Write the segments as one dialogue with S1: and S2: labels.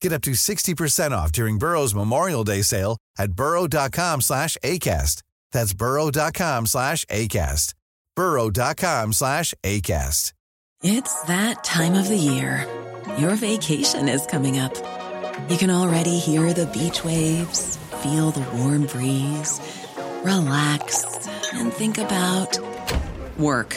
S1: Get up to 60% off during Burrow's Memorial Day sale at burrow.com slash ACAST. That's burrow.com slash ACAST. burrow.com slash ACAST.
S2: It's that time of the year. Your vacation is coming up. You can already hear the beach waves, feel the warm breeze, relax, and think about work.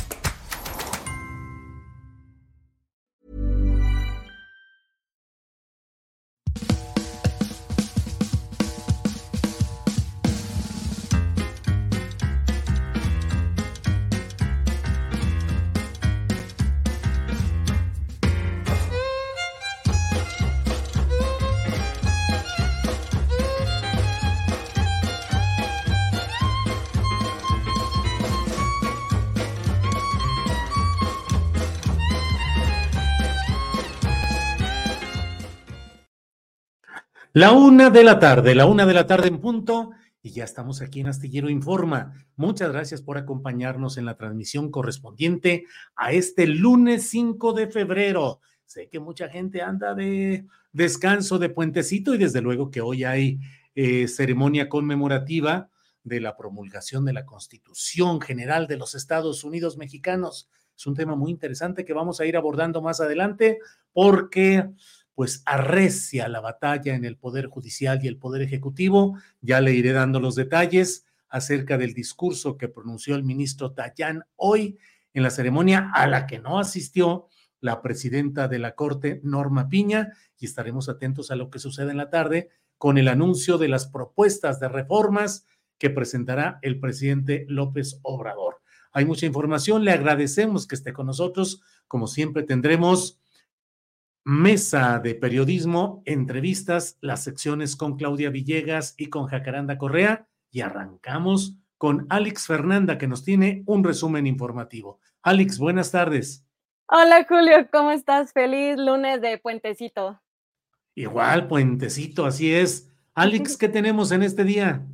S3: La una de la tarde, la una de la tarde en punto, y ya estamos aquí en Astillero Informa. Muchas gracias por acompañarnos en la transmisión correspondiente a este lunes 5 de febrero. Sé que mucha gente anda de descanso de puentecito y desde luego que hoy hay eh, ceremonia conmemorativa de la promulgación de la Constitución General de los Estados Unidos Mexicanos. Es un tema muy interesante que vamos a ir abordando más adelante porque pues arrecia la batalla en el Poder Judicial y el Poder Ejecutivo. Ya le iré dando los detalles acerca del discurso que pronunció el ministro Tayán hoy en la ceremonia a la que no asistió la presidenta de la Corte, Norma Piña, y estaremos atentos a lo que sucede en la tarde con el anuncio de las propuestas de reformas que presentará el presidente López Obrador. Hay mucha información, le agradecemos que esté con nosotros. Como siempre, tendremos Mesa de Periodismo, entrevistas, las secciones con Claudia Villegas y con Jacaranda Correa y arrancamos con Alex Fernanda que nos tiene un resumen informativo. Alex, buenas tardes.
S4: Hola Julio, ¿cómo estás? Feliz lunes de puentecito.
S3: Igual, puentecito, así es. Alex, ¿qué tenemos en este día?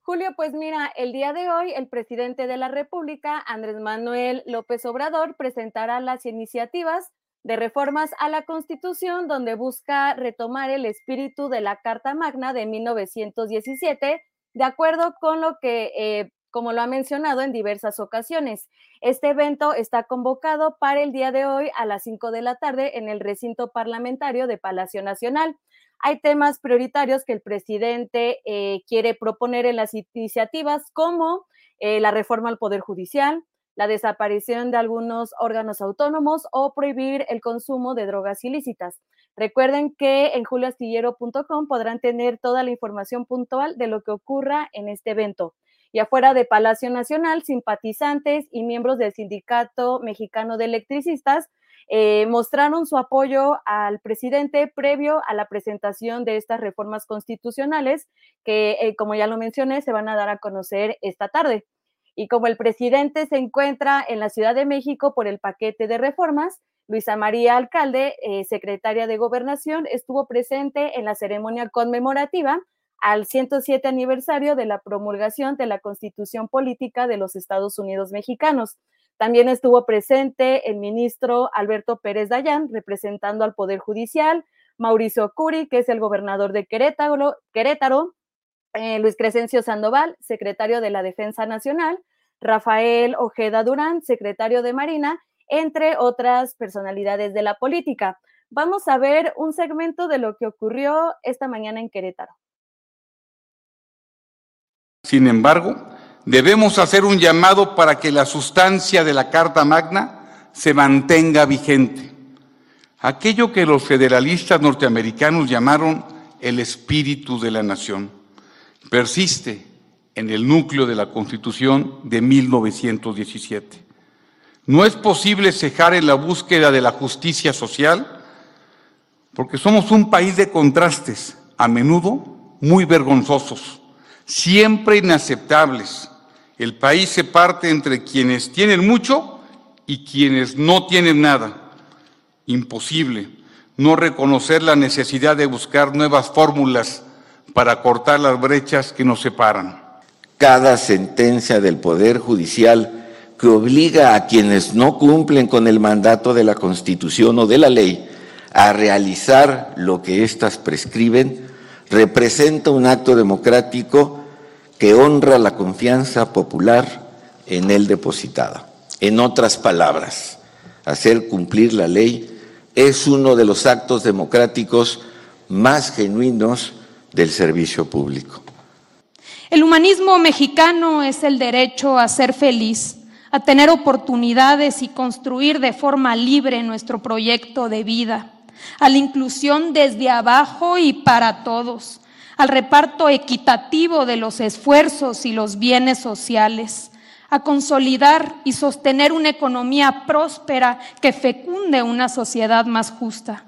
S4: Julio, pues mira, el día de hoy el presidente de la República, Andrés Manuel López Obrador, presentará las iniciativas de reformas a la Constitución, donde busca retomar el espíritu de la Carta Magna de 1917, de acuerdo con lo que, eh, como lo ha mencionado en diversas ocasiones. Este evento está convocado para el día de hoy a las 5 de la tarde en el recinto parlamentario de Palacio Nacional. Hay temas prioritarios que el presidente eh, quiere proponer en las iniciativas, como eh, la reforma al Poder Judicial, la desaparición de algunos órganos autónomos o prohibir el consumo de drogas ilícitas. Recuerden que en julioastillero.com podrán tener toda la información puntual de lo que ocurra en este evento. Y afuera de Palacio Nacional, simpatizantes y miembros del Sindicato Mexicano de Electricistas eh, mostraron su apoyo al presidente previo a la presentación de estas reformas constitucionales que, eh, como ya lo mencioné, se van a dar a conocer esta tarde. Y como el presidente se encuentra en la Ciudad de México por el paquete de reformas, Luisa María Alcalde, eh, secretaria de Gobernación, estuvo presente en la ceremonia conmemorativa al 107 aniversario de la promulgación de la Constitución Política de los Estados Unidos Mexicanos. También estuvo presente el ministro Alberto Pérez Dayán, representando al Poder Judicial, Mauricio Curi, que es el gobernador de Querétaro, Querétaro eh, Luis Crescencio Sandoval, secretario de la Defensa Nacional, Rafael Ojeda Durán, secretario de Marina, entre otras personalidades de la política. Vamos a ver un segmento de lo que ocurrió esta mañana en Querétaro.
S5: Sin embargo, debemos hacer un llamado para que la sustancia de la Carta Magna se mantenga vigente. Aquello que los federalistas norteamericanos llamaron el espíritu de la nación. Persiste en el núcleo de la Constitución de 1917. No es posible cejar en la búsqueda de la justicia social porque somos un país de contrastes, a menudo muy vergonzosos, siempre inaceptables. El país se parte entre quienes tienen mucho y quienes no tienen nada. Imposible no reconocer la necesidad de buscar nuevas fórmulas para cortar las brechas que nos separan.
S6: Cada sentencia del Poder Judicial que obliga a quienes no cumplen con el mandato de la Constitución o de la ley a realizar lo que éstas prescriben, representa un acto democrático que honra la confianza popular en él depositada. En otras palabras, hacer cumplir la ley es uno de los actos democráticos más genuinos del servicio público.
S7: El humanismo mexicano es el derecho a ser feliz, a tener oportunidades y construir de forma libre nuestro proyecto de vida, a la inclusión desde abajo y para todos, al reparto equitativo de los esfuerzos y los bienes sociales, a consolidar y sostener una economía próspera que fecunde una sociedad más justa.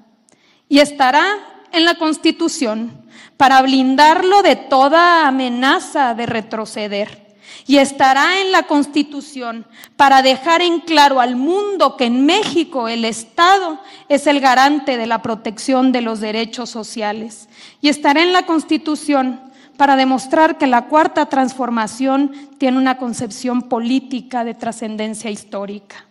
S7: Y estará en la Constitución para blindarlo de toda amenaza de retroceder. Y estará en la Constitución para dejar en claro al mundo que en México el Estado es el garante de la protección de los derechos sociales. Y estará en la Constitución para demostrar que la cuarta transformación tiene una concepción política de trascendencia histórica.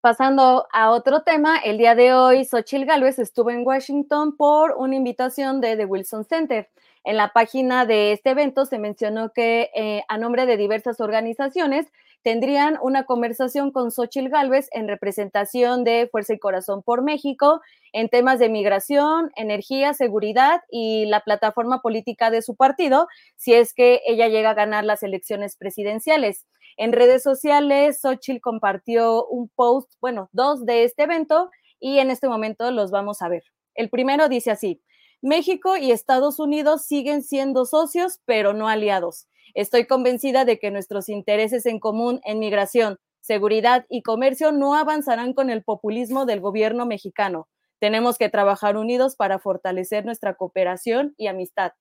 S4: Pasando a otro tema, el día de hoy Xochil Gálvez estuvo en Washington por una invitación de The Wilson Center. En la página de este evento se mencionó que eh, a nombre de diversas organizaciones tendrían una conversación con Xochil Gálvez en representación de Fuerza y Corazón por México en temas de migración, energía, seguridad y la plataforma política de su partido, si es que ella llega a ganar las elecciones presidenciales. En redes sociales, Xochil compartió un post, bueno, dos de este evento y en este momento los vamos a ver. El primero dice así, México y Estados Unidos siguen siendo socios, pero no aliados. Estoy convencida de que nuestros intereses en común en migración, seguridad y comercio no avanzarán con el populismo del gobierno mexicano. Tenemos que trabajar unidos para fortalecer nuestra cooperación y amistad.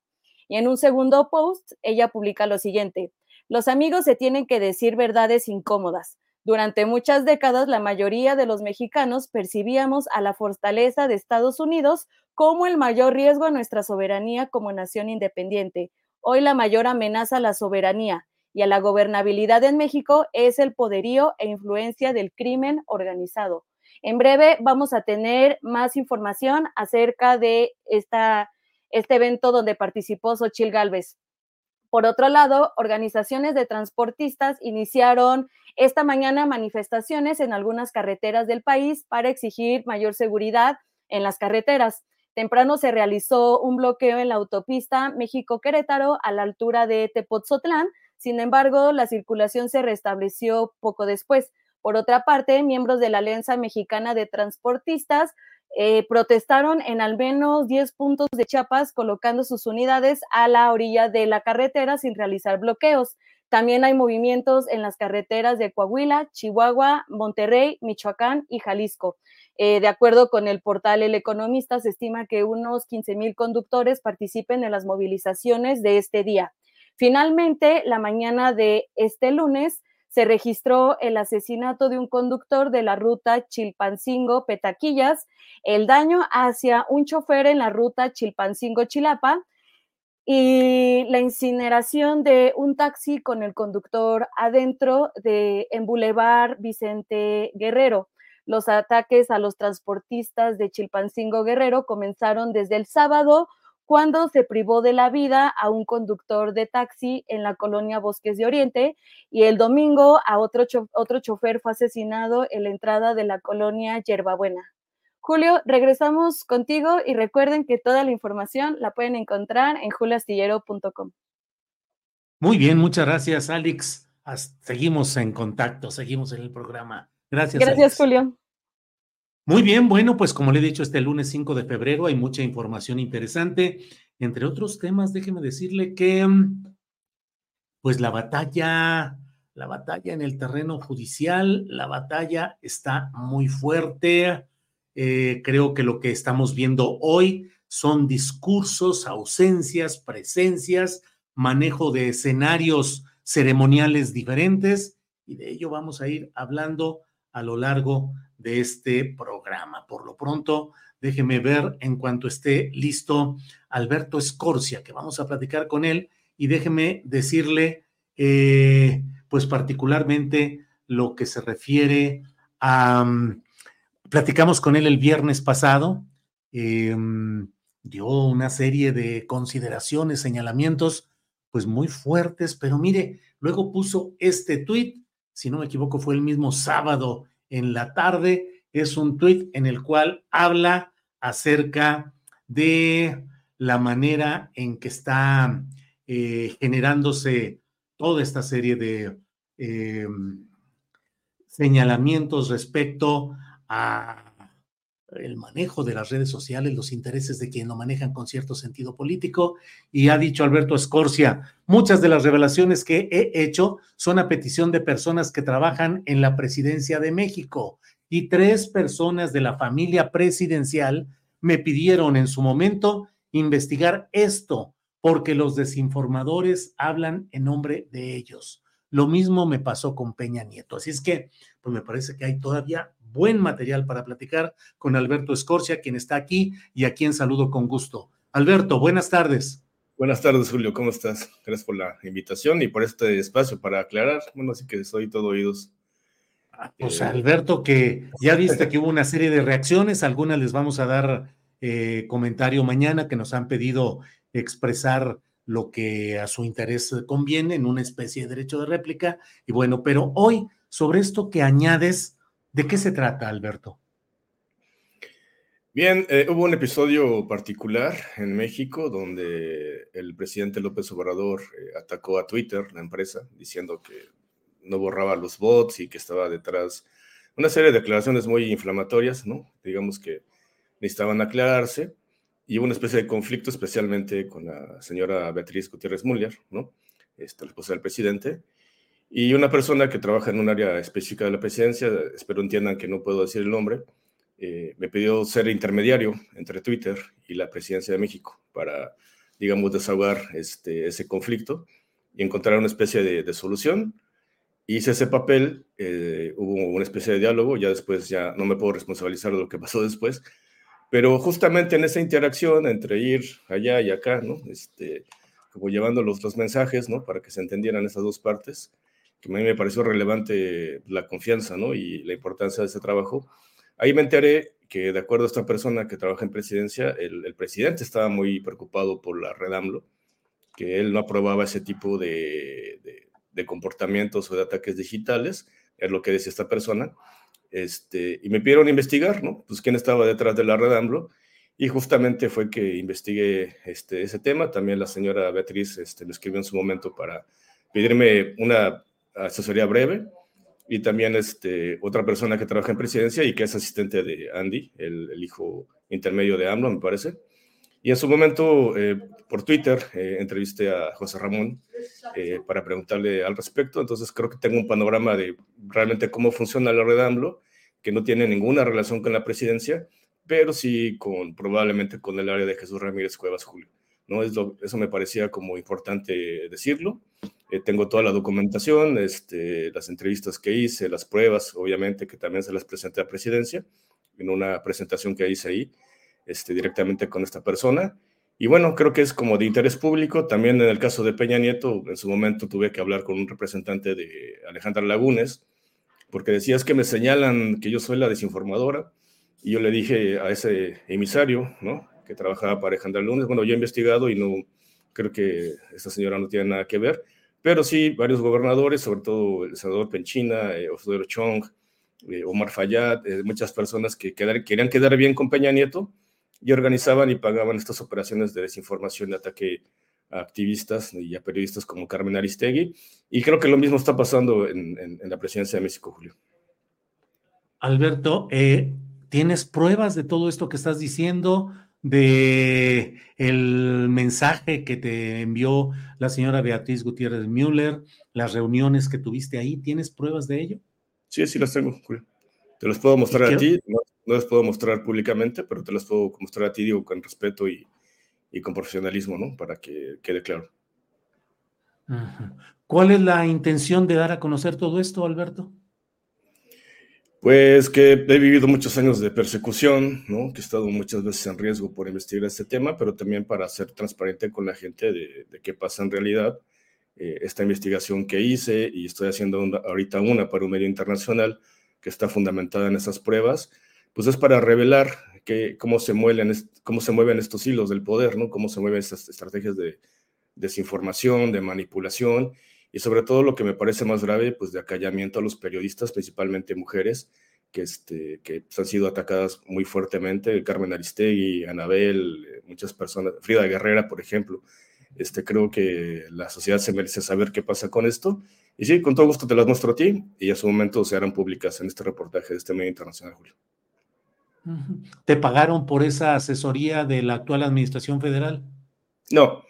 S4: Y en un segundo post, ella publica lo siguiente. Los amigos se tienen que decir verdades incómodas. Durante muchas décadas, la mayoría de los mexicanos percibíamos a la fortaleza de Estados Unidos como el mayor riesgo a nuestra soberanía como nación independiente. Hoy la mayor amenaza a la soberanía y a la gobernabilidad en México es el poderío e influencia del crimen organizado. En breve vamos a tener más información acerca de esta, este evento donde participó Xochil Gálvez. Por otro lado, organizaciones de transportistas iniciaron esta mañana manifestaciones en algunas carreteras del país para exigir mayor seguridad en las carreteras. Temprano se realizó un bloqueo en la autopista México-Querétaro a la altura de Tepotzotlán. Sin embargo, la circulación se restableció poco después. Por otra parte, miembros de la Alianza Mexicana de Transportistas eh, protestaron en al menos 10 puntos de Chiapas, colocando sus unidades a la orilla de la carretera sin realizar bloqueos. También hay movimientos en las carreteras de Coahuila, Chihuahua, Monterrey, Michoacán y Jalisco. Eh, de acuerdo con el portal El Economista, se estima que unos 15 mil conductores participen en las movilizaciones de este día. Finalmente, la mañana de este lunes se registró el asesinato de un conductor de la ruta Chilpancingo-Petaquillas, el daño hacia un chofer en la ruta Chilpancingo-Chilapa y la incineración de un taxi con el conductor adentro de en Boulevard Vicente Guerrero. Los ataques a los transportistas de Chilpancingo Guerrero comenzaron desde el sábado, cuando se privó de la vida a un conductor de taxi en la colonia Bosques de Oriente y el domingo a otro, otro chofer fue asesinado en la entrada de la colonia Yerbabuena. Julio, regresamos contigo y recuerden que toda la información la pueden encontrar en juliastillero.com.
S3: Muy bien, muchas gracias, Alex. Seguimos en contacto, seguimos en el programa. Gracias.
S4: Gracias, Julio.
S3: Muy bien, bueno, pues como le he dicho, este lunes 5 de febrero hay mucha información interesante. Entre otros temas, déjeme decirle que, pues la batalla, la batalla en el terreno judicial, la batalla está muy fuerte. Eh, creo que lo que estamos viendo hoy son discursos, ausencias, presencias, manejo de escenarios ceremoniales diferentes y de ello vamos a ir hablando a lo largo de este programa. Por lo pronto, déjeme ver en cuanto esté listo Alberto Escorcia, que vamos a platicar con él y déjeme decirle, eh, pues particularmente lo que se refiere a, mm, platicamos con él el viernes pasado, eh, dio una serie de consideraciones, señalamientos, pues muy fuertes, pero mire, luego puso este tuit si no me equivoco, fue el mismo sábado en la tarde. Es un tuit en el cual habla acerca de la manera en que está eh, generándose toda esta serie de eh, señalamientos respecto a el manejo de las redes sociales, los intereses de quien lo manejan con cierto sentido político. Y ha dicho Alberto Escorcia, muchas de las revelaciones que he hecho son a petición de personas que trabajan en la presidencia de México. Y tres personas de la familia presidencial me pidieron en su momento investigar esto, porque los desinformadores hablan en nombre de ellos. Lo mismo me pasó con Peña Nieto. Así es que, pues me parece que hay todavía buen material para platicar con Alberto Escorcia, quien está aquí y a quien saludo con gusto. Alberto, buenas tardes.
S8: Buenas tardes, Julio, ¿cómo estás? Gracias por la invitación y por este espacio para aclarar. Bueno, así que soy todo oídos.
S3: Ah, pues Alberto, que ya viste que hubo una serie de reacciones, algunas les vamos a dar eh, comentario mañana que nos han pedido expresar lo que a su interés conviene en una especie de derecho de réplica. Y bueno, pero hoy sobre esto que añades, ¿De qué se trata, Alberto?
S8: Bien, eh, hubo un episodio particular en México donde el presidente López Obrador eh, atacó a Twitter, la empresa, diciendo que no borraba los bots y que estaba detrás una serie de declaraciones muy inflamatorias, ¿no? Digamos que necesitaban aclararse y hubo una especie de conflicto especialmente con la señora Beatriz Gutiérrez Müller, ¿no? Esta, la esposa del presidente, y una persona que trabaja en un área específica de la presidencia, espero entiendan que no puedo decir el nombre, eh, me pidió ser intermediario entre Twitter y la presidencia de México para, digamos, desahogar este, ese conflicto y encontrar una especie de, solución. Hice ese papel, eh, hubo una especie de diálogo, ya después ya no me puedo responsabilizar de lo que pasó después, pero justamente en esa interacción entre ir allá y acá, ¿no? Este, como llevando los, dos mensajes, ¿no? Para que se entendieran esas dos partes, que a mí me pareció relevante la confianza ¿no? y la importancia de ese trabajo. Ahí me enteré que, de acuerdo a esta persona que trabaja en presidencia, el, presidente estaba muy preocupado por la red AMLO, que él no aprobaba ese tipo de, comportamientos o de ataques digitales, es lo que decía esta persona. Este, y me pidieron investigar, ¿no? Pues quién estaba detrás de la red AMLO. Y justamente fue que investigué este, ese tema. También la señora Beatriz este, me escribió en su momento para pedirme una asesoría breve, y también este, otra persona que trabaja en presidencia y que es asistente de Andy, el, hijo intermedio de AMLO, me parece. Y en su momento, eh, por Twitter, eh, entrevisté a José Ramón eh, para preguntarle al respecto. Entonces, creo que tengo un panorama de realmente cómo funciona la red AMLO, que no tiene ninguna relación con la presidencia, pero sí con probablemente con el área de Jesús Ramírez Cuevas Julio. ¿no? Es eso me parecía como importante decirlo. Eh, tengo toda la documentación, este, las entrevistas que hice, las pruebas, obviamente, que también se las presenté a presidencia en una presentación que hice ahí este, directamente con esta persona. Y bueno, creo que es como de interés público. También en el caso de Peña Nieto, en su momento tuve que hablar con un representante de Alejandra Lagunes, porque decías que me señalan que yo soy la desinformadora. Y yo le dije a ese emisario, ¿no? Que trabajaba para Alejandra Lagunes, bueno, yo he investigado y no creo que esta señora no tiene nada que ver pero sí, varios gobernadores, sobre todo el senador Penchina, eh, Chong, eh, Omar Fayad, eh, muchas personas que querían quedar bien con Peña Nieto y organizaban y pagaban estas operaciones de desinformación, de ataque a activistas y a periodistas como Carmen Aristegui. Y creo que lo mismo está pasando en, la presidencia de México, Julio.
S3: Alberto, ¿tienes pruebas de todo esto que estás diciendo? De el mensaje que te envió la señora Beatriz Gutiérrez Müller, las reuniones que tuviste ahí, ¿tienes pruebas de ello?
S8: Sí, sí las tengo, Te las puedo mostrar a ti, no, las puedo mostrar públicamente, pero te las puedo mostrar a ti, digo, con respeto y, y con profesionalismo, ¿no? Para que quede claro.
S3: ¿Cuál es la intención de dar a conocer todo esto, Alberto?
S8: Pues que he vivido muchos años de persecución, ¿no? que he estado muchas veces en riesgo por investigar este tema, pero también para ser transparente con la gente de, qué pasa en realidad. Eh, esta investigación que hice y estoy haciendo ahorita una para un medio internacional que está fundamentada en esas pruebas, pues es para revelar que, cómo, se mueven, cómo se mueven estos hilos del poder, ¿no? cómo se mueven estas estrategias de desinformación, de manipulación y sobre todo lo que me parece más grave, pues de acallamiento a los periodistas, principalmente mujeres, que, este, que han sido atacadas muy fuertemente, Carmen Aristegui, Anabel, eh, muchas personas, Frida Guerrera, por ejemplo. Este, creo que la sociedad se merece saber qué pasa con esto. Y sí, con todo gusto te las muestro a ti y a su momento se harán públicas en este reportaje de este medio internacional, Julio.
S3: ¿Te pagaron por esa asesoría de la actual administración federal?
S8: No,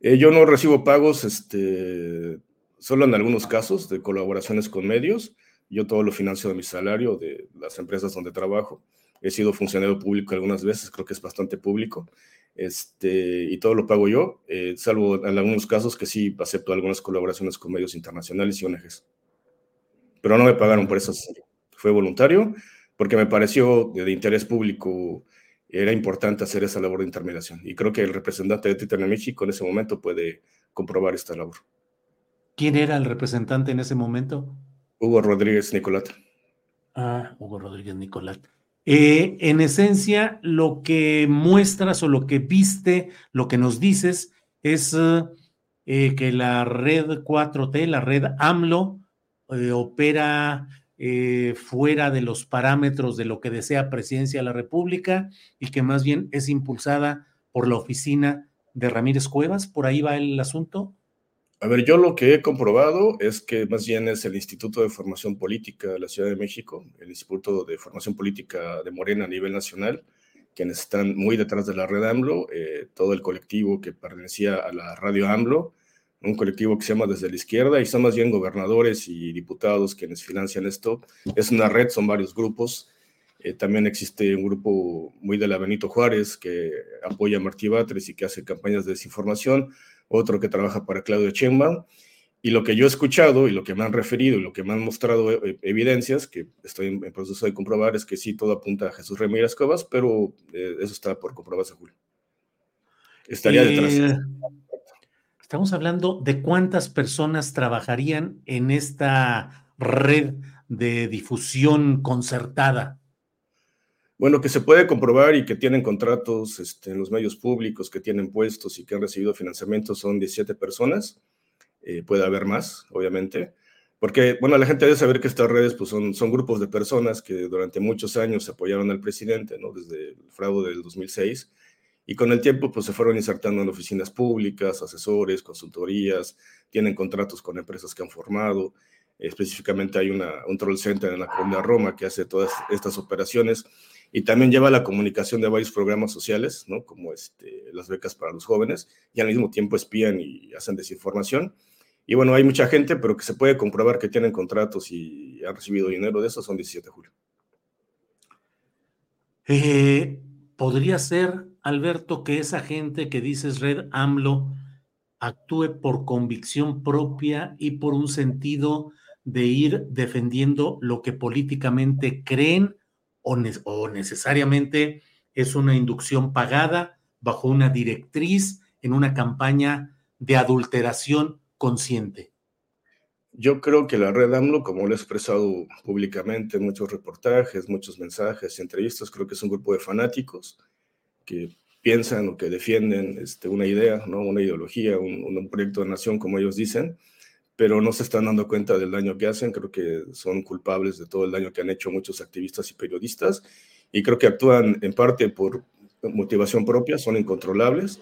S8: eh, yo no recibo pagos este, solo en algunos casos de colaboraciones con medios. Yo todo lo financio de mi salario, de las empresas donde trabajo. He sido funcionario público algunas veces, creo que es bastante público. Este, y todo lo pago yo, eh, salvo en algunos casos que sí acepto algunas colaboraciones con medios internacionales y ONGs. Pero no me pagaron por eso. Fue voluntario, porque me pareció de, de interés público era importante hacer esa labor de intermediación. Y creo que el representante de Twitter en México en ese momento puede comprobar esta labor.
S3: ¿Quién era el representante en ese momento?
S8: Hugo Rodríguez Nicolat.
S3: Ah, Hugo Rodríguez Nicolat. Eh, en esencia, lo que muestras o lo que viste, lo que nos dices, es eh, que la red 4T, la red AMLO, eh, opera fuera de los parámetros de lo que desea Presidencia de la República y que más bien es impulsada por la oficina de Ramírez Cuevas. ¿Por ahí va el asunto?
S8: A ver, yo lo que he comprobado es que más bien es el Instituto de Formación Política de la Ciudad de México, el Instituto de Formación Política de Morena a nivel nacional, quienes están muy detrás de la red AMLO, eh, todo el colectivo que pertenecía a la radio AMLO, un colectivo que se llama Desde la Izquierda, y son más bien gobernadores y diputados quienes financian esto. Es una red, son varios grupos. Eh, también existe un grupo muy de la Benito Juárez que apoya a Martí Batres y que hace campañas de desinformación otro que trabaja para Claudio Sheinbaum. Y lo que yo he escuchado y lo que me han referido y lo que me han mostrado eh, evidencias, que estoy en, proceso de comprobar, es que sí, todo apunta a Jesús Ramírez Cuevas, pero eh, eso está por comprobarse, Julio. Estaría detrás. Eh,
S3: estamos hablando de cuántas personas trabajarían en esta red de difusión concertada.
S8: Bueno, que se puede comprobar y que tienen contratos este, en los medios públicos, que tienen puestos y que han recibido financiamiento son 17 personas. Eh, puede haber más, obviamente. Porque, bueno, la gente debe saber que estas redes pues, son, son grupos de personas que durante muchos años apoyaron al presidente, ¿no? Desde el fraude del 2006. Y con el tiempo, pues se fueron insertando en oficinas públicas, asesores, consultorías, tienen contratos con empresas que han formado. Específicamente hay una, un troll center en la Colonia Roma que hace todas estas operaciones y también lleva la comunicación de varios programas sociales, ¿no? como este, las becas para los jóvenes, y al mismo tiempo espían y hacen desinformación. Y bueno, hay mucha gente, pero que se puede comprobar que tienen contratos y han recibido dinero de eso, son 17 de julio.
S3: Eh, ¿Podría ser, Alberto, que esa gente que dices Red AMLO actúe por convicción propia y por un sentido de ir defendiendo lo que políticamente creen o, necesariamente es una inducción pagada bajo una directriz en una campaña de adulteración consciente?
S8: Yo creo que la red AMLO, como lo he expresado públicamente en muchos reportajes, muchos mensajes, entrevistas, creo que es un grupo de fanáticos que piensan o que defienden este, una idea, ¿no? una ideología, un, un, proyecto de nación, como ellos dicen, pero no se están dando cuenta del daño que hacen. Creo que son culpables de todo el daño que han hecho muchos activistas y periodistas y creo que actúan en parte por motivación propia, son incontrolables.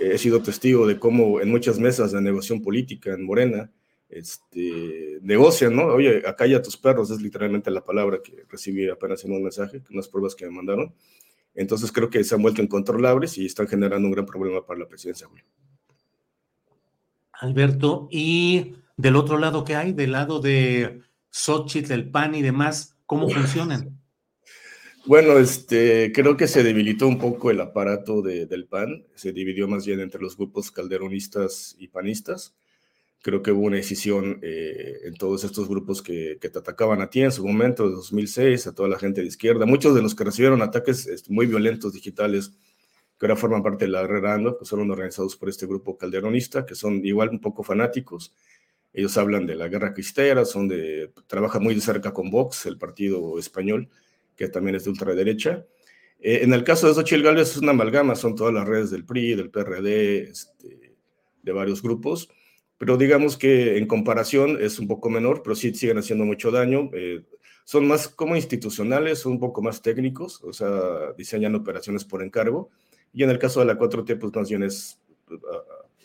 S8: he sido testigo de cómo en muchas mesas de negociación política en Morena este, negocian, ¿no? Oye, acá ya tus perros, es literalmente la palabra que recibí apenas en un mensaje, unas pruebas que me mandaron. Entonces creo que se han vuelto incontrolables y están generando un gran problema para la presidencia, Julio.
S3: Alberto, y del otro lado, ¿qué hay? Del lado de Xochitl, el PAN y demás, ¿cómo funcionan?
S8: Bueno, este, creo que se debilitó un poco el aparato del PAN, se dividió más bien entre los grupos calderonistas y panistas. Creo que hubo una decisión eh, en todos estos grupos que, te atacaban a ti en su momento, de 2006, a toda la gente de izquierda. Muchos de los que recibieron ataques este, muy violentos digitales, que ahora forman parte de la Guerrera pues son organizados por este grupo calderonista, que son igual un poco fanáticos ellos hablan de la guerra cristera, son de, trabajan muy de cerca con Vox, el partido español, que también es de ultraderecha. Eh, en el caso de Xochitl Gálvez es una amalgama, son todas las redes del PRI, del PRD, este, de varios grupos, pero digamos que en comparación es un poco menor, pero sí siguen haciendo mucho daño. Eh, son más como institucionales, son un poco más técnicos, o sea, diseñan operaciones por encargo. Y en el caso de la 4T, pues más bien es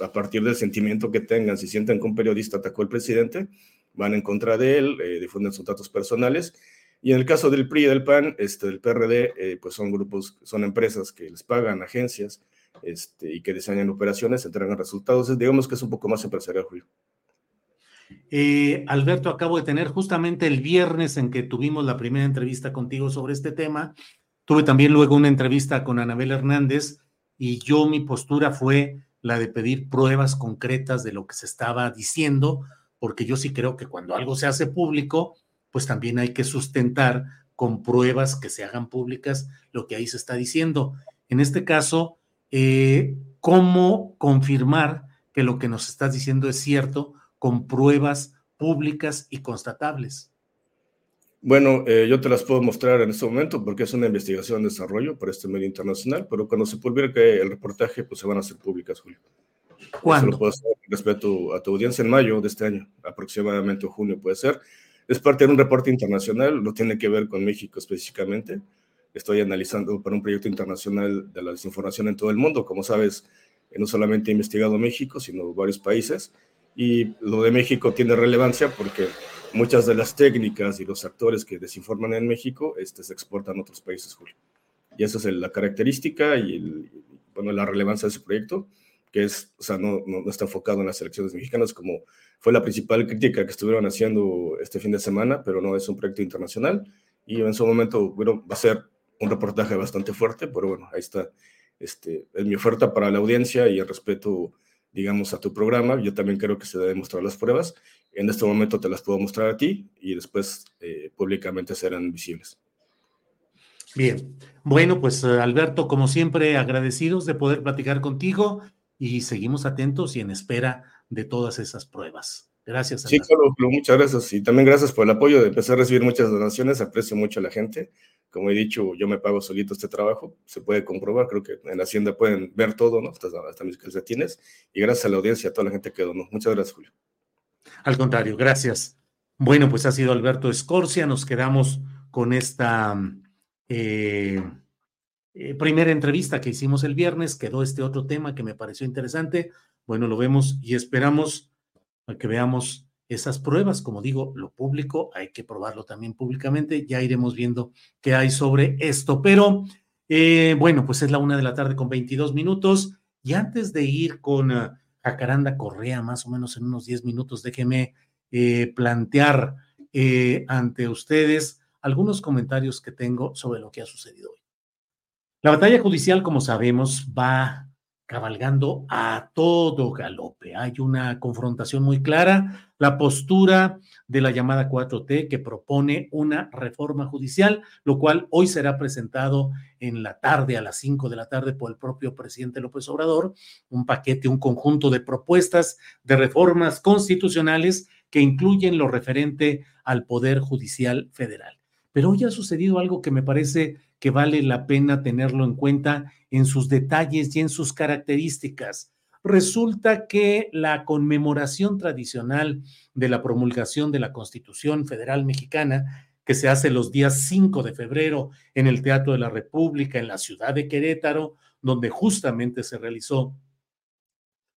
S8: a partir del sentimiento que tengan, si sienten que un periodista atacó al presidente, van en contra de él, eh, difunden sus datos personales. Y en el caso del PRI y del PAN, este, del PRD, eh, pues son grupos, son empresas que les pagan agencias este, y que diseñan operaciones, entregan resultados. digamos que es un poco más empresarial, Julio.
S3: Eh, Alberto, acabo de tener justamente el viernes en que tuvimos la primera entrevista contigo sobre este tema. Tuve también luego una entrevista con Anabel Hernández y yo mi postura fue la de pedir pruebas concretas de lo que se estaba diciendo, porque yo sí creo que cuando algo se hace público, pues también hay que sustentar con pruebas que se hagan públicas lo que ahí se está diciendo. En este caso, eh, ¿cómo confirmar que lo que nos estás diciendo es cierto con pruebas públicas y constatables?
S8: Bueno, eh, yo te las puedo mostrar en este momento porque es una investigación de desarrollo para este medio internacional, pero cuando se publique el reportaje, pues se van a hacer públicas, Julio.
S3: ¿Cuándo?
S8: Eso lo puedo hacer respecto a tu audiencia en mayo de este año, aproximadamente junio puede ser. Es parte de un reporte internacional, no tiene que ver con México específicamente. Estoy analizando para un proyecto internacional de la desinformación en todo el mundo. Como sabes, eh, no solamente he investigado México, sino varios países. Y lo de México tiene relevancia porque muchas de las técnicas y los actores que desinforman en México este, se exportan a otros países, Julio. Y esa es la característica y bueno, la relevancia de ese proyecto, que es, o sea, no, no, está enfocado en las elecciones mexicanas, como fue la principal crítica que estuvieron haciendo este fin de semana, pero no es un proyecto internacional. Y en su momento bueno, va a ser un reportaje bastante fuerte, pero bueno, ahí está este, es mi oferta para la audiencia y el respeto, digamos, a tu programa. Yo también creo que se deben mostrar las pruebas en este momento te las puedo mostrar a ti y después eh, públicamente serán visibles.
S3: Bien, bueno, pues Alberto, como siempre, agradecidos de poder platicar contigo y seguimos atentos y en espera de todas esas pruebas. Gracias.
S8: Sí, claro, muchas gracias. Y también gracias por el apoyo de empezar a recibir muchas donaciones. Aprecio mucho a la gente. Como he dicho, yo me pago solito este trabajo. Se puede comprobar. Creo que en la Hacienda pueden ver todo, ¿no? Hasta, hasta mis calcetines. Y gracias a la audiencia, a toda la gente que donó. Muchas gracias, Julio.
S3: Al contrario, gracias. Bueno, pues ha sido Alberto Escorcia. Nos quedamos con esta eh, eh, primera entrevista que hicimos el viernes. Quedó este otro tema que me pareció interesante. Bueno, lo vemos y esperamos a que veamos esas pruebas. Como digo, lo público, hay que probarlo también públicamente. Ya iremos viendo qué hay sobre esto. Pero eh, bueno, pues es la una de la tarde con 22 minutos. Y antes de ir con Jacaranda Correa, más o menos en unos 10 minutos. Déjeme eh, plantear eh, ante ustedes algunos comentarios que tengo sobre lo que ha sucedido hoy. La batalla judicial, como sabemos, va cabalgando a todo galope. Hay una confrontación muy clara, la postura de la llamada 4T que propone una reforma judicial, lo cual hoy será presentado en la tarde, a las 5 de la tarde, por el propio presidente López Obrador, un paquete, un conjunto de propuestas de reformas constitucionales que incluyen lo referente al Poder Judicial Federal. Pero hoy ha sucedido algo que me parece que vale la pena tenerlo en cuenta en sus detalles y en sus características. Resulta que la conmemoración tradicional de la promulgación de la Constitución Federal Mexicana, que se hace los días 5 de febrero en el Teatro de la República, en la ciudad de Querétaro, donde justamente se realizó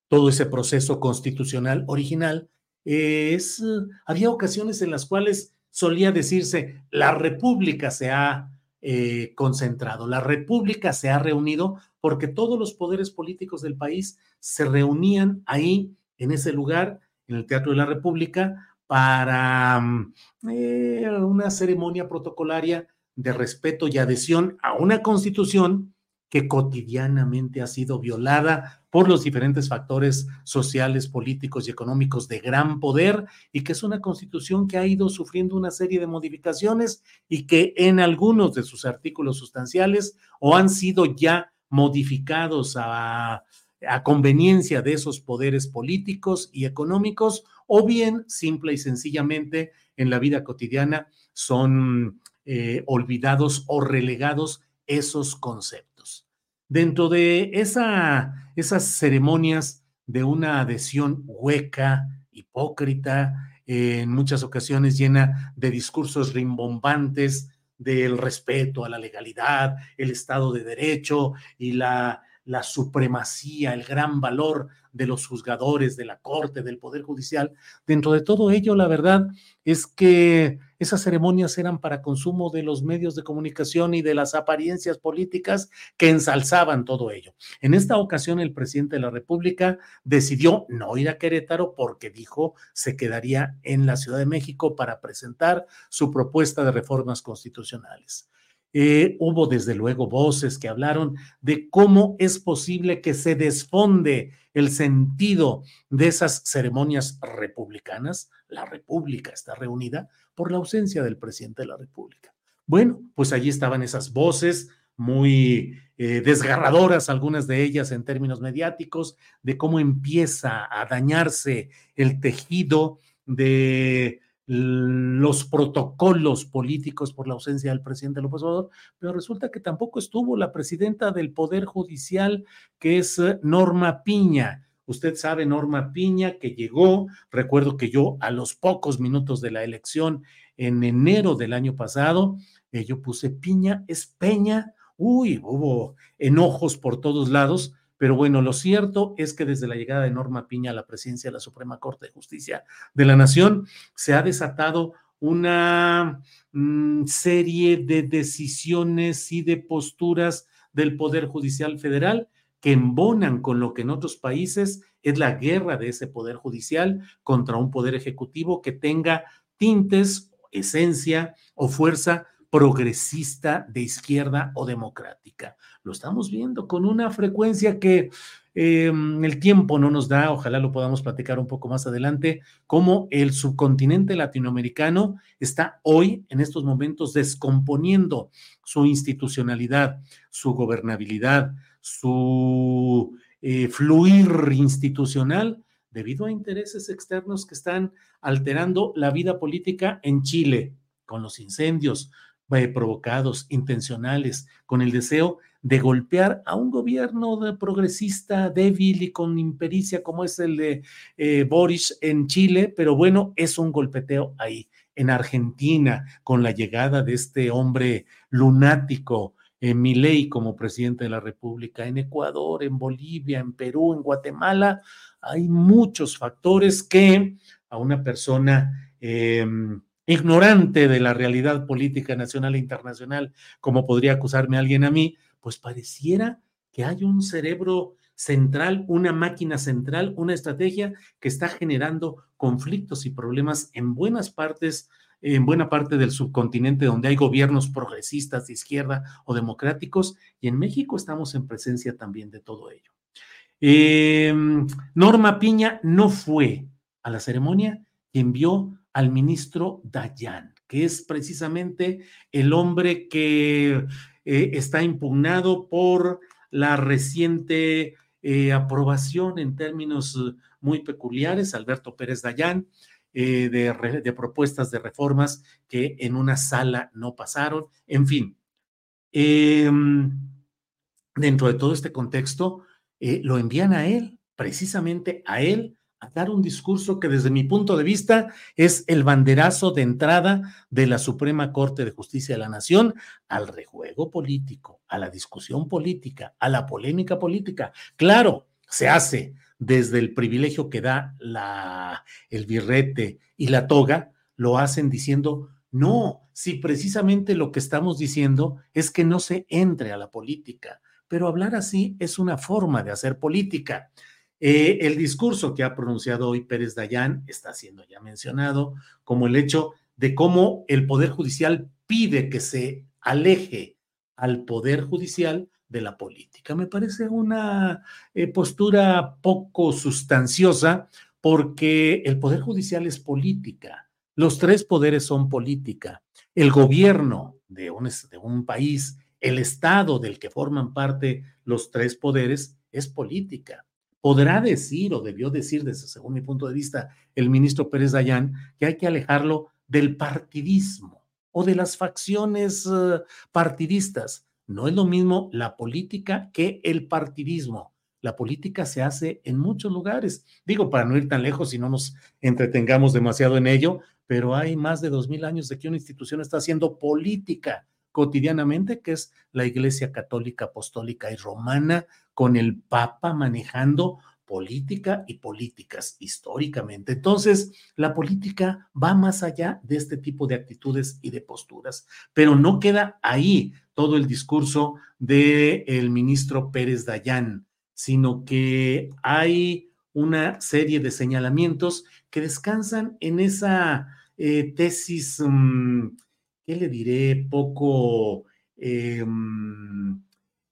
S3: todo ese proceso constitucional original, es, había ocasiones en las cuales solía decirse, la República se ha eh, concentrado, la República se ha reunido porque todos los poderes políticos del país se reunían ahí, en ese lugar, en el Teatro de la República, para mm, eh, una ceremonia protocolaria de respeto y adhesión a una constitución que cotidianamente ha sido violada por los diferentes factores sociales, políticos y económicos de gran poder y que es una constitución que ha ido sufriendo una serie de modificaciones y que en algunos de sus artículos sustanciales o han sido ya modificados a, a conveniencia de esos poderes políticos y económicos o bien simple y sencillamente en la vida cotidiana son eh, olvidados o relegados esos conceptos. Dentro de esa, esas ceremonias de una adhesión hueca, hipócrita, en muchas ocasiones llena de discursos rimbombantes del respeto a la legalidad, el Estado de Derecho y la, la supremacía, el gran valor de los juzgadores, de la Corte, del Poder Judicial. Dentro de todo ello, la verdad es que esas ceremonias eran para consumo de los medios de comunicación y de las apariencias políticas que ensalzaban todo ello. En esta ocasión, el presidente de la República decidió no ir a Querétaro porque dijo se quedaría en la Ciudad de México para presentar su propuesta de reformas constitucionales. Eh, hubo desde luego voces que hablaron de cómo es posible que se desfonde el sentido de esas ceremonias republicanas. La República está reunida por la ausencia del presidente de la República. Bueno, pues allí estaban esas voces muy eh, desgarradoras, algunas de ellas en términos mediáticos, de cómo empieza a dañarse el tejido de los protocolos políticos por la ausencia del presidente López Obrador, pero resulta que tampoco estuvo la presidenta del Poder Judicial, que es eh, Norma Piña. Usted sabe, Norma Piña, que llegó, recuerdo que yo a los pocos minutos de la elección en enero del año pasado, eh, yo puse Piña, es Peña, uy, hubo enojos por todos lados, pero bueno, lo cierto es que desde la llegada de Norma Piña a la presidencia de la Suprema Corte de Justicia de la Nación, se ha desatado una mm, serie de decisiones y de posturas del Poder Judicial Federal que embonan con lo que en otros países es la guerra de ese Poder Judicial contra un Poder Ejecutivo que tenga tintes, esencia o fuerza progresista de izquierda o democrática. Lo estamos viendo con una frecuencia que eh, el tiempo no nos da, ojalá lo podamos platicar un poco más adelante, cómo el subcontinente latinoamericano está hoy, en estos momentos, descomponiendo su institucionalidad, su gobernabilidad, su eh, fluir institucional debido a intereses externos que están alterando la vida política en Chile, con los incendios, provocados, intencionales, con el deseo de golpear a un gobierno de progresista débil y con impericia como es el de eh, Boris en Chile, pero bueno, es un golpeteo ahí. En Argentina, con la llegada de este hombre lunático, eh, Milei como presidente de la República, en Ecuador, en Bolivia, en Perú, en Guatemala, hay muchos factores que a una persona em, ignorante de la realidad política nacional e internacional, como podría acusarme alguien a mí, pues pareciera que hay un cerebro central, una máquina central, una estrategia que está generando conflictos y problemas en buenas partes, en buena parte del subcontinente donde hay gobiernos progresistas de izquierda o democráticos, y en México estamos en presencia también de todo ello. Em, Norma Piña no fue a la ceremonia y envió al ministro Dayan, que es precisamente el hombre que eh, está impugnado por la reciente eh, aprobación en términos eh, muy peculiares, Alberto Pérez Dayán, de, de, propuestas de reformas que en una sala no pasaron. En fin, em, dentro de todo este contexto, lo envían a él, precisamente a él, dar un discurso que desde mi punto de vista es el banderazo de entrada de la Suprema Corte de Justicia de la Nación al rejuego político, a la discusión política, a la polémica política. Claro, se hace desde el privilegio que da la, el birrete y la toga, lo hacen diciendo, no, si precisamente lo que estamos diciendo es que no se entre a la política, pero hablar así es una forma de hacer política. Eh, el discurso que ha pronunciado hoy Pérez Dayán está siendo ya mencionado como el hecho de cómo el Poder Judicial pide que se aleje al Poder Judicial de la política. Me parece una eh, postura poco sustanciosa porque el Poder Judicial es política. Los tres poderes son política. El gobierno de un, de un país, el Estado del que forman parte los tres poderes, es política. Podrá decir o debió decir, desde según mi punto de vista, el ministro Pérez Dayán, que hay que alejarlo del partidismo o de las facciones eh, partidistas. No es lo mismo la política que el partidismo. La política se hace en muchos lugares. Digo, para no ir tan lejos y no nos entretengamos demasiado en ello, pero hay más de dos mil años de que una institución está haciendo política cotidianamente, que es la Iglesia Católica Apostólica y Romana, con el Papa manejando política y políticas históricamente. Entonces, la política va más allá de este tipo de actitudes y de posturas, pero no queda ahí todo el discurso del el ministro Pérez Dayán, sino que hay una serie de señalamientos que descansan en esa eh, tesis, mm, ¿qué le diré? Poco mm,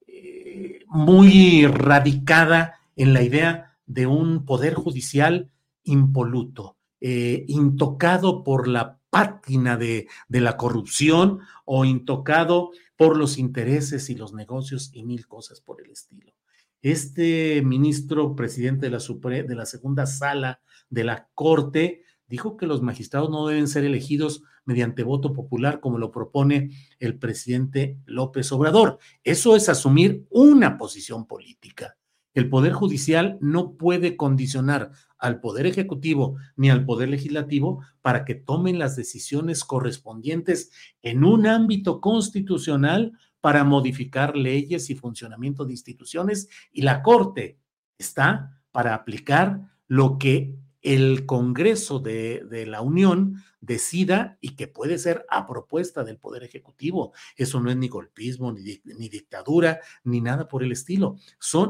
S3: eh, muy radicada en la idea de un poder judicial impoluto, eh, intocado por la pátina de, de, la corrupción o intocado por los intereses y los negocios y mil cosas por el estilo. Este ministro presidente de la, Supre, de la segunda sala de la Corte dijo que los magistrados no deben ser elegidos mediante voto popular como lo propone el presidente López Obrador. Eso es asumir una posición política. El Poder Judicial no puede condicionar al Poder Ejecutivo ni al Poder Legislativo para que tomen las decisiones correspondientes en un ámbito constitucional para modificar leyes y funcionamiento de instituciones y la Corte está para aplicar lo que el Congreso de, la Unión decida y que puede ser a propuesta del Poder Ejecutivo. Eso no es ni golpismo, ni, dictadura, ni nada por el estilo.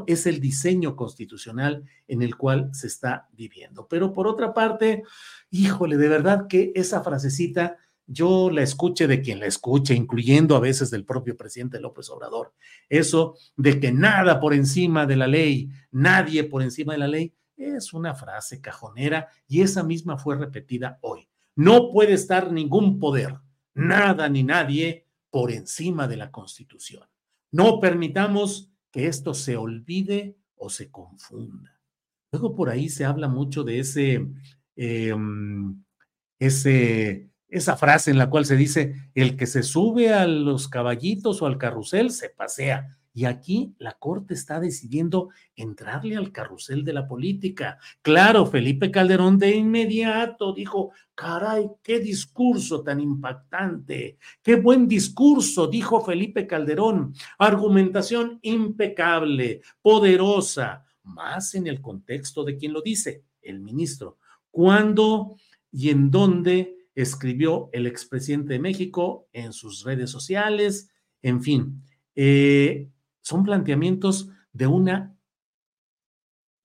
S3: Es el diseño constitucional en el cual se está viviendo. Pero por otra parte, híjole, de verdad que esa frasecita yo la escuche de quien la escuche, incluyendo a veces del propio presidente López Obrador. Eso de que nada por encima de la ley, nadie por encima de la ley es una frase cajonera y esa misma fue repetida hoy. No puede estar ningún poder, nada ni nadie por encima de la Constitución. No permitamos que esto se olvide o se confunda. Luego por ahí se habla mucho de ese, eh, ese, esa frase en la cual se dice, el que se sube a los caballitos o al carrusel se pasea. Y aquí la Corte está decidiendo entrarle al carrusel de la política. Claro, Felipe Calderón de inmediato dijo, caray, qué discurso tan impactante, qué buen discurso, dijo Felipe Calderón. Argumentación impecable, poderosa, más en el contexto de quien lo dice, el ministro. ¿Cuándo y en dónde escribió el expresidente de México en sus redes sociales? En fin. Eh, son planteamientos de una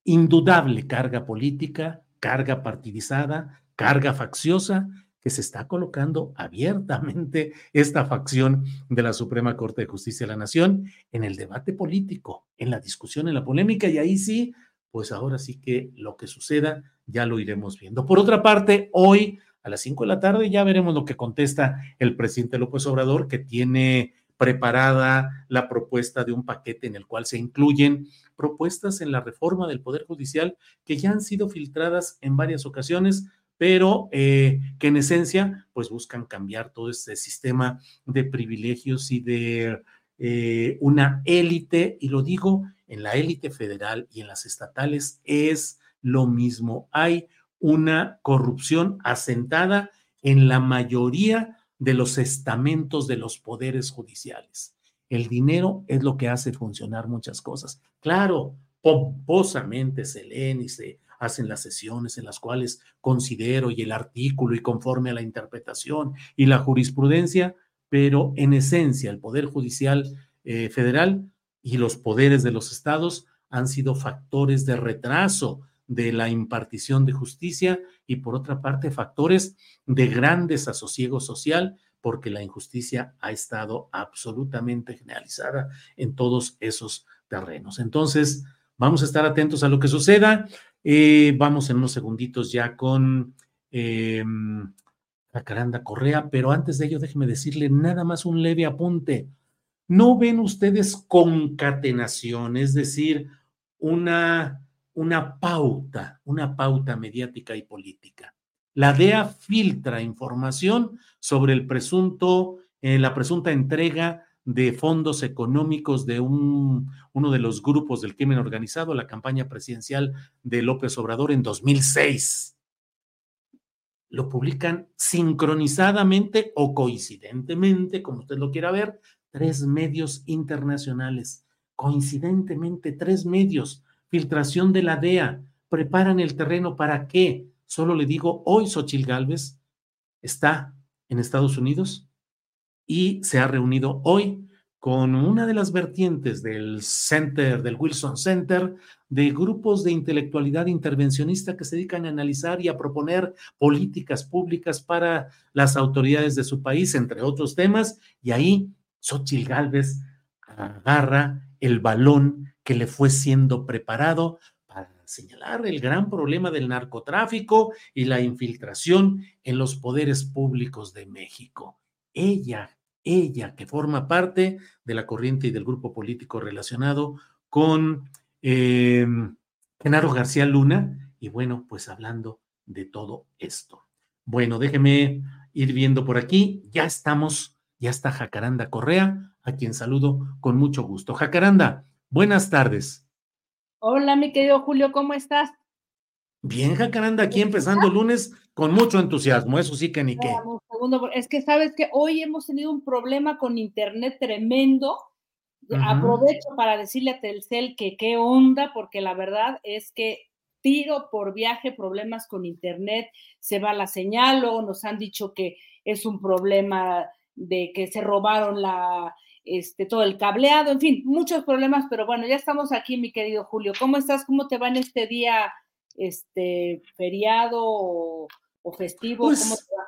S3: indudable carga política, carga partidizada, carga facciosa, que se está colocando abiertamente esta facción de la Suprema Corte de Justicia de la Nación en el debate político, en la discusión, en la polémica, y ahí sí, pues ahora sí que lo que suceda ya lo iremos viendo. Por otra parte, hoy a las cinco de la tarde ya veremos lo que contesta el presidente López Obrador, que tiene preparada la propuesta de un paquete en el cual se incluyen propuestas en la reforma del Poder Judicial que ya han sido filtradas en varias ocasiones, pero eh, que en esencia pues buscan cambiar todo este sistema de privilegios y de eh, una élite, y lo digo, en la élite federal y en las estatales es lo mismo. Hay una corrupción asentada en la mayoría de los estamentos de los poderes judiciales. El dinero es lo que hace funcionar muchas cosas. Claro, pomposamente se leen y se hacen las sesiones en las cuales considero y el artículo y conforme a la interpretación y la jurisprudencia, pero en esencia el Poder Judicial eh, Federal y los poderes de los estados han sido factores de retraso de la impartición de justicia y por otra parte factores de gran desasosiego social porque la injusticia ha estado absolutamente generalizada en todos esos terrenos. Entonces, vamos a estar atentos a lo que suceda. Eh, vamos en unos segunditos ya con eh, la Caranda Correa, pero antes de ello déjeme decirle nada más un leve apunte. ¿No ven ustedes concatenación, es decir, una, una pauta, una pauta mediática y política? La DEA filtra información sobre el presunto, eh, la presunta entrega de fondos económicos de un, uno de los grupos del crimen organizado, la campaña presidencial de López Obrador en 2006. Lo publican sincronizadamente o coincidentemente, como usted lo quiera ver, tres medios internacionales. Coincidentemente, tres medios. Filtración de la DEA. Preparan el terreno para qué. Solo le digo, hoy Xochil Gálvez está en Estados Unidos y se ha reunido hoy con una de las vertientes del Center, del Wilson Center, de grupos de intelectualidad intervencionista que se dedican a analizar y a proponer políticas públicas para las autoridades de su país, entre otros temas, y ahí Xochitl Gálvez agarra el balón que le fue siendo preparado para señalar el gran problema del narcotráfico y la infiltración en los poderes públicos de México. Ella ella que forma parte de la corriente y del grupo político relacionado con eh, Genaro García Luna, y bueno, pues hablando de todo esto. Bueno, déjeme ir viendo por aquí, ya estamos, ya está Jacaranda Correa, a quien saludo con mucho gusto. Jacaranda, buenas tardes.
S9: Hola, mi querido Julio, ¿cómo estás?
S3: Bien, Jacaranda, aquí empezando el lunes con mucho entusiasmo, eso sí que ni qué.
S9: es que sabes que hoy hemos tenido un problema con internet tremendo. Aprovecho para decirle a Telcel que qué onda, porque la verdad es que tiro por viaje problemas con internet, se va la señal, o nos han dicho que es un problema de que se robaron la, este, todo el cableado, en fin, muchos problemas, pero bueno, ya estamos aquí, mi querido Julio. ¿Cómo estás? ¿Cómo te va en este día este feriado o, festivo? ¿Cómo pues te va?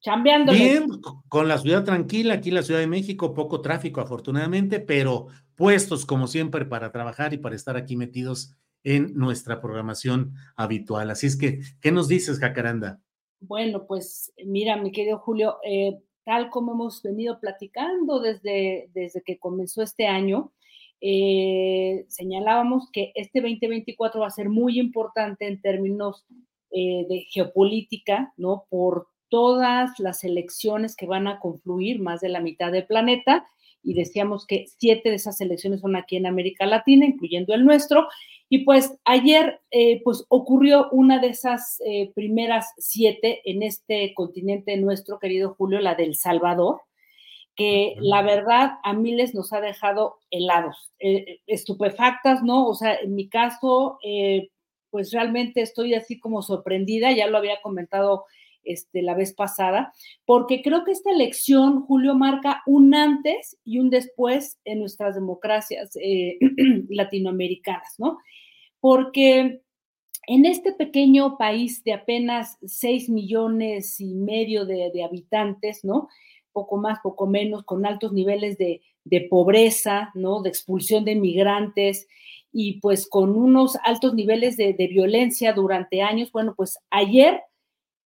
S9: Chambeando.
S3: Bien, con la ciudad tranquila, aquí en la Ciudad de México, poco tráfico afortunadamente, pero puestos como siempre para trabajar y para estar aquí metidos en nuestra programación habitual. Así es que, ¿qué nos dices, Jacaranda?
S9: Bueno, pues mira, mi querido Julio, eh, tal como hemos venido platicando desde, desde que comenzó este año, eh, señalábamos que este 2024 va a ser muy importante en términos eh, de geopolítica, ¿no? Por todas las elecciones que van a confluir, más de la mitad del planeta, y decíamos que siete de esas elecciones son aquí en América Latina, incluyendo el nuestro, y pues ayer eh, pues ocurrió una de esas primeras siete en este continente nuestro, querido Julio, la del Salvador, que la verdad a miles nos ha dejado helados, eh, estupefactas, ¿no? O sea, en mi caso, eh, pues realmente estoy así como sorprendida, ya lo había comentado este, la vez pasada, porque creo que esta elección, Julio, marca un antes y un después en nuestras democracias eh, latinoamericanas, ¿no? Porque en este pequeño país de apenas 6 millones y medio de, de habitantes, ¿no? poco más, poco menos, con altos niveles de, pobreza, ¿no? De expulsión de migrantes y pues con unos altos niveles de, de violencia durante años. Bueno, pues ayer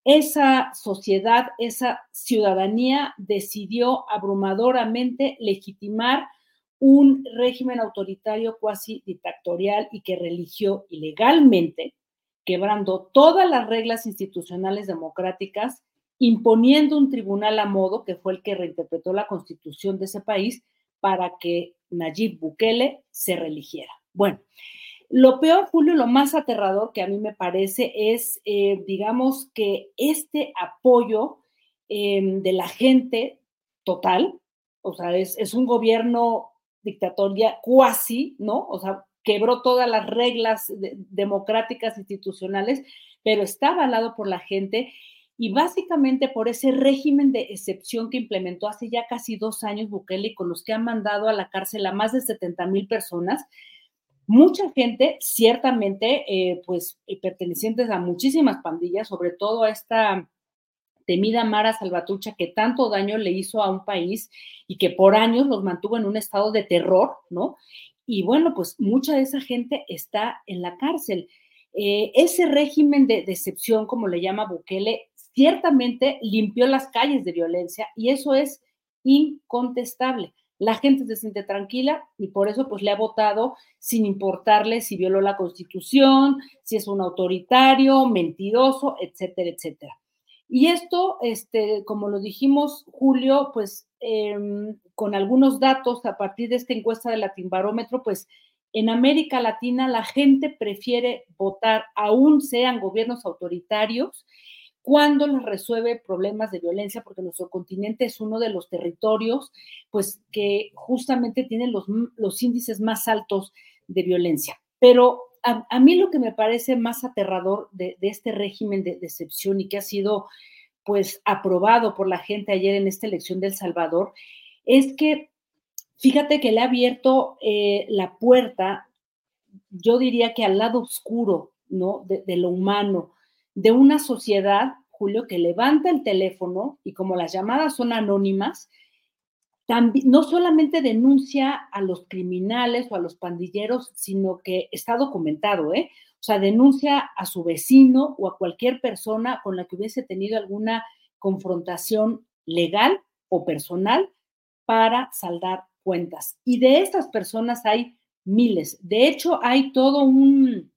S9: esa sociedad, esa ciudadanía decidió abrumadoramente legitimar un régimen autoritario cuasi dictatorial y que religió ilegalmente, quebrando todas las reglas institucionales democráticas imponiendo un tribunal a modo, que fue el que reinterpretó la constitución de ese país, para que Nayib Bukele se religiera. Bueno, lo peor, Julio, lo más aterrador que a mí me parece es, eh, digamos, que este apoyo em, de la gente total, o sea, es, un gobierno dictatoria cuasi, ¿no? O sea, quebró todas las reglas democráticas institucionales, pero está avalado por la gente y básicamente por ese régimen de excepción que implementó hace ya casi dos años Bukele con los que ha mandado a la cárcel a más de 70 mil personas. Mucha gente, ciertamente, eh, pues eh, pertenecientes a muchísimas pandillas, sobre todo a esta temida Mara Salvatrucha que tanto daño le hizo a un país y que por años los mantuvo en un estado de terror, ¿no? Y bueno, pues mucha de esa gente está en la cárcel. Eh, ese régimen de decepción, como le llama Bukele, ciertamente limpió las calles de violencia y eso es incontestable. La gente se siente tranquila y por eso pues le ha votado sin importarle si violó la constitución, si es un autoritario, mentiroso, etcétera, etcétera. Y esto, este, como lo dijimos, Julio, pues em, con algunos datos a partir de esta encuesta de Barómetro, pues en América Latina la gente prefiere votar, aún sean gobiernos autoritarios, cuando les resuelve problemas de violencia, porque nuestro continente es uno de los territorios, pues que justamente tienen los, los índices más altos de violencia. Pero a, mí lo que me parece más aterrador de, este régimen de decepción y que ha sido pues aprobado por la gente ayer en esta elección del Salvador, es que fíjate que le ha abierto eh, la puerta, yo diría que al lado oscuro, ¿no? De, lo humano, de una sociedad, Julio, que levanta el teléfono y como las llamadas son anónimas, no solamente denuncia a los criminales o a los pandilleros, sino que está documentado, ¿eh? O sea, denuncia a su vecino o a cualquier persona con la que hubiese tenido alguna confrontación legal o personal para saldar cuentas. Y de estas personas hay miles. De hecho, hay todo un,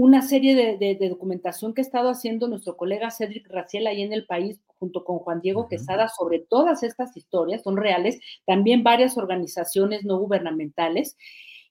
S9: una serie de, documentación que ha estado haciendo nuestro colega Cedric Raciel ahí en el país, junto con Juan Diego Quesada, sobre todas estas historias, son reales, también varias organizaciones no gubernamentales.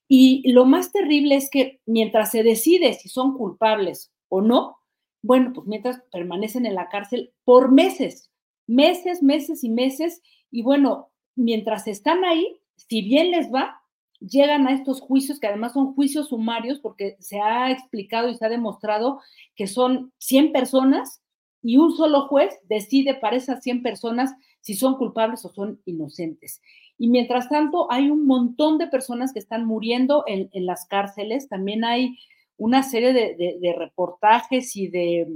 S9: Y lo más terrible es que mientras se decide si son culpables o no, bueno, pues mientras permanecen en la cárcel por meses, meses, meses y meses, y bueno, mientras están ahí, si bien les va, llegan a estos juicios, que además son juicios sumarios, porque se ha explicado y se ha demostrado que son 100 personas y un solo juez decide para esas 100 personas si son culpables o son inocentes. Y mientras tanto, hay un montón de personas que están muriendo en, las cárceles. También hay una serie de, reportajes y de,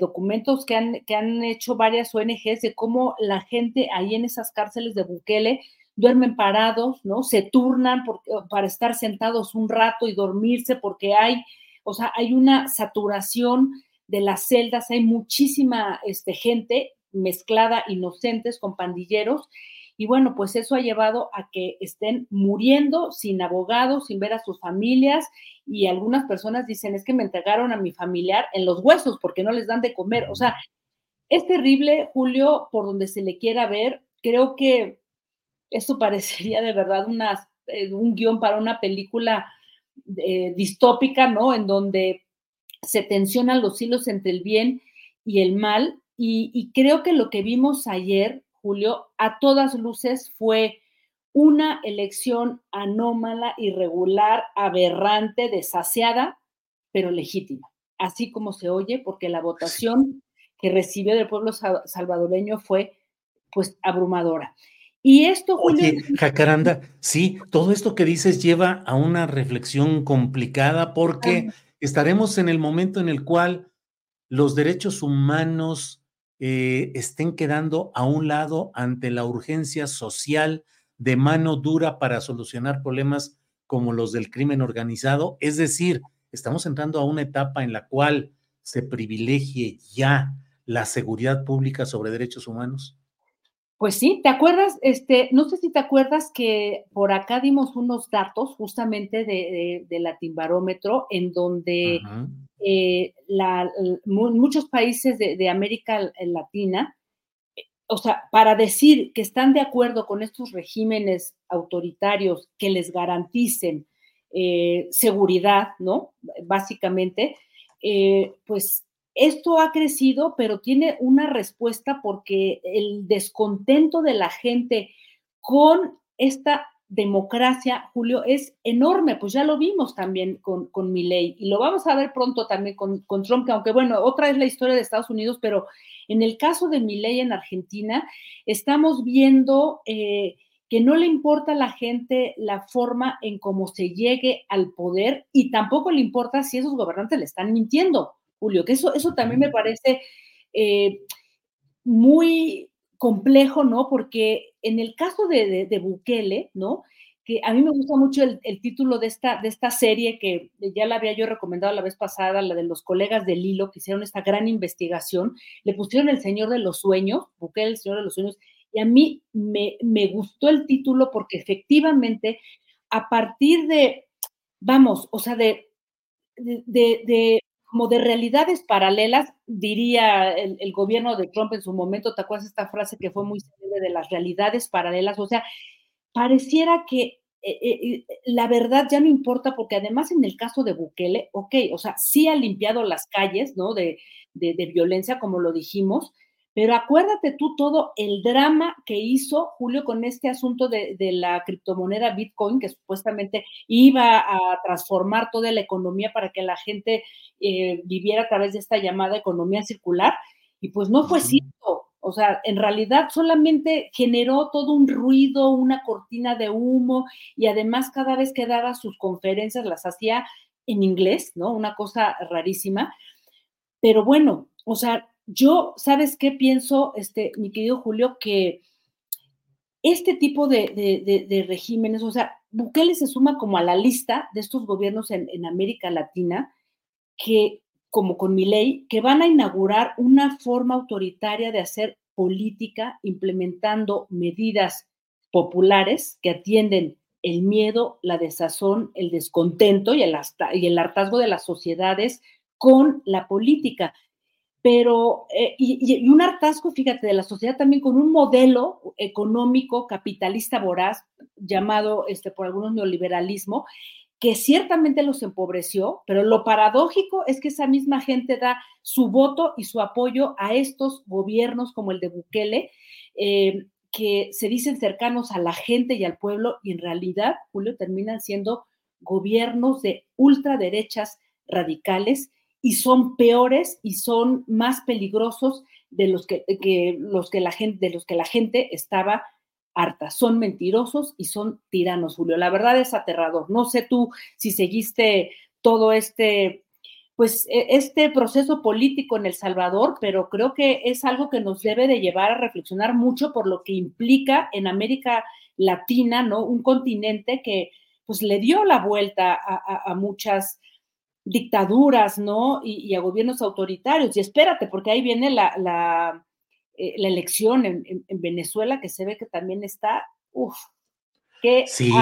S9: documentos que han, que han hecho varias ONGs de cómo la gente ahí en esas cárceles de Bukele duermen parados, ¿no? Se turnan para estar sentados un rato y dormirse porque hay, o sea, hay una saturación de las celdas, hay muchísima este, gente mezclada, inocentes con pandilleros. Y bueno, pues eso ha llevado a que estén muriendo sin abogados, sin ver a sus familias. Y algunas personas dicen, es que me entregaron a mi familiar en los huesos porque no les dan de comer. O sea, es terrible, Julio, por donde se le quiera ver. Creo que esto parecería de verdad eh, un guion para una película eh, distópica, ¿no? En donde se tensionan los hilos entre el bien y el mal. Y, creo que lo que vimos ayer, Julio, a todas luces fue una elección anómala, irregular, aberrante, desasiada, pero legítima, así como se oye, porque la votación que recibió del pueblo salvadoreño fue pues abrumadora. Y esto,
S3: Julio. Oye, Jacaranda, sí, todo esto que dices lleva a una reflexión complicada porque estaremos en el momento en el cual los derechos humanos eh, estén quedando a un lado ante la urgencia social de mano dura para solucionar problemas como los del crimen organizado. Es decir, estamos entrando a una etapa en la cual se privilegie ya la seguridad pública sobre derechos humanos.
S9: Pues sí, ¿te acuerdas? Este, no sé si te acuerdas que por acá dimos unos datos justamente de, de, Latimbarómetro en donde eh, muchos países de, América Latina, eh, o sea, para decir que están de acuerdo con estos regímenes autoritarios que les garanticen eh, seguridad, ¿no? Básicamente, pues esto ha crecido, pero tiene una respuesta porque el descontento de la gente con esta democracia, Julio, es enorme, pues ya lo vimos también con, con Milley y lo vamos a ver pronto también con, con, Trump, que aunque bueno, otra es la historia de Estados Unidos, pero en el caso de Milley en Argentina, estamos viendo eh, que no le importa a la gente la forma en cómo se llegue al poder y tampoco le importa si esos gobernantes le están mintiendo, Julio, que eso, eso también me parece eh, muy complejo, ¿no? Porque en el caso de, de, Bukele, ¿no? Que a mí me gusta mucho el, el, título de esta, de esta serie que ya la había yo recomendado la vez pasada, la de los colegas de Lilo, que hicieron esta gran investigación, le pusieron El Señor de los Sueños, Bukele, El Señor de los Sueños, y a mí me, me gustó el título porque efectivamente, a partir de, vamos, o sea, de, de, de como de realidades paralelas, diría el, gobierno de Trump en su momento, ¿te acuerdas esta frase que fue muy célebre de las realidades paralelas? O sea, pareciera que eh, eh, la verdad ya no importa porque además en el caso de Bukele, ok, o sea, sí ha limpiado las calles, ¿no? De, de violencia, como lo dijimos, pero acuérdate tú todo el drama que hizo Julio con este asunto de, la criptomoneda Bitcoin, que supuestamente iba a transformar toda la economía para que la gente eh, viviera a través de esta llamada economía circular. Y pues no fue cierto. O sea, en realidad solamente generó todo un ruido, una cortina de humo y además cada vez que daba sus conferencias las hacía en inglés, ¿no? Una cosa rarísima. Pero bueno, o sea, yo, ¿sabes qué pienso, este, mi querido Julio? Que este tipo de, regímenes, o sea, Bukele se suma como a la lista de estos gobiernos en, en América Latina que, como con mi ley, que van a inaugurar una forma autoritaria de hacer política implementando medidas populares que atienden el miedo, la desazón, el descontento y el, y el hartazgo de las sociedades con la política pero, eh, y, un hartazgo, fíjate, de la sociedad también con un modelo económico capitalista voraz, llamado este, por algunos neoliberalismo, que ciertamente los empobreció, pero lo paradójico es que esa misma gente da su voto y su apoyo a estos gobiernos como el de Bukele, eh, que se dicen cercanos a la gente y al pueblo, y en realidad, Julio, terminan siendo gobiernos de ultraderechas radicales y son peores y son más peligrosos de los que, los que la gente, de los que la gente estaba harta. Son mentirosos y son tiranos, Julio. La verdad es aterrador. No sé tú si seguiste todo este, pues, e, este proceso político en El Salvador, pero creo que es algo que nos debe de llevar a reflexionar mucho por lo que implica en América Latina, ¿no? Un continente que, pues, le dio la vuelta a muchas dictaduras, ¿no? Y, a gobiernos autoritarios. Y espérate, porque ahí viene la, la, eh, elección en, Venezuela, que se ve que también está, uff, qué...
S3: Sí.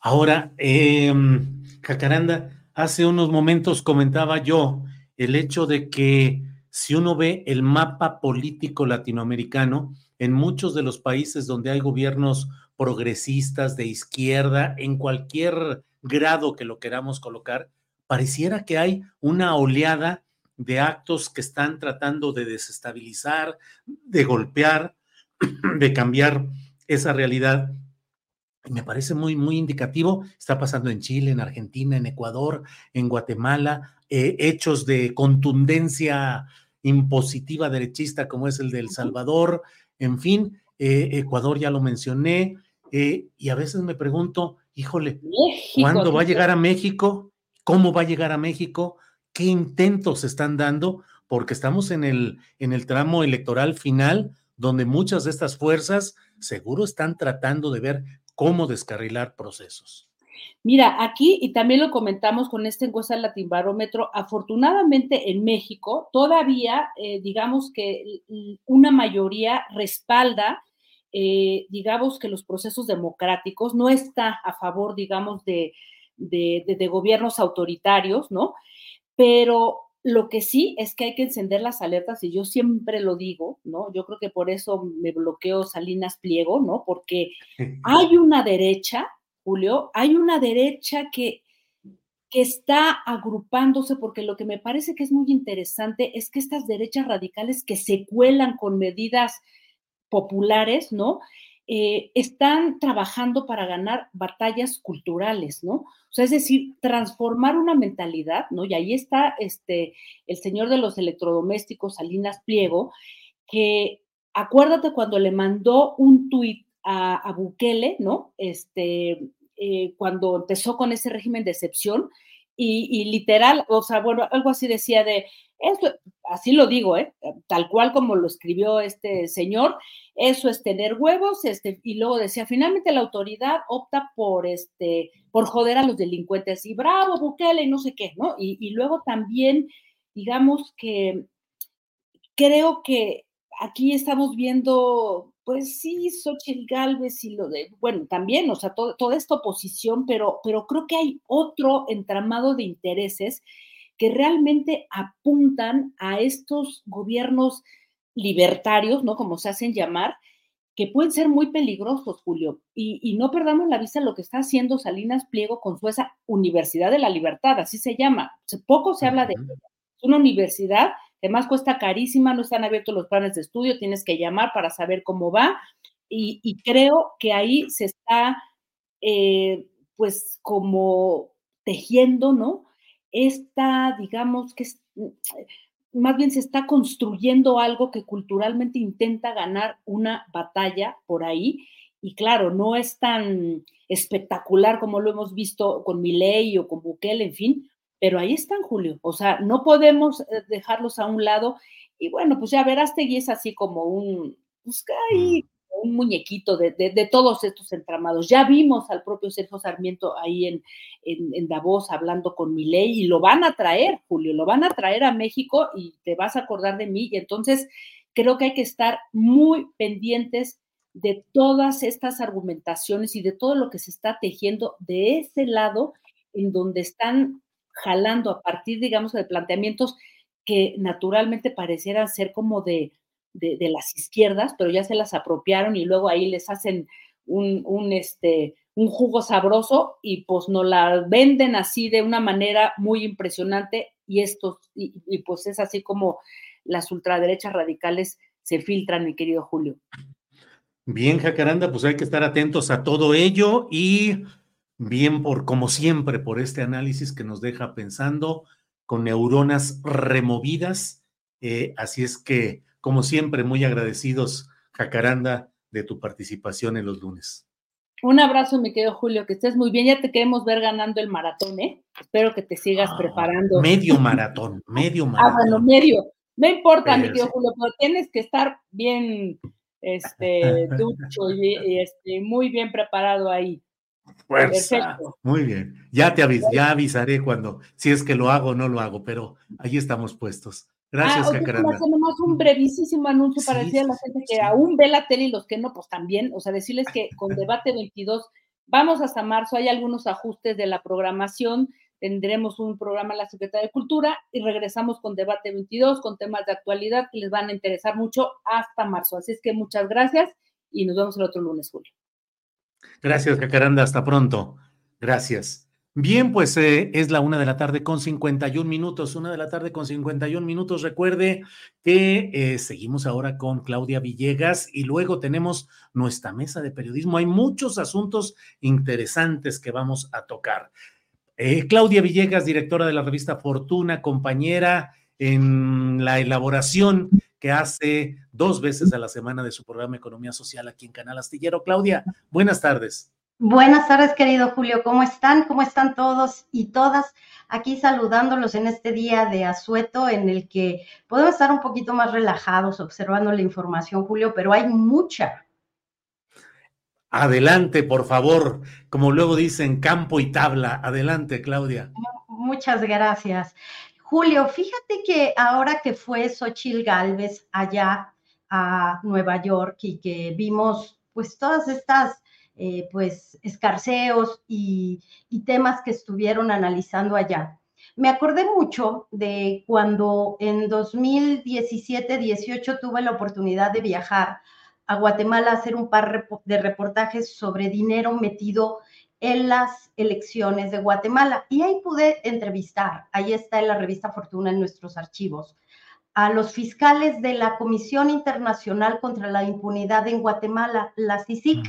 S3: Ahora, eh, Jacaranda, hace unos momentos comentaba yo el hecho de que si uno ve el mapa político latinoamericano, en muchos de los países donde hay gobiernos progresistas de izquierda, en cualquier grado que lo queramos colocar, pareciera que hay una oleada de actos que están tratando de desestabilizar, de golpear, de cambiar esa realidad. Y me parece muy, muy indicativo. Está pasando en Chile, en Argentina, en Ecuador, en Guatemala, eh, hechos de contundencia impositiva derechista como es el de El Salvador, en fin, eh, Ecuador ya lo mencioné, eh, y a veces me pregunto, híjole, ¿cuándo va a llegar a México? ¿Cómo va a llegar a México? ¿Qué intentos se están dando? Porque estamos en el, en el tramo electoral final, donde muchas de estas fuerzas seguro están tratando de ver cómo descarrilar procesos.
S9: Mira, aquí, y también lo comentamos con esta encuesta del Latin Barómetro, afortunadamente en México todavía, eh, digamos que una mayoría respalda eh, digamos que los procesos democráticos, no está a favor, digamos, de, de, gobiernos autoritarios, ¿no? Pero lo que sí es que hay que encender las alertas y yo siempre lo digo, ¿no? Yo creo que por eso me bloqueo Salinas Pliego, ¿no? Porque hay una derecha, Julio, hay una derecha que, que está agrupándose porque lo que me parece que es muy interesante es que estas derechas radicales que se cuelan con medidas populares, ¿no? eh, están trabajando para ganar batallas culturales, ¿no? O sea, es decir, transformar una mentalidad, ¿no? Y ahí está este, el señor de los electrodomésticos, Salinas Pliego, que acuérdate cuando le mandó un tuit a, Bukele, ¿no? Este, eh, cuando empezó con ese régimen de excepción, y, literal, o sea, bueno, algo así decía de, esto, así lo digo, ¿eh? tal cual como lo escribió este señor, eso es tener huevos, este, y luego decía, finalmente la autoridad opta por, este, por joder a los delincuentes, y bravo, Bukele, y no sé qué, ¿no? Y, luego también, digamos que creo que aquí estamos viendo, pues sí, Xochitl Galvez y lo de, bueno, también, o sea, toda esta oposición, pero, pero creo que hay otro entramado de intereses que realmente apuntan a estos gobiernos libertarios, ¿no? Como se hacen llamar, que pueden ser muy peligrosos, Julio. Y, no perdamos la vista lo que está haciendo Salinas Pliego con su esa Universidad de la Libertad, así se llama. Poco se habla de ella. Es una universidad que más cuesta carísima, no están abiertos los planes de estudio, tienes que llamar para saber cómo va. Y, creo que ahí se está, eh, pues, como tejiendo, ¿no? Esta, digamos, que mm, más bien se está construyendo algo que culturalmente intenta ganar una batalla por ahí. Y claro, no es tan espectacular como lo hemos visto con Milei o con Bukele, en fin, pero ahí están, Julio. O sea, no podemos eh, dejarlos a un lado. Y bueno, pues ya verás, Tegui es así como un, pues ahí un muñequito de, todos estos entramados. Ya vimos al propio Sergio Sarmiento ahí en, en, Davos hablando con Milei y lo van a traer, Julio, lo van a traer a México y te vas a acordar de mí. Y entonces creo que hay que estar muy pendientes de todas estas argumentaciones y de todo lo que se está tejiendo de ese lado en donde están jalando a partir, digamos, de planteamientos que naturalmente parecieran ser como de de, las izquierdas, pero ya se las apropiaron y luego ahí les hacen un, este, un jugo sabroso y pues nos la venden así de una manera muy impresionante y estos, y, pues es así como las ultraderechas radicales se filtran, mi querido Julio.
S3: Bien, Jacaranda, pues hay que estar atentos a todo ello y bien por, como siempre, por este análisis que nos deja pensando con neuronas removidas. Eh, así es que como siempre, muy agradecidos, Jacaranda, de tu participación en los lunes.
S9: Un abrazo, mi querido Julio, que estés muy bien. Ya te queremos ver ganando el maratón, ¿eh? Espero que te sigas ah, preparando.
S3: Medio maratón, medio maratón.
S9: Ah, bueno, medio. No importa, mi querido Julio, pero tienes que estar bien, este, ducho y, este, muy bien preparado ahí.
S3: Perfecto. Muy bien. Ya te ya avisaré cuando, si es que lo hago o no lo hago, pero ahí estamos puestos. Gracias, ah,
S9: Jacaranda. nomás un brevísimo anuncio para decir a la gente que aún ve la tele y los que no, pues también, o sea, decirles que con Debate 22 vamos hasta marzo, hay algunos ajustes de la programación, tendremos un programa en la Secretaría de Cultura y regresamos con Debate 22, con temas de actualidad que les van a interesar mucho hasta marzo. Así es que muchas gracias y nos vemos el otro lunes, Julio.
S3: Gracias, Jacaranda, hasta pronto. Gracias. Bien, pues eh, es la una de la tarde con 51 minutos, una de la tarde con 51 minutos. Recuerde que eh, seguimos ahora con Claudia Villegas y luego tenemos nuestra mesa de periodismo. Hay muchos asuntos interesantes que vamos a tocar. Eh, Claudia Villegas, directora de la revista Fortuna, compañera en la elaboración que hace dos veces a la semana de su programa Economía Social aquí en Canal Astillero. Claudia, buenas tardes.
S10: Buenas tardes, querido Julio. ¿Cómo están? ¿Cómo están todos y todas? Aquí saludándolos en este día de asueto en el que podemos estar un poquito más relajados observando la información, Julio, pero hay mucha.
S3: Adelante, por favor. Como luego dicen, campo y tabla. Adelante, Claudia.
S10: Muchas gracias. Julio, fíjate que ahora que fue Xochil Gálvez allá a Nueva York y que vimos pues todas estas eh, pues escarceos y, temas que estuvieron analizando allá. Me acordé mucho de cuando en 2017-18 tuve la oportunidad de viajar a Guatemala a hacer un par de reportajes sobre dinero metido en las elecciones de Guatemala. Y ahí pude entrevistar, ahí está en la revista Fortuna en nuestros archivos, a los fiscales de la Comisión Internacional contra la Impunidad en Guatemala, la CICIC.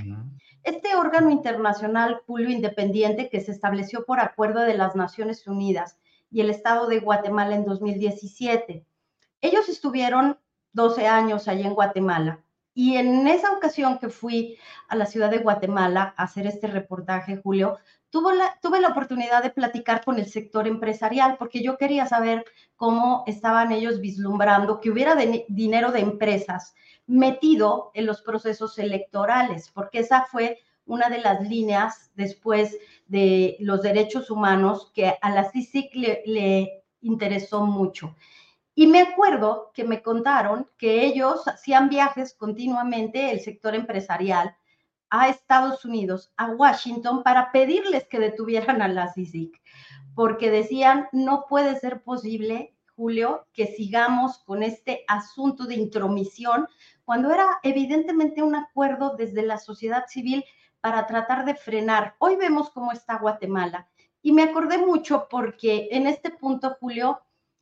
S10: Este órgano internacional, Julio Independiente, que se estableció por acuerdo de las Naciones Unidas y el Estado de Guatemala en 2017. Ellos estuvieron 12 años allá en Guatemala. Y en esa ocasión que fui a la ciudad de Guatemala a hacer este reportaje, Julio, la, tuve la oportunidad de platicar con el sector empresarial porque yo quería saber cómo estaban ellos vislumbrando que hubiera dinero de empresas metido en los procesos electorales, porque esa fue una de las líneas después de los derechos humanos que a la CICIC le interesó mucho. Y me acuerdo que me contaron que ellos hacían viajes continuamente, el sector empresarial, a Estados Unidos, a Washington, para pedirles que detuvieran a la CICIC, porque decían, no puede ser posible, Julio, que sigamos con este asunto de intromisión, cuando era evidentemente un acuerdo desde la sociedad civil para tratar de frenar. Hoy vemos cómo está Guatemala. Y me acordé mucho porque en este punto, Julio,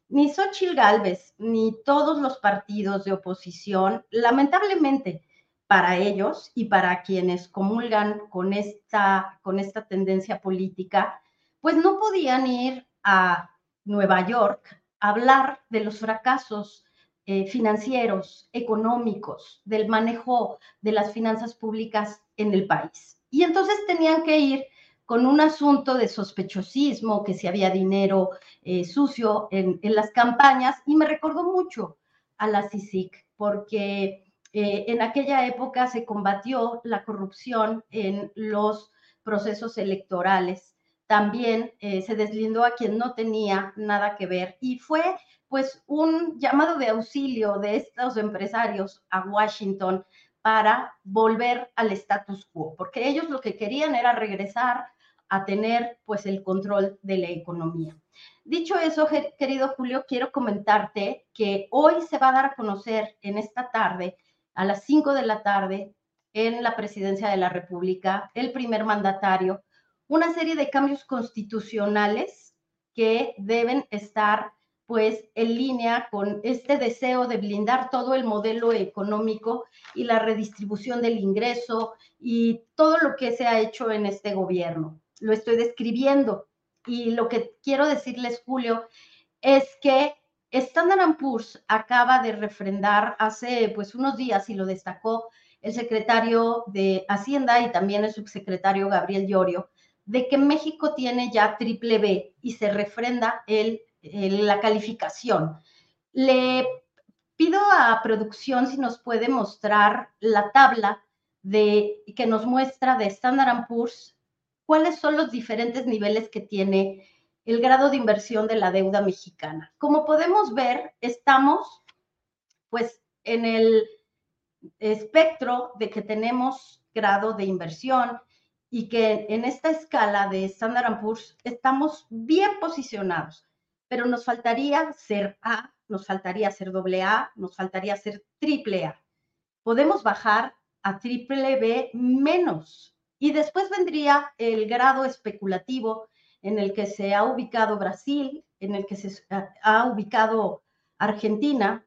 S10: ni Xochitl Galvez, ni todos los partidos de oposición, lamentablemente, para ellos y para quienes comulgan con esta, con esta tendencia política, pues no podían ir a Nueva York hablar de los fracasos eh, financieros, económicos, del manejo de las finanzas públicas en el país. Y entonces tenían que ir con un asunto de sospechosismo, que si había dinero eh, sucio en, las campañas, y me recordó mucho a la CICIC, porque eh, en aquella época se combatió la corrupción en los procesos electorales. También eh, se deslindó a quien no tenía nada que ver y fue pues un llamado de auxilio de estos empresarios a Washington para volver al status quo, porque ellos lo que querían era regresar a tener pues el control de la economía. Dicho eso, querido Julio, quiero comentarte que hoy se va a dar a conocer en esta tarde a las 5 de la tarde en la presidencia de la República, el primer mandatario, una serie de cambios constitucionales que deben estar pues en línea con este deseo de blindar todo el modelo económico y la redistribución del ingreso y todo lo que se ha hecho en este gobierno. Lo estoy describiendo y lo que quiero decirles, Julio, es que Standard Poor's acaba de refrendar hace pues unos días y lo destacó el secretario de Hacienda y también el subsecretario Gabriel Llorio, de que México tiene ya triple B y se refrenda la calificación. Le pido a producción si nos puede mostrar la tabla que nos muestra de Standard Poor's cuáles son los diferentes niveles que tiene el grado de inversión de la deuda mexicana. Como podemos ver, estamos pues en el espectro de que tenemos grado de inversión y que en esta escala de Standard Poor's estamos bien posicionados, pero nos faltaría ser A, nos faltaría ser doble A, nos faltaría ser triple A. Podemos bajar a triple B menos y después vendría el grado especulativo en el que se ha ubicado Brasil, en el que se ha ubicado Argentina.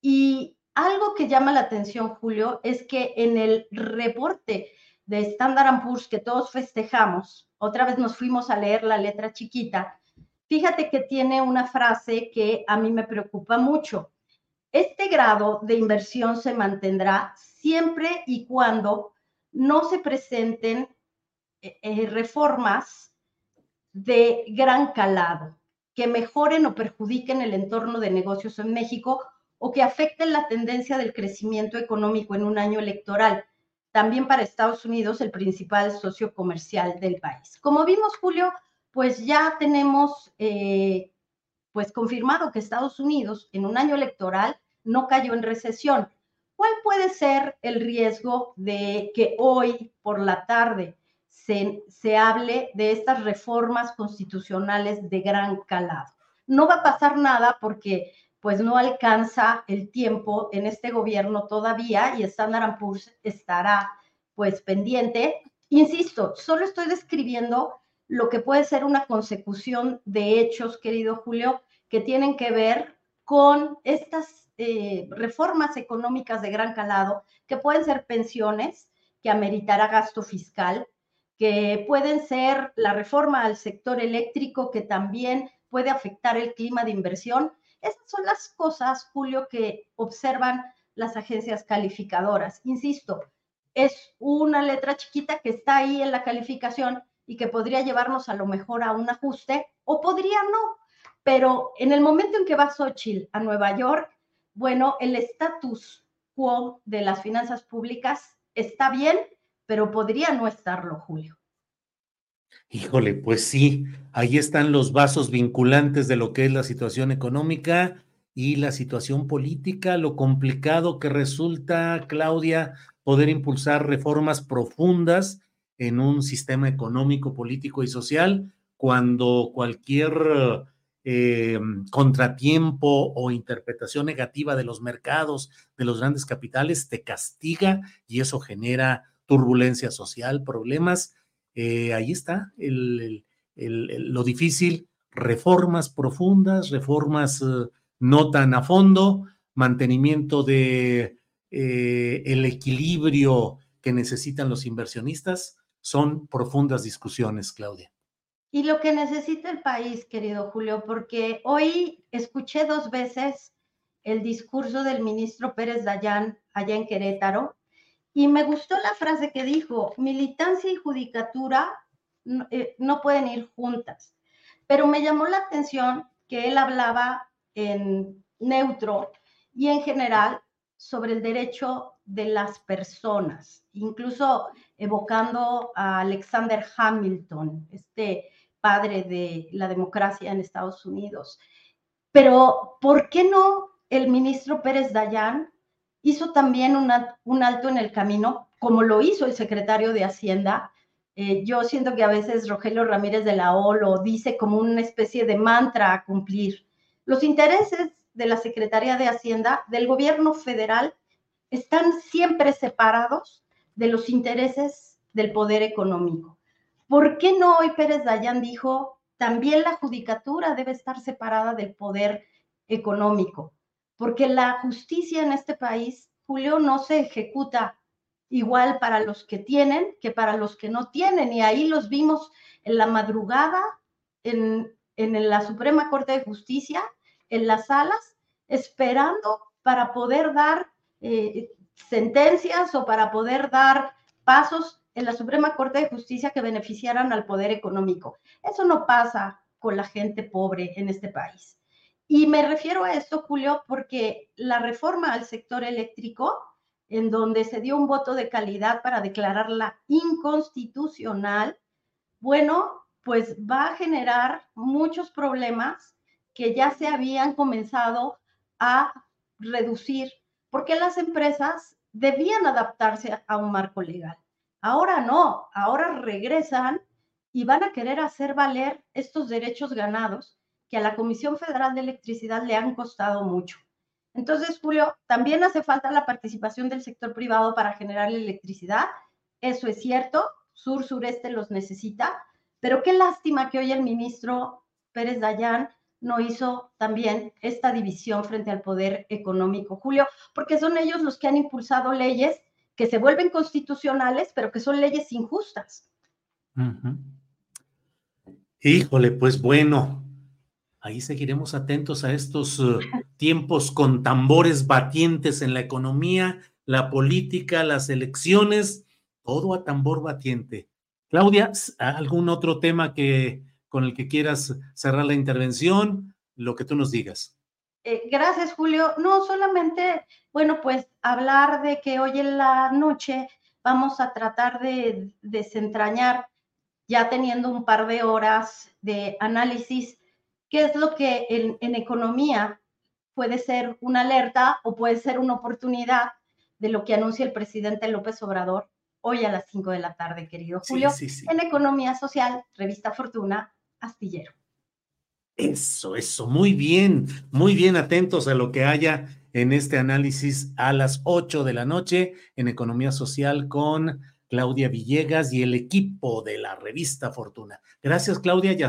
S10: Y algo que llama la atención, Julio, es que en el reporte de Standard Poor's que todos festejamos, otra vez nos fuimos a leer la letra chiquita, fíjate que tiene una frase que a mí me preocupa mucho. Este grado de inversión se mantendrá siempre y cuando no se presenten eh, eh, reformas de gran calado, que mejoren o perjudiquen el entorno de negocios en México o que afecten la tendencia del crecimiento económico en un año electoral, también para Estados Unidos, el principal socio comercial del país. Como vimos, Julio, pues ya tenemos eh, pues confirmado que Estados Unidos en un año electoral no cayó en recesión. ¿Cuál puede ser el riesgo de que hoy por la tarde se, hable de estas reformas constitucionales de gran calado. No va a pasar nada porque pues no alcanza el tiempo en este gobierno todavía y Standard Poor's estará pues pendiente. Insisto, solo estoy describiendo lo que puede ser una consecución de hechos, querido Julio, que tienen que ver con estas eh, reformas económicas de gran calado, que pueden ser pensiones, que ameritará gasto fiscal, que pueden ser la reforma al sector eléctrico, que también puede afectar el clima de inversión. Esas son las cosas, Julio, que observan las agencias calificadoras. Insisto, es una letra chiquita que está ahí en la calificación y que podría llevarnos a lo mejor a un ajuste o podría no. Pero en el momento en que va Xochitl a Nueva York, bueno, el status quo de las finanzas públicas está bien, pero podría no estarlo, Julio.
S3: Híjole, pues sí, ahí están los vasos vinculantes de lo que es la situación económica y la situación política, lo complicado que resulta, Claudia, poder impulsar reformas profundas en un sistema económico, político y social cuando cualquier eh, contratiempo o interpretación negativa de los mercados, de los grandes capitales, te castiga y eso genera turbulencia social, problemas. Eh, ahí está lo difícil, reformas profundas, reformas eh, no tan a fondo, mantenimiento de el equilibrio que necesitan los inversionistas, son profundas discusiones, Claudia.
S10: Y lo que necesita el país, querido Julio, porque hoy escuché dos veces el discurso del ministro Pérez Dayán allá en Querétaro y me gustó la frase que dijo, militancia y judicatura no, eh, no pueden ir juntas, pero me llamó la atención que él hablaba en neutro y en general sobre el derecho de las personas, incluso evocando a Alexander Hamilton, este padre de la democracia en Estados Unidos. Pero, ¿por qué no el ministro Pérez Dayán hizo también un alto en el camino, como lo hizo el secretario de Hacienda? Eh, yo siento que a veces Rogelio Ramírez de la O lo dice como una especie de mantra a cumplir. Los intereses de la Secretaría de Hacienda, del gobierno federal, están siempre separados de los intereses del poder económico. ¿Por qué no hoy Pérez Dayán dijo, también la judicatura debe estar separada del poder económico? Porque la justicia en este país, Julio, no se ejecuta igual para los que tienen que para los que no tienen. Y ahí los vimos en la madrugada, en, la Suprema Corte de Justicia, en las salas, esperando para poder dar eh, sentencias o para poder dar pasos en la Suprema Corte de Justicia que beneficiaran al poder económico. Eso no pasa con la gente pobre en este país. Y me refiero a esto, Julio, porque la reforma al sector eléctrico, en donde se dio un voto de calidad para declararla inconstitucional, bueno, pues va a generar muchos problemas que ya se habían comenzado a reducir, porque las empresas debían adaptarse a un marco legal. Ahora no, ahora regresan y van a querer hacer valer estos derechos ganados que a la Comisión Federal de Electricidad le han costado mucho. Entonces, Julio, también hace falta la participación del sector privado para generar electricidad. Eso es cierto, sur-sureste los necesita, pero qué lástima que hoy el ministro Pérez Dayán no hizo también esta división frente al poder económico, Julio, porque son ellos los que han impulsado leyes que se vuelven constitucionales, pero que son leyes injustas.
S3: Híjole, pues bueno, ahí seguiremos atentos a estos uh, tiempos con tambores batientes en la economía, la política, las elecciones, todo a tambor batiente. Claudia, ¿algún otro tema que con el que quieras cerrar la intervención? Lo que tú nos digas.
S10: Eh, gracias, Julio. No, solamente, bueno, pues hablar de que hoy en la noche vamos a tratar de desentrañar, ya teniendo un par de horas de análisis, qué es lo que en, economía puede ser una alerta o puede ser una oportunidad de lo que anuncia el presidente López Obrador hoy a las 5 de la tarde, querido Julio, en Economía Social, Revista Fortuna, Astillero.
S3: Eso, eso, muy bien, muy bien atentos a lo que haya en este análisis a las 8 de la noche en Economía Social con Claudia Villegas y el equipo de la revista Fortuna. Gracias, Claudia.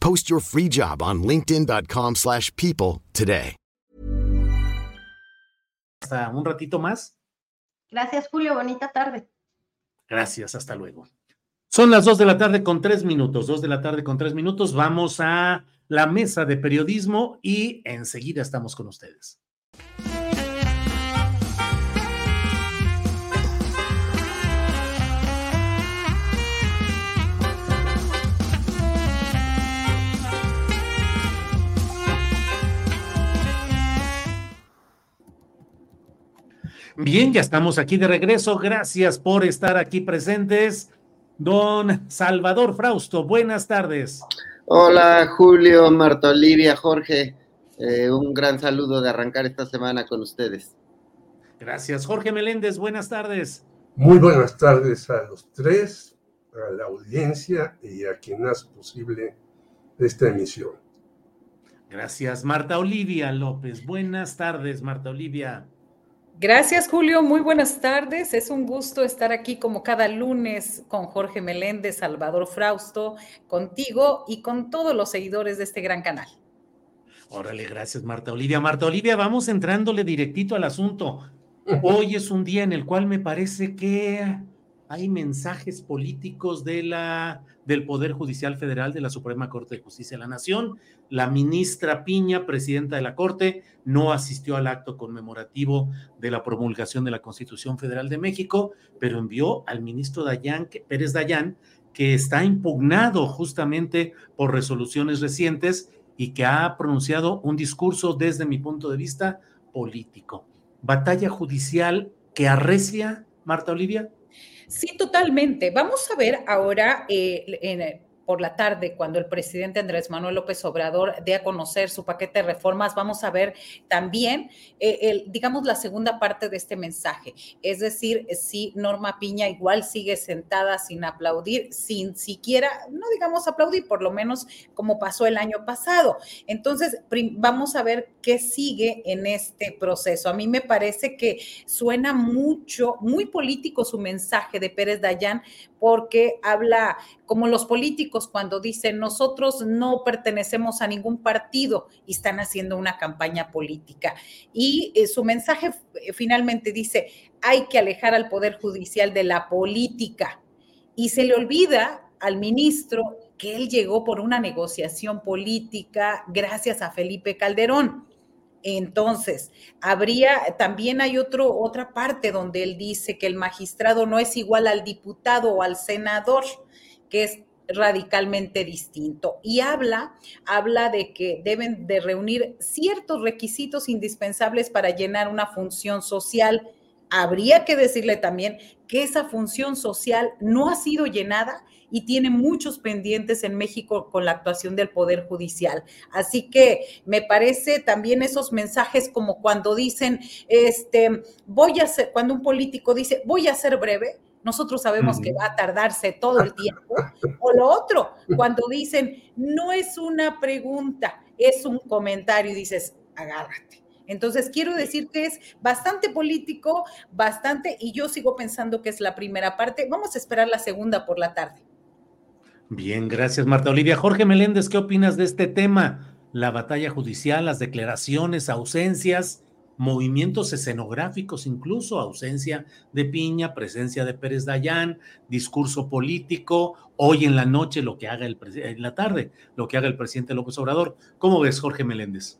S11: Post your free job on linkedin.com slash people today.
S3: Hasta un ratito más.
S10: Gracias, Julio. Bonita tarde.
S3: Gracias, hasta luego. Son las dos de la tarde con tres minutos, dos de la tarde con tres minutos. Vamos a la mesa de periodismo y enseguida estamos con ustedes. Bien, ya estamos aquí de regreso. Gracias por estar aquí presentes. Don Salvador Frausto, buenas tardes.
S12: Hola Julio, Marta Olivia, Jorge. Eh, un gran saludo de arrancar esta semana con ustedes.
S3: Gracias. Jorge Meléndez, buenas tardes.
S13: Muy buenas tardes a los tres, a la audiencia y a quien hace posible esta emisión.
S3: Gracias. Marta Olivia López, buenas tardes, Marta Olivia.
S14: Gracias, Julio. Muy buenas tardes. Es un gusto estar aquí como cada lunes con Jorge Meléndez, Salvador Frausto, contigo y con todos los seguidores de este gran canal.
S3: Órale, gracias, Marta Olivia. Marta Olivia, vamos entrándole directito al asunto. Hoy es un día en el cual me parece que hay mensajes políticos de la, del Poder Judicial Federal de la Suprema Corte de Justicia de la Nación. La ministra Piña, presidenta de la Corte, no asistió al acto conmemorativo de la promulgación de la Constitución Federal de México, pero envió al ministro Dayan, Pérez Dayán, que está impugnado justamente por resoluciones recientes y que ha pronunciado un discurso desde mi punto de vista político. Batalla judicial que arrecia, Marta Olivia.
S14: Sí, totalmente. Vamos a ver ahora eh, en, por la tarde, cuando el presidente Andrés Manuel López Obrador dé a conocer su paquete de reformas, vamos a ver también, eh, el, digamos, la segunda parte de este mensaje. Es decir, si Norma Piña igual sigue sentada sin aplaudir, sin siquiera, no digamos aplaudir, por lo menos como pasó el año pasado. Entonces, vamos a ver qué sigue en este proceso. A mí me parece que suena mucho, muy político su mensaje de Pérez Dayán, porque habla como los políticos cuando dicen nosotros no pertenecemos a ningún partido y están haciendo una campaña política. Y eh, su mensaje eh, finalmente dice, hay que alejar al Poder Judicial de la política. Y se le olvida al ministro que él llegó por una negociación política gracias a Felipe Calderón. Entonces, habría, también hay otro, otra parte donde él dice que el magistrado no es igual al diputado o al senador, que es radicalmente distinto. Y habla, habla de que deben de reunir ciertos requisitos indispensables para llenar una función social. Habría que decirle también que esa función social no ha sido llenada y tiene muchos pendientes en México con la actuación del Poder Judicial. Así que me parece también esos mensajes como cuando dicen, este, voy a ser, cuando un político dice, voy a ser breve, nosotros sabemos que va a tardarse todo el tiempo. O lo otro, cuando dicen, no es una pregunta, es un comentario y dices, agárrate. Entonces, quiero decir que es bastante político, bastante, y yo sigo pensando que es la primera parte. Vamos a esperar la segunda por la tarde.
S3: Bien, gracias Marta Olivia. Jorge Meléndez, ¿qué opinas de este tema? La batalla judicial, las declaraciones, ausencias, movimientos escenográficos, incluso ausencia de Piña, presencia de Pérez Dayán, discurso político, hoy en la noche lo que haga el en la tarde, lo que haga el presidente López Obrador. ¿Cómo ves, Jorge Meléndez?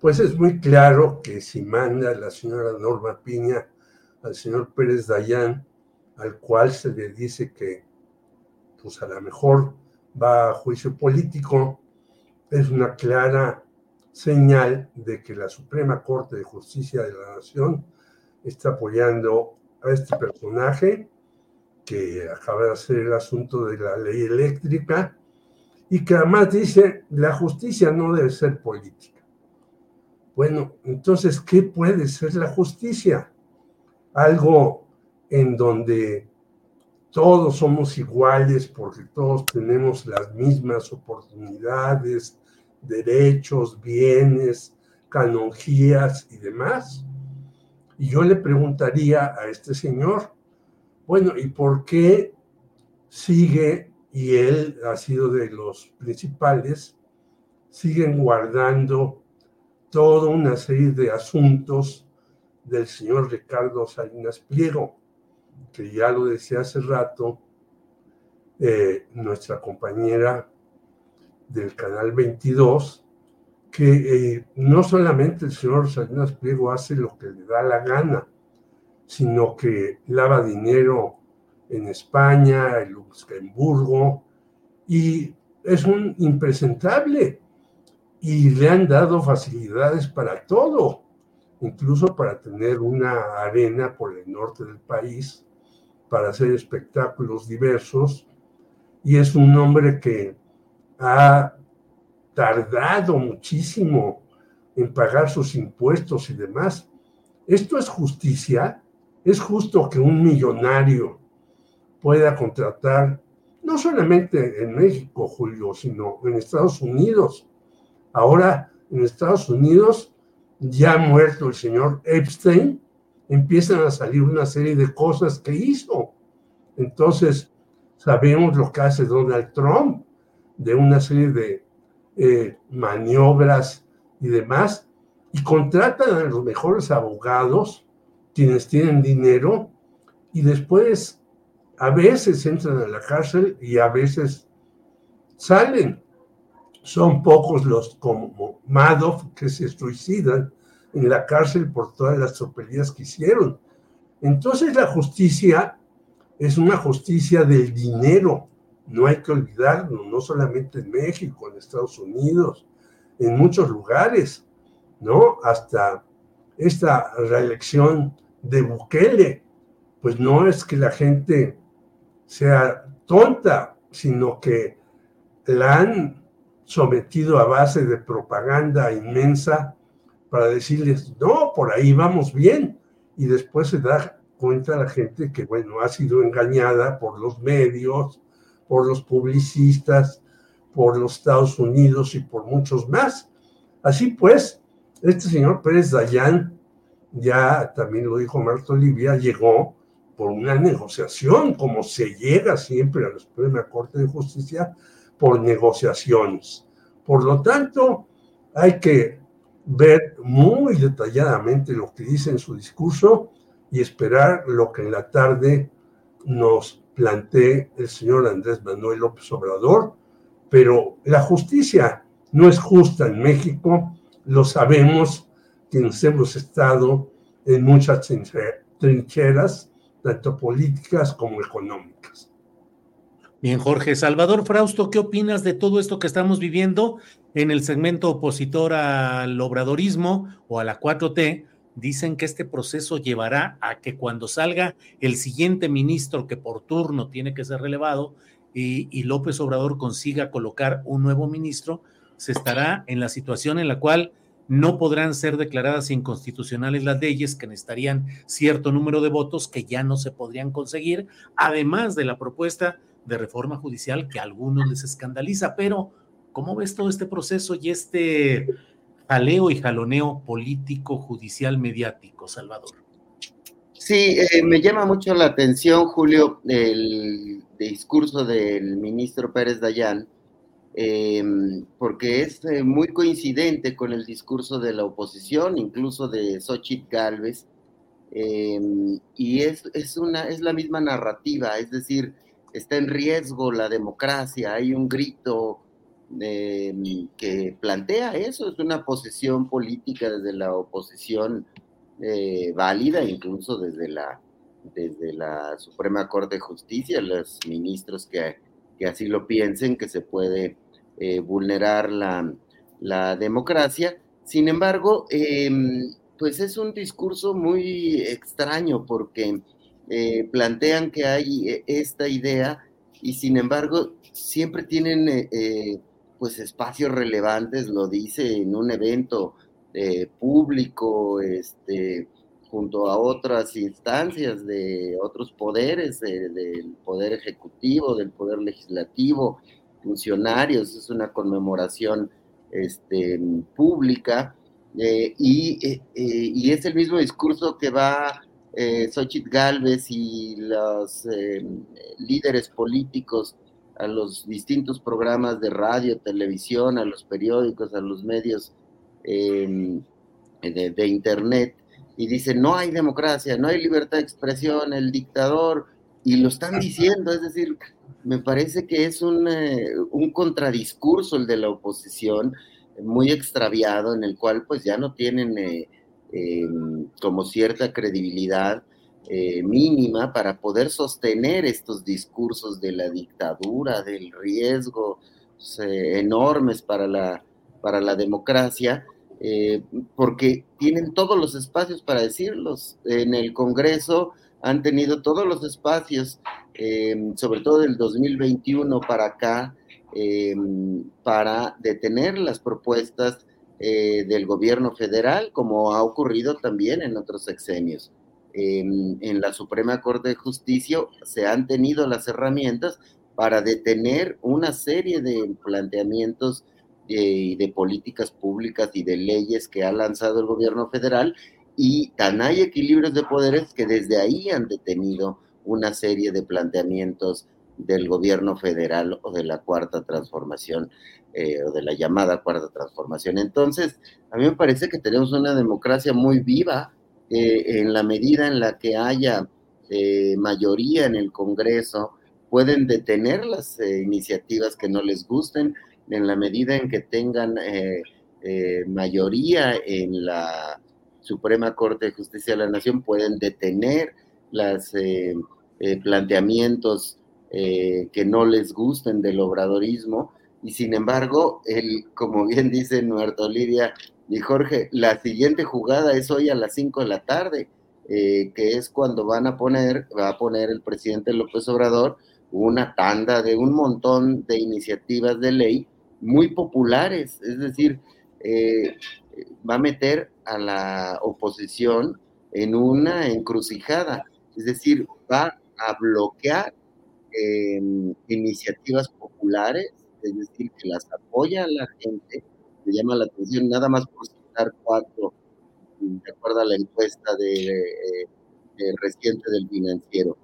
S13: Pues es muy claro que si manda la señora Norma Piña al señor Pérez Dayán, al cual se le dice que pues a lo mejor va a juicio político, es una clara señal de que la Suprema Corte de Justicia de la Nación está apoyando a este personaje que acaba de hacer el asunto de la ley eléctrica y que además dice la justicia no debe ser política. Bueno, entonces, ¿qué puede ser la justicia? Algo en donde todos somos iguales porque todos tenemos las mismas oportunidades, derechos, bienes, canonjías y demás. Y yo le preguntaría a este señor, bueno, ¿y por qué sigue, y él ha sido de los principales, siguen guardando toda una serie de asuntos del señor Ricardo Salinas Pliego, que ya lo decía hace rato, eh, nuestra compañera del canal 22, que eh, no solamente el señor Salinas Pliego hace lo que le da la gana, sino que lava dinero en España, en Luxemburgo, y es un impresentable. Y le han dado facilidades para todo, incluso para tener una arena por el norte del país, para hacer espectáculos diversos. Y es un hombre que ha tardado muchísimo en pagar sus impuestos y demás. ¿Esto es justicia? ¿Es justo que un millonario pueda contratar, no solamente en México, Julio, sino en Estados Unidos? Ahora, en Estados Unidos, ya muerto el señor Epstein, empiezan a salir una serie de cosas que hizo. Entonces, sabemos lo que hace Donald Trump de una serie de eh, maniobras y demás, y contratan a los mejores abogados, quienes tienen dinero, y después a veces entran a la cárcel y a veces salen. Son pocos los como Madoff que se suicidan en la cárcel por todas las tropelías que hicieron. Entonces la justicia es una justicia del dinero, no hay que olvidarlo, no solamente en México, en Estados Unidos, en muchos lugares, ¿no? Hasta esta reelección de Bukele, pues no es que la gente sea tonta, sino que la han sometido a base de propaganda inmensa para decirles, no, por ahí vamos bien, y después se da cuenta la gente que, bueno, ha sido engañada por los medios, por los publicistas, por los Estados Unidos y por muchos más. Así pues, este señor Pérez Dayán, ya también lo dijo Marta Olivia, llegó por una negociación, como se llega siempre a la Suprema Corte de Justicia, por negociaciones. Por lo tanto, hay que ver muy detalladamente lo que dice en su discurso y esperar lo que en la tarde nos plantee el señor Andrés Manuel López Obrador, pero la justicia no es justa en México, lo sabemos quienes hemos estado en muchas trincheras, tanto políticas como económicas.
S3: Bien, Jorge. Salvador Frausto, ¿qué opinas de todo esto que estamos viviendo en el segmento opositor al obradorismo o a la 4T? dicen que este proceso llevará a que cuando salga el siguiente ministro que por turno tiene que ser relevado y, López Obrador consiga colocar un nuevo ministro, se estará en la situación en la cual no podrán ser declaradas inconstitucionales las leyes que necesitarían cierto número de votos que ya no se podrían conseguir, además de la propuesta de reforma judicial que a algunos les escandaliza. Pero, ¿cómo ves todo este proceso y este jaleo y jaloneo político, judicial, mediático, Salvador.
S12: Sí, eh, me llama mucho la atención, Julio, el discurso del ministro Pérez Dayán, em, porque es eh, muy coincidente con el discurso de la oposición, incluso de Xochitl Galvez, em, y es, es, una, es la misma narrativa, es decir, está en riesgo la democracia, hay un grito em, que plantea eso, es una posición política desde la oposición eh, válida, incluso desde la, desde la Suprema Corte de Justicia, los ministros que, que así lo piensen, que se puede eh, vulnerar la, la, democracia. Sin embargo, em, pues es un discurso muy extraño porque eh, plantean que hay esta idea y sin embargo siempre tienen pues espacios relevantes, lo dice en un evento eh, público, este, junto a otras instancias de otros poderes, del poder ejecutivo, del poder legislativo, funcionarios, es una conmemoración este, pública, eh, y, eh, y, es el mismo discurso que va eh, Xochitl Galvez y los líderes políticos a los distintos programas de radio, televisión, a los periódicos, a los medios de, Internet y dice no hay democracia, no hay libertad de expresión, el dictador, y lo están diciendo, es decir, me parece que es un, eh, un contradiscurso el de la oposición, muy extraviado, en el cual pues ya no tienen eh, em, como cierta credibilidad eh, mínima para poder sostener estos discursos de la dictadura, del riesgo enormes para la, para la democracia, eh, porque tienen todos los espacios para decirlos. En el Congreso han tenido todos los espacios, em, sobre todo del 2021 para acá, em, para detener las propuestas eh, del gobierno federal, como ha ocurrido también en otros sexenios. En la Suprema Corte de Justicia se han tenido las herramientas para detener una serie de planteamientos y de políticas públicas y de leyes que ha lanzado el gobierno federal y tan hay equilibrios de poderes que desde ahí han detenido una serie de planteamientos del gobierno federal o de la cuarta transformación eh, o de la llamada cuarta transformación. Entonces, a mí me parece que tenemos una democracia muy viva eh, en la medida en la que haya eh, mayoría en el Congreso, pueden detener las iniciativas que no les gusten, en la medida en que tengan mayoría en la Suprema Corte de Justicia de la Nación, pueden detener los eh, que no les gusten del obradorismo. Y sin embargo, el, como bien dice Nuerto Lidia y Jorge, la siguiente jugada es hoy a las 5 de la tarde, que es cuando van a poner, va a poner el presidente López Obrador una tanda de un montón de iniciativas de ley muy populares, es decir, eh, va a meter a la oposición en una encrucijada, es decir, va a bloquear em, iniciativas populares, es decir, que las apoya la gente, me llama la atención nada más por citar cuatro, de acuerdo a la encuesta de, eh, reciente del financiero.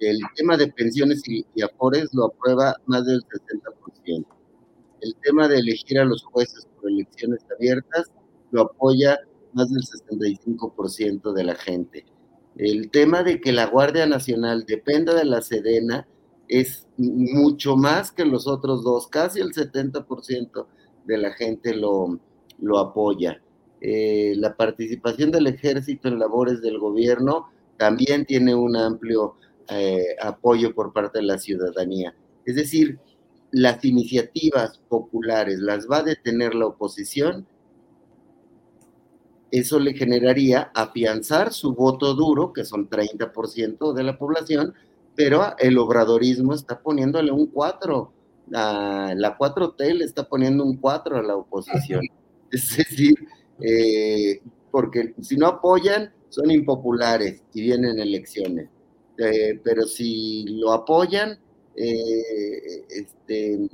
S12: El tema de pensiones y, y afores lo aprueba más del 60% el tema de elegir a los jueces por elecciones abiertas lo apoya más del 65% de la gente. El tema de que la Guardia Nacional dependa de la Sedena es mucho más que los otros dos, casi el 70% de la gente lo, lo apoya. Eh, la participación del ejército en labores del gobierno también tiene un amplio eh, apoyo por parte de la ciudadanía. Es decir, las iniciativas populares las va a detener la oposición, eso le generaría afianzar su voto duro, que son 30% de la población, pero el obradorismo está poniéndole un 4, la 4T le está poniendo un 4 a la oposición. Es decir, eh, porque si no apoyan, son impopulares y vienen elecciones. Eh, pero si lo apoyan, eh, este,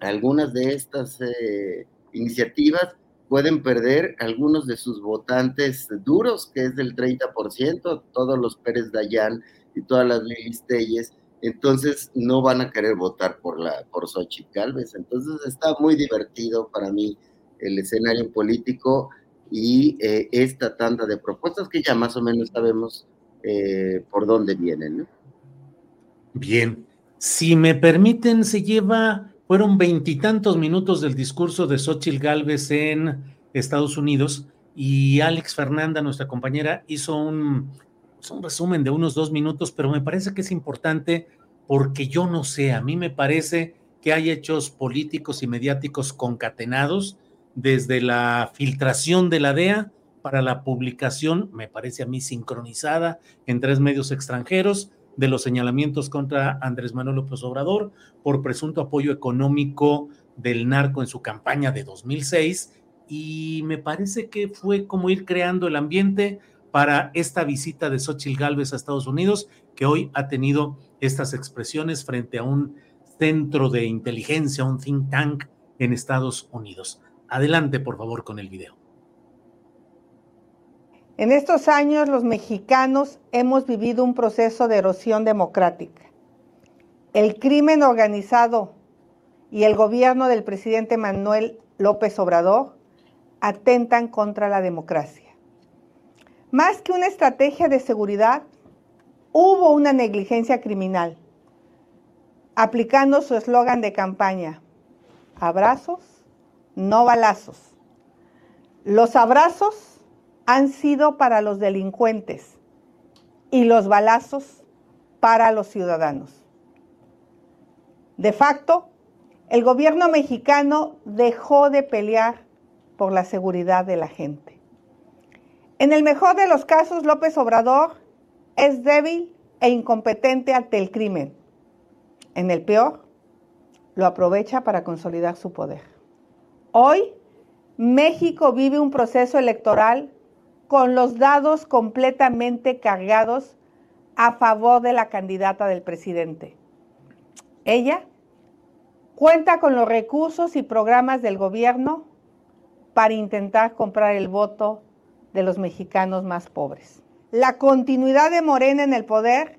S12: algunas de estas eh, iniciativas pueden perder algunos de sus votantes duros, que es del 30%, todos los Pérez Dayán y todas las Lilis Telles, entonces no van a querer votar por la por Xochitl Galvez. Entonces está muy divertido para mí el escenario político y eh, esta tanda de propuestas que ya más o menos sabemos eh, por dónde vienen.
S3: Bien, si me permiten, se lleva, fueron veintitantos minutos del discurso de Xochitl Galvez en Estados Unidos y Alex Fernanda, nuestra compañera, hizo un, un resumen de unos dos minutos, pero me parece que es importante porque yo no sé, a mí me parece que hay hechos políticos y mediáticos concatenados desde la filtración de la DEA para la publicación, me parece a mí sincronizada en tres medios extranjeros, de los señalamientos contra Andrés Manuel López Obrador por presunto apoyo económico del narco en su campaña de 2006 y me parece que fue como ir creando el ambiente para esta visita de Xochitl Gálvez a Estados Unidos, que hoy ha tenido estas expresiones frente a un centro de inteligencia, un think tank en Estados Unidos. Adelante, por favor, con el video.
S15: En estos años los mexicanos hemos vivido un proceso de erosión democrática. El crimen organizado y el gobierno del presidente Manuel López Obrador atentan contra la democracia. Más que una estrategia de seguridad, hubo una negligencia criminal, aplicando su eslogan de campaña, abrazos no balazos. Los abrazos han sido para los delincuentes y los balazos para los ciudadanos. De facto, el gobierno mexicano dejó de pelear por la seguridad de la gente. En el mejor de los casos, López Obrador es débil e incompetente ante el crimen. En el peor, lo aprovecha para consolidar su poder. Hoy México vive un proceso electoral con los dados completamente cargados a favor de la candidata del presidente. Ella cuenta con los recursos y programas del gobierno para intentar comprar el voto de los mexicanos más pobres. La continuidad de Morena en el poder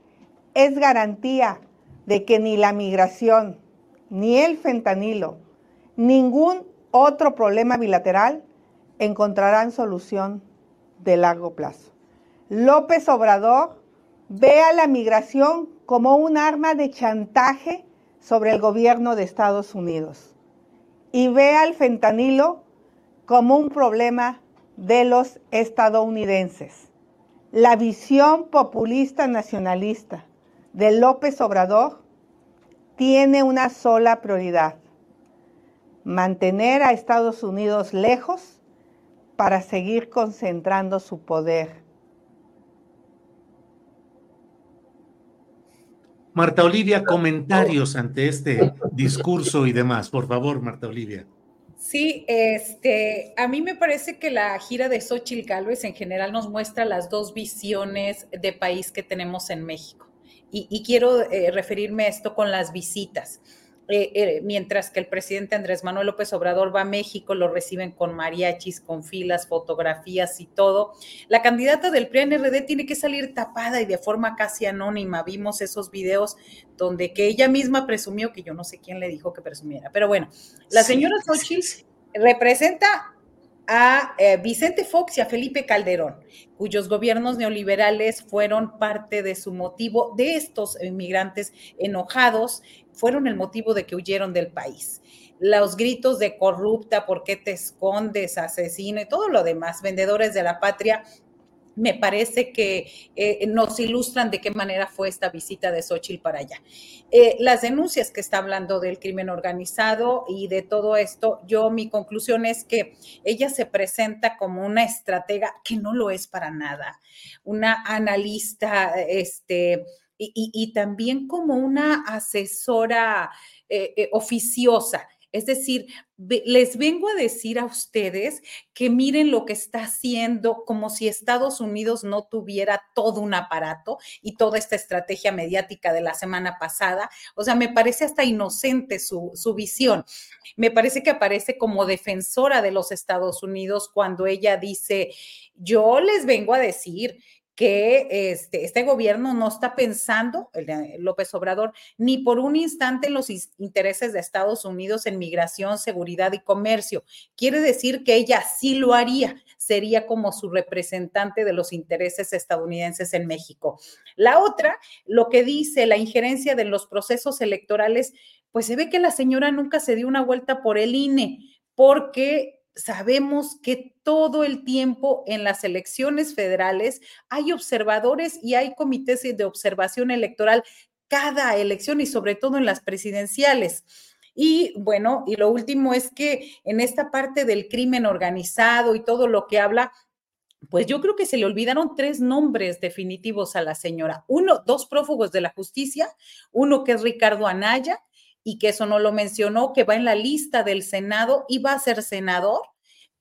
S15: es garantía de que ni la migración, ni el fentanilo, ningún otro problema bilateral, encontrarán solución de largo plazo. López Obrador ve a la migración como un arma de chantaje sobre el gobierno de Estados Unidos y ve al fentanilo como un problema de los estadounidenses. La visión populista nacionalista de López Obrador tiene una sola prioridad, mantener a Estados Unidos lejos para seguir concentrando su poder.
S3: Marta Olivia, comentarios ante este discurso y demás. Por favor, Marta Olivia.
S14: Sí, este, a mí me parece que la gira de Xochitl Gálvez en general nos muestra las dos visiones de país que tenemos en México. Y, quiero eh, referirme a esto con las visitas. Eh, eh, mientras que el presidente Andrés Manuel López Obrador va a México, lo reciben con mariachis, con filas, fotografías y todo. La candidata del PRI-NRD tiene que salir tapada y de forma casi anónima. Vimos esos videos donde que ella misma presumió, que yo no sé quién le dijo que presumiera, pero bueno, la señora Xochitl representa a eh, Vicente Fox y a Felipe Calderón, cuyos gobiernos neoliberales fueron parte de su motivo, de estos inmigrantes enojados, fueron el motivo de que huyeron del país. Los gritos de corrupta, ¿por qué te escondes, asesino y todo lo demás, vendedores de la patria, me parece que eh, nos ilustran de qué manera fue esta visita de Xochitl para allá. Eh, las denuncias que está hablando del crimen organizado y de todo esto, yo mi conclusión es que ella se presenta como una estratega que no lo es para nada, una analista, este, y, también como una asesora eh, oficiosa Es decir, les vengo a decir a ustedes que miren lo que está haciendo como si Estados Unidos no tuviera todo un aparato y toda esta estrategia mediática de la semana pasada. O sea, me parece hasta inocente su, su visión. Me parece que aparece como defensora de los Estados Unidos cuando ella dice, yo les vengo a decir que este, este gobierno no está pensando, el de López Obrador, ni por un instante en los intereses de Estados Unidos en migración, seguridad y comercio. Quiere decir que ella sí lo haría, sería como su representante de los intereses estadounidenses en México. La otra, lo que dice la injerencia de los procesos electorales, pues se ve que la señora nunca se dio una vuelta por el INE, porque sabemos que todo el tiempo en las elecciones federales hay observadores y hay comités de observación electoral cada elección y sobre todo en las presidenciales. Y bueno, y lo último es que en esta parte del crimen organizado y todo lo que habla, pues yo creo que se le olvidaron tres nombres definitivos a la señora. Uno, dos prófugos de la justicia, uno que es Ricardo Anaya y que eso no lo mencionó, que va en la lista del Senado y va a ser senador.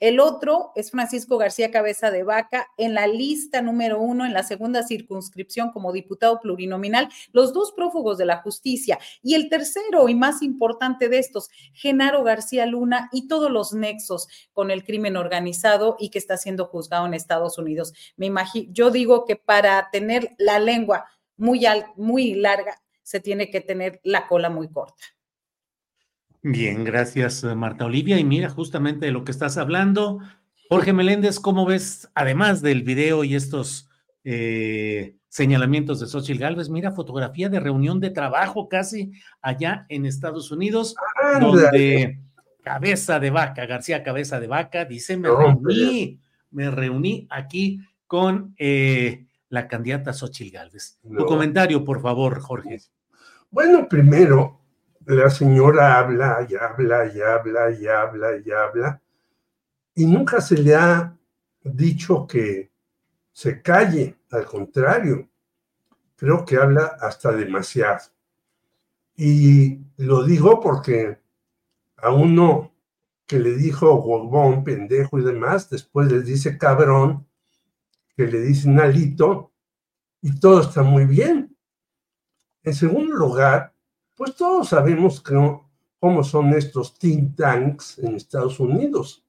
S14: El otro es Francisco García Cabeza de Vaca en la lista número uno en la segunda circunscripción como diputado plurinominal, los dos prófugos de la justicia. Y el tercero y más importante de estos, Genaro García Luna y todos los nexos con el crimen organizado y que está siendo juzgado en Estados Unidos. Me imagino, yo digo que para tener la lengua muy, muy larga, se tiene que tener la cola muy corta.
S3: Bien, gracias Marta Olivia. Y mira, justamente de lo que estás hablando, Jorge Meléndez, ¿cómo ves, además del video y estos eh, señalamientos de Xochitl Galvez, mira, fotografía de reunión de trabajo casi allá en Estados Unidos, donde Cabeza de Vaca, García Cabeza de Vaca, dice, me reuní, me reuní aquí con eh, la candidata Xochitl Galvez. Tu comentario, por favor, Jorge.
S13: Bueno, primero, la señora habla y habla y habla y habla y habla, y nunca se le ha dicho que se calle, al contrario, creo que habla hasta demasiado. Y lo digo porque a uno que le dijo huevón, pendejo y demás, después le dice cabrón, que le dicen alito, y todo está muy bien. En segundo lugar, pues todos sabemos cómo son estos think tanks en Estados Unidos.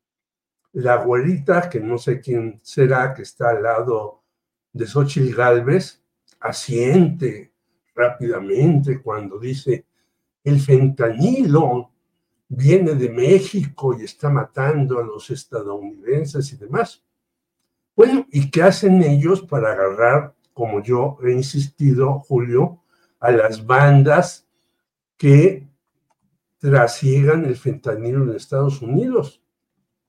S13: La güerita, que no sé quién será, que está al lado de Xochitl Galvez, asiente rápidamente cuando dice el fentanilo viene de México y está matando a los estadounidenses y demás. Bueno, ¿y qué hacen ellos para agarrar, como yo he insistido, Julio, a las bandas que trasiegan el fentanilo en Estados Unidos?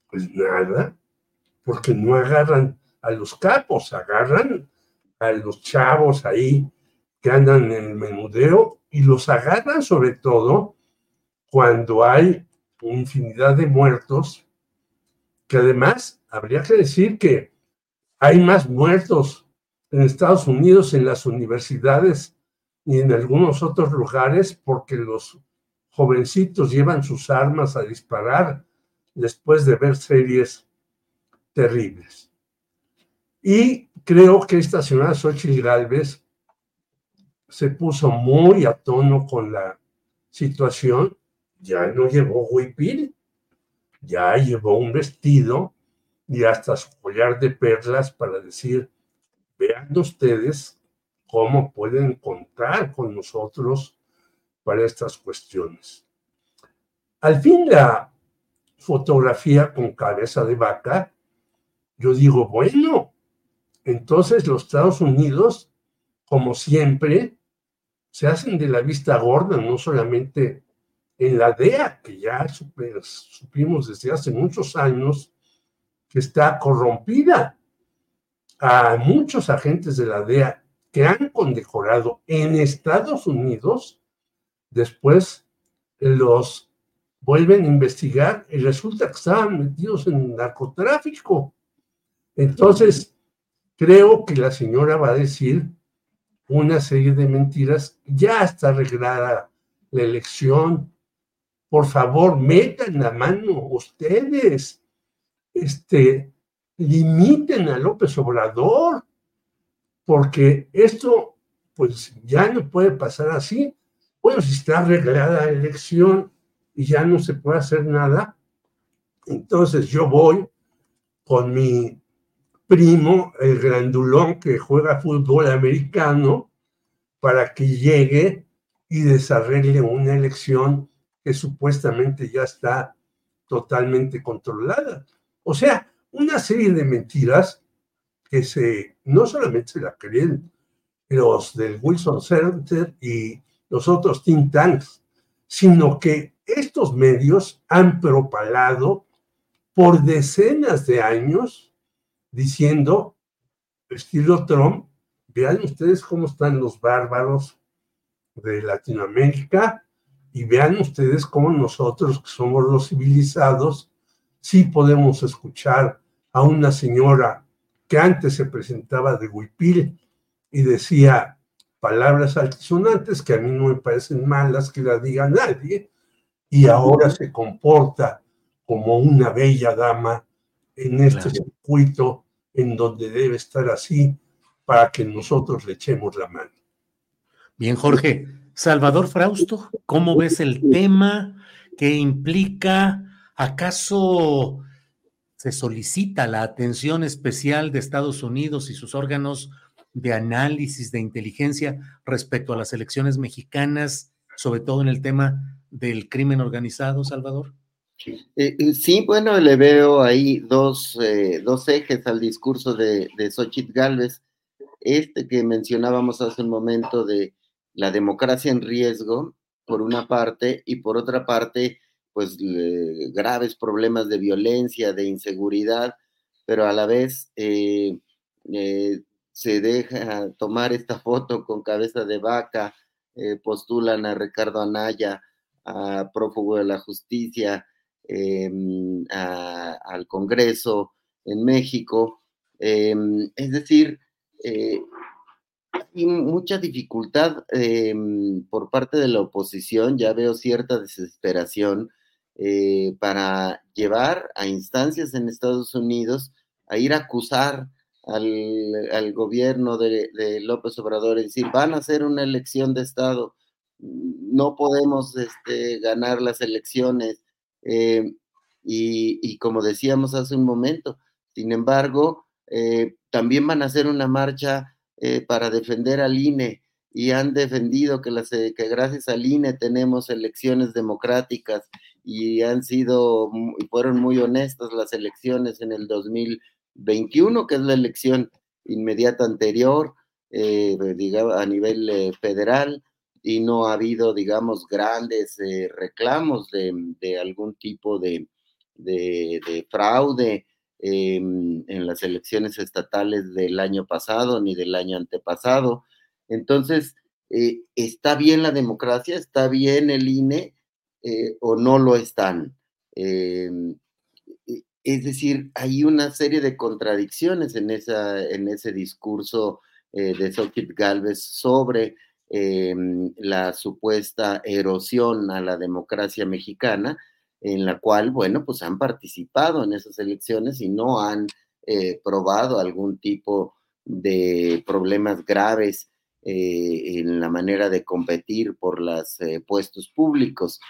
S13: Pues nada, porque no agarran a los capos, agarran a los chavos ahí que andan en el menudeo y los agarran sobre todo cuando hay infinidad de muertos, que además habría que decir que hay más muertos en Estados Unidos en las universidades y en algunos otros lugares porque los jovencitos llevan sus armas a disparar después de ver series terribles. Y creo que esta señora Xochitl Galvez se puso muy a tono con la situación, ya no llevó huipil, ya llevó un vestido y hasta su collar de perlas para decir, vean ustedes cómo pueden contar con nosotros para estas cuestiones. Al fin la fotografía con cabeza de vaca, yo digo, bueno, entonces los Estados Unidos, como siempre, se hacen de la vista gorda, no solamente en la DEA, que ya supimos desde hace muchos años que está corrompida. A muchos agentes de la DEA que han condecorado en Estados Unidos, después los vuelven a investigar y resulta que estaban metidos en narcotráfico. Entonces, creo que la señora va a decir una serie de mentiras. Ya está arreglada la elección, por favor, metan la mano ustedes, este, limiten a López Obrador, porque esto, pues ya no puede pasar así. Bueno, si está arreglada la elección y ya no se puede hacer nada, entonces yo voy con mi primo, el grandulón que juega fútbol americano, para que llegue y desarregle una elección que supuestamente ya está totalmente controlada. O sea, una serie de mentiras que se, no solamente se la creen los del Wilson Center y los otros think tanks, sino que estos medios han propalado por decenas de años diciendo, estilo Trump, vean ustedes cómo están los bárbaros de Latinoamérica y vean ustedes cómo nosotros, que somos los civilizados, sí podemos escuchar a una señora que antes se presentaba de huipil y decía palabras altisonantes que a mí no me parecen malas que la diga nadie, y ahora se comporta como una bella dama en este circuito en donde debe estar así para que nosotros le echemos la mano.
S3: Bien, Jorge. Salvador Frausto, ¿cómo ves el tema? ¿Qué implica? ¿Acaso se solicita la atención especial de Estados Unidos y sus órganos de análisis de inteligencia respecto a las elecciones mexicanas, sobre todo en el tema del crimen organizado, Salvador?
S12: Eh, eh, sí, bueno, le veo ahí dos, eh, dos ejes al discurso de, de Xochitl Galvez. Este que mencionábamos hace un momento de la democracia en riesgo, por una parte, y por otra parte, pues graves problemas de violencia, de inseguridad, pero a la vez eh, eh, se deja tomar esta foto con cabeza de vaca, eh, postulan a Ricardo Anaya, a prófugo de la justicia, em, al Congreso en México. Em, es decir, hay mucha dificultad em, por parte de la oposición, ya veo cierta desesperación eh, para llevar a instancias en Estados Unidos a ir a acusar al, gobierno de, López Obrador y decir, van a hacer una elección de Estado, no podemos este, ganar las elecciones. Em, y, como decíamos hace un momento, sin embargo, eh, también van a hacer una marcha eh, para defender al INE y han defendido que, las, eh, que gracias al INE tenemos elecciones democráticas y han sido y fueron muy honestas las elecciones en el 2021, que es la elección inmediata anterior, eh, a nivel federal, y no ha habido, digamos, grandes reclamos de, algún tipo de, de fraude en las elecciones estatales del año pasado ni del año antepasado. Entonces, eh, ¿está bien la democracia? ¿Está bien el INE eh, o no lo están? Em, e, es decir, hay una serie de contradicciones en, esa, en ese discurso eh, de Xochitl Galvez sobre em, la supuesta erosión a la democracia mexicana en la cual, bueno, pues han participado en esas elecciones y no han eh, probado algún tipo de problemas graves en la manera de competir por los puestos públicos.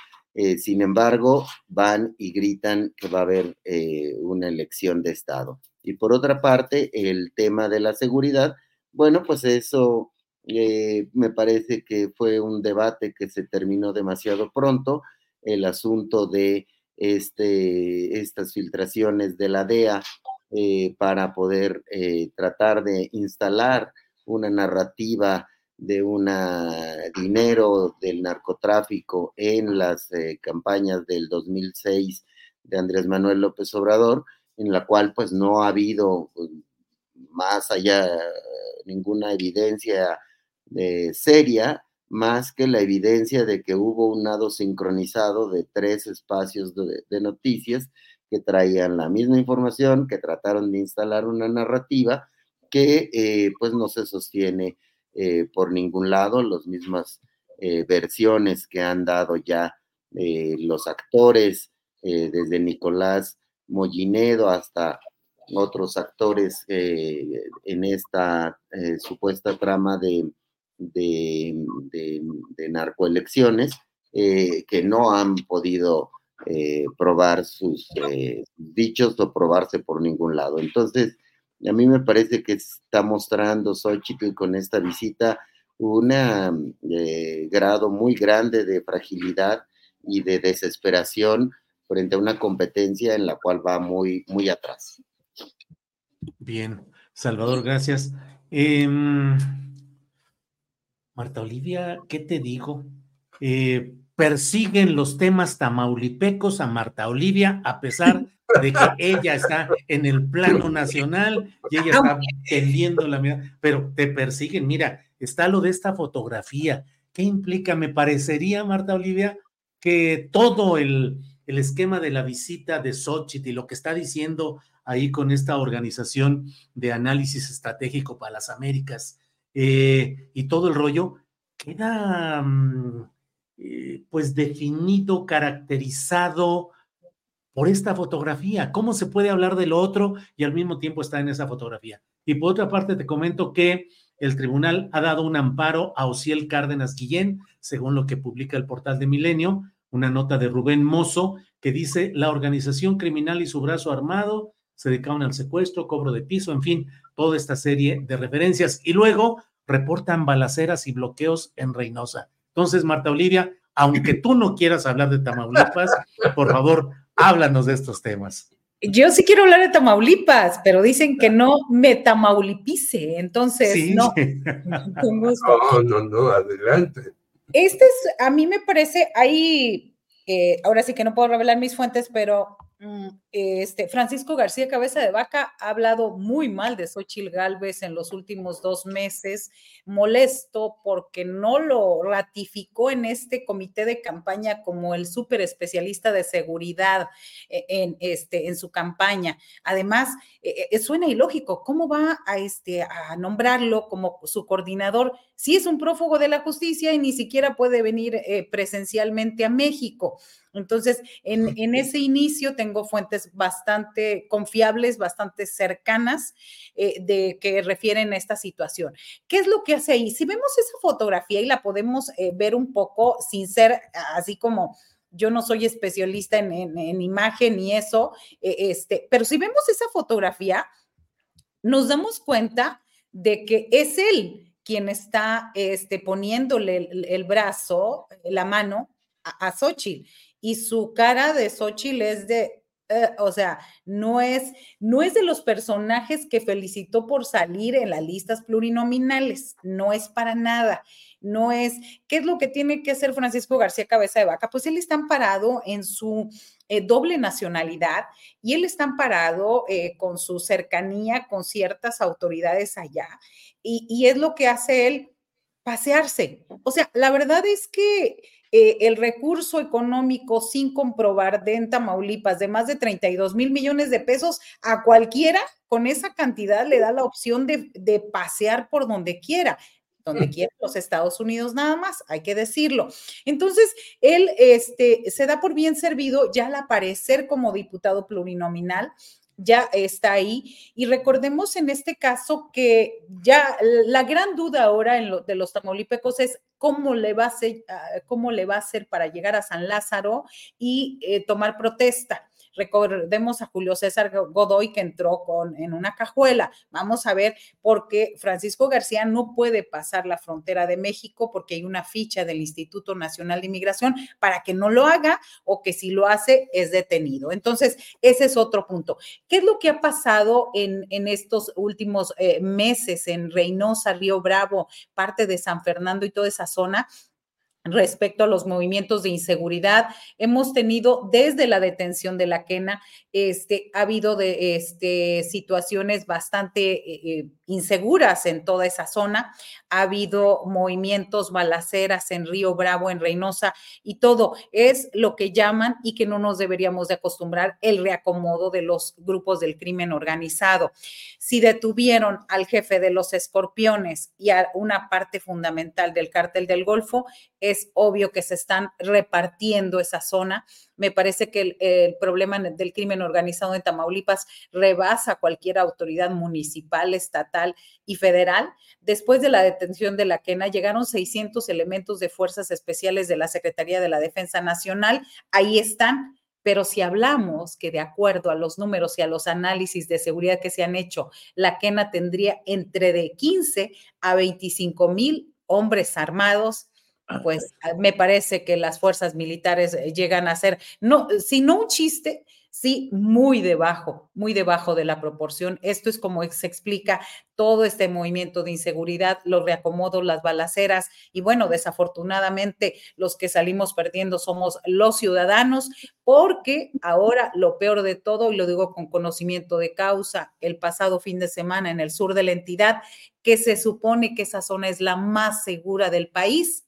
S12: Sin embargo, van y gritan que va a haber una elección de Estado. Y por otra parte, el tema de la seguridad, bueno, pues eso me parece que fue un debate que se terminó demasiado pronto el asunto de este, estas filtraciones de la DEA eh, para poder eh, tratar de instalar una narrativa de un dinero del narcotráfico en las eh, campañas del 2006 de Andrés Manuel López Obrador, en la cual pues no ha habido pues, más allá ninguna evidencia seria más que la evidencia de que hubo un nado sincronizado de tres espacios de, noticias que traían la misma información, que trataron de instalar una narrativa que eh, pues no se sostiene eh, por ningún lado, las mismas eh, versiones que han dado ya los actores, desde Nicolás Mollinedo hasta otros actores en esta supuesta trama de, de, de narcoelecciones que no han podido eh, probar sus eh, dichos o probarse por ningún lado. Entonces, a mí me parece que está mostrando Xochitl con esta visita un eh, grado muy grande de fragilidad y de desesperación frente a una competencia en la cual va muy, muy atrás.
S3: Bien, Salvador, gracias. Em, Marta Olivia, ¿qué te digo? Eh, persiguen los temas tamaulipecos a Marta Olivia, a pesar de que ella está en el plano nacional y ella está tendiendo la mirada, pero te persiguen. Mira, está lo de esta fotografía. ¿Qué implica? Me parecería, Marta Olivia, que todo el, el esquema de la visita de Xochitl y lo que está diciendo ahí con esta organización de análisis estratégico para las Américas eh, y todo el rollo, queda. Mm, eh, pues definido, caracterizado por esta fotografía. ¿Cómo se puede hablar de lo otro y al mismo tiempo está en esa fotografía? Y por otra parte, te comento que el tribunal ha dado un amparo a Ociel Cárdenas Guillén, según lo que publica el portal de Milenio, una nota de Rubén Mozo que dice la organización criminal y su brazo armado se dedicaron al secuestro, cobro de piso, en fin, toda esta serie de referencias. Y luego reportan balaceras y bloqueos en Reynosa. Entonces, Marta Olivia, aunque tú no quieras hablar de Tamaulipas, por favor, háblanos de estos temas.
S14: Yo sí quiero hablar de Tamaulipas, pero dicen que no me tamaulipice, entonces no.
S13: no, no, no, adelante.
S14: Este es, a mí me parece, ahí, eh, ahora sí que no puedo revelar mis fuentes, pero Mm, este, Francisco García Cabeza de Vaca ha hablado muy mal de Xochil Gálvez en los últimos dos meses, molesto porque no lo ratificó en este comité de campaña como el súper especialista de seguridad eh, en, este, en su campaña. Además, eh, eh, suena ilógico, ¿cómo va a, este, a nombrarlo como su coordinador si es un prófugo de la justicia y ni siquiera puede venir presencialmente a México? Entonces, en, ese inicio tengo fuentes bastante confiables, bastante cercanas eh, de que refieren a esta situación. ¿Qué es lo que hace ahí? Si vemos esa fotografía y la podemos eh, ver un poco sin ser así como yo no soy especialista en, imagen y eso, eh, este, pero si vemos esa fotografía, nos damos cuenta de que es él quien está este, poniéndole el, brazo, la mano a, a Xochitl y su cara de Xochitl es de, eh, o sea, no es, no es de los personajes que felicitó por salir en las listas plurinominales, no es para nada, no es, ¿qué es lo que tiene que hacer Francisco García Cabeza de Vaca? Pues él está amparado en su eh, doble nacionalidad y él está amparado eh, con su cercanía con ciertas autoridades allá y, y es lo que hace él pasearse. O sea, la verdad es que eh, el recurso económico sin comprobar de en Tamaulipas de más de 32 mil millones de pesos a cualquiera con esa cantidad le da la opción de, de pasear por donde quiera donde mm. quiera los Estados Unidos nada más, hay que decirlo. Entonces, él este, se da por bien servido ya al aparecer como diputado plurinominal ya está ahí. Y recordemos en este caso que ya la gran duda ahora en lo, de los tamaulipecos es cómo le va a hacer, ah, cómo le va a hacer para llegar a San Lázaro y eh, tomar protesta. Recordemos a Julio César Godoy que entró con, en una cajuela. Vamos a ver por qué Francisco García no puede pasar la frontera de México porque hay una ficha del Instituto Nacional de Inmigración para que no lo haga o que si lo hace es detenido. Entonces, ese es otro punto. ¿Qué es lo que ha pasado en, en estos últimos eh, meses en Reynosa, Río Bravo, parte de San Fernando y toda esa zona? Respecto a los movimientos de inseguridad. Hemos tenido desde la detención de la quena, este, ha habido de, este, situaciones bastante eh, eh, inseguras en toda esa zona. Ha habido movimientos, balaceras en Río Bravo, en Reynosa y todo. Es lo que llaman y que no nos deberíamos de acostumbrar el reacomodo de los grupos del crimen organizado. Si detuvieron al jefe de los escorpiones y a una parte fundamental del cártel del Golfo, obvio que se están repartiendo esa zona. Me parece que el, problema del crimen organizado en Tamaulipas rebasa cualquier autoridad municipal, estatal y federal. Después de la detención de la Quena, llegaron 600 elementos de fuerzas especiales de la Secretaría de la Defensa Nacional. Ahí están pero si hablamos que de acuerdo a los números y a los análisis de seguridad que se han hecho, la Quena tendría entre de 15 a 25 mil hombres armados, pues me parece que las fuerzas militares eh, llegan a ser, no, si no un chiste, sí, muy debajo, muy debajo de la proporción. Esto es como se explica todo este movimiento de inseguridad, los reacomodos, las balaceras y bueno, desafortunadamente los que salimos perdiendo somos los ciudadanos porque ahora lo peor de todo, y lo digo con conocimiento de causa, el pasado fin de semana en el sur de la entidad, que se supone que esa zona es la más segura del país,